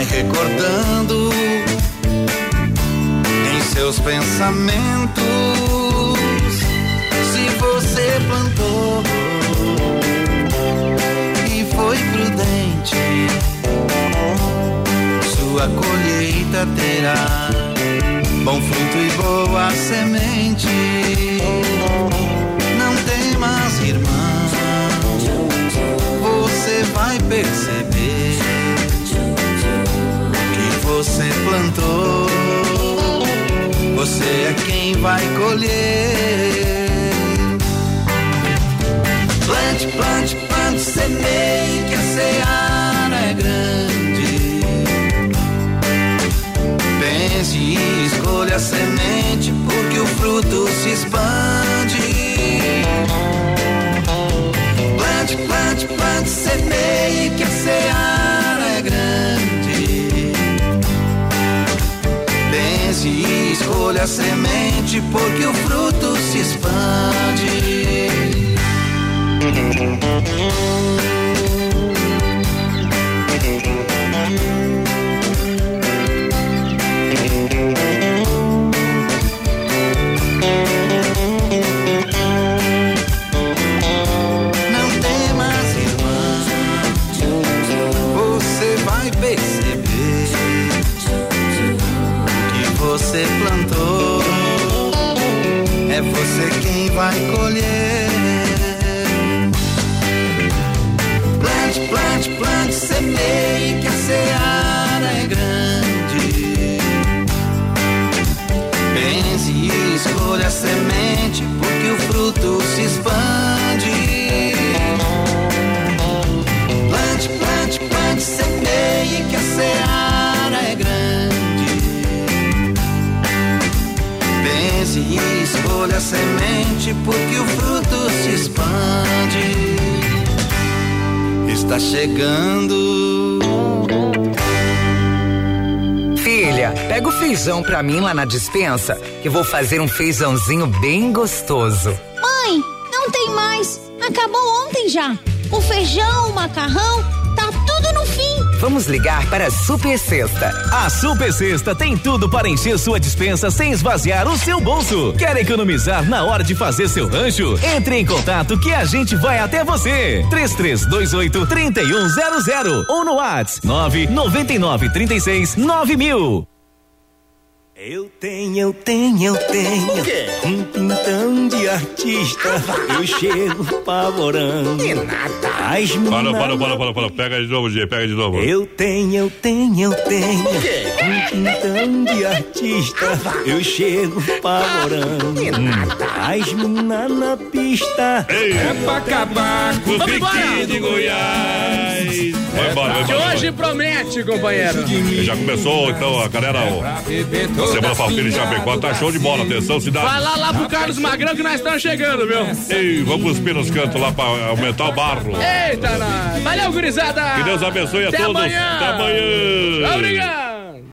[SPEAKER 23] Vai recordando em seus pensamentos. Se você plantou e foi prudente, sua colheita terá bom fruto e boa semente. Não temas, irmã, você vai perceber você plantou. Você é quem vai colher. Plante, plante, plante, semeie que a seara é grande. Pense e escolha a semente, porque o fruto se expande. Plante, plante, plante, semeie que a seara Pense e escolha a semente, porque o fruto se expande. Não você quem vai colher. Plante, plante, plante, semeie que a seara é grande. Pense e escolha a semente, porque o fruto se expande. Pense e escolha a semente, porque o fruto se expande. Está chegando.
[SPEAKER 31] Filha, pega o feijão pra mim lá na dispensa, que eu vou fazer um feijãozinho bem gostoso.
[SPEAKER 32] Mãe, não tem mais. Acabou ontem já. O feijão, o macarrão,
[SPEAKER 31] Vamos ligar para a Super Sexta.
[SPEAKER 18] A Super Sexta tem tudo para encher sua dispensa sem esvaziar o seu bolso. Quer economizar na hora de fazer seu rancho? Entre em contato que a gente vai até você. 3328 3100 ou no WhatsApp 999 36 9000.
[SPEAKER 3] Eu tenho, eu tenho, eu tenho um pintão de artista. Eu chego pavorando. Que nada. As
[SPEAKER 2] Para, para, para, para, para. Pega de novo, G, pega de novo.
[SPEAKER 3] Eu tenho, eu tenho, eu tenho um pintão de artista. Eu chego pavorando. Que nada. As minas na pista.
[SPEAKER 37] É pra acabar com o pique de Goiás.
[SPEAKER 2] Vai embora, vai
[SPEAKER 5] Que
[SPEAKER 2] embora.
[SPEAKER 5] hoje promete, companheiro.
[SPEAKER 2] Já começou, então, a galera. ó, a Semana Palpira em Chapecó tá show de bola. Atenção, cidade.
[SPEAKER 5] Vai lá, lá pro Carlos Magrão que nós estamos chegando, viu?
[SPEAKER 2] Ei, vamos cuspir nos cantos lá pra aumentar o barro.
[SPEAKER 5] Eita, nós. Valeu, gurizada.
[SPEAKER 2] Que Deus abençoe a
[SPEAKER 5] Até
[SPEAKER 2] todos.
[SPEAKER 5] amanhã.
[SPEAKER 2] Até amanhã.
[SPEAKER 5] Obrigado.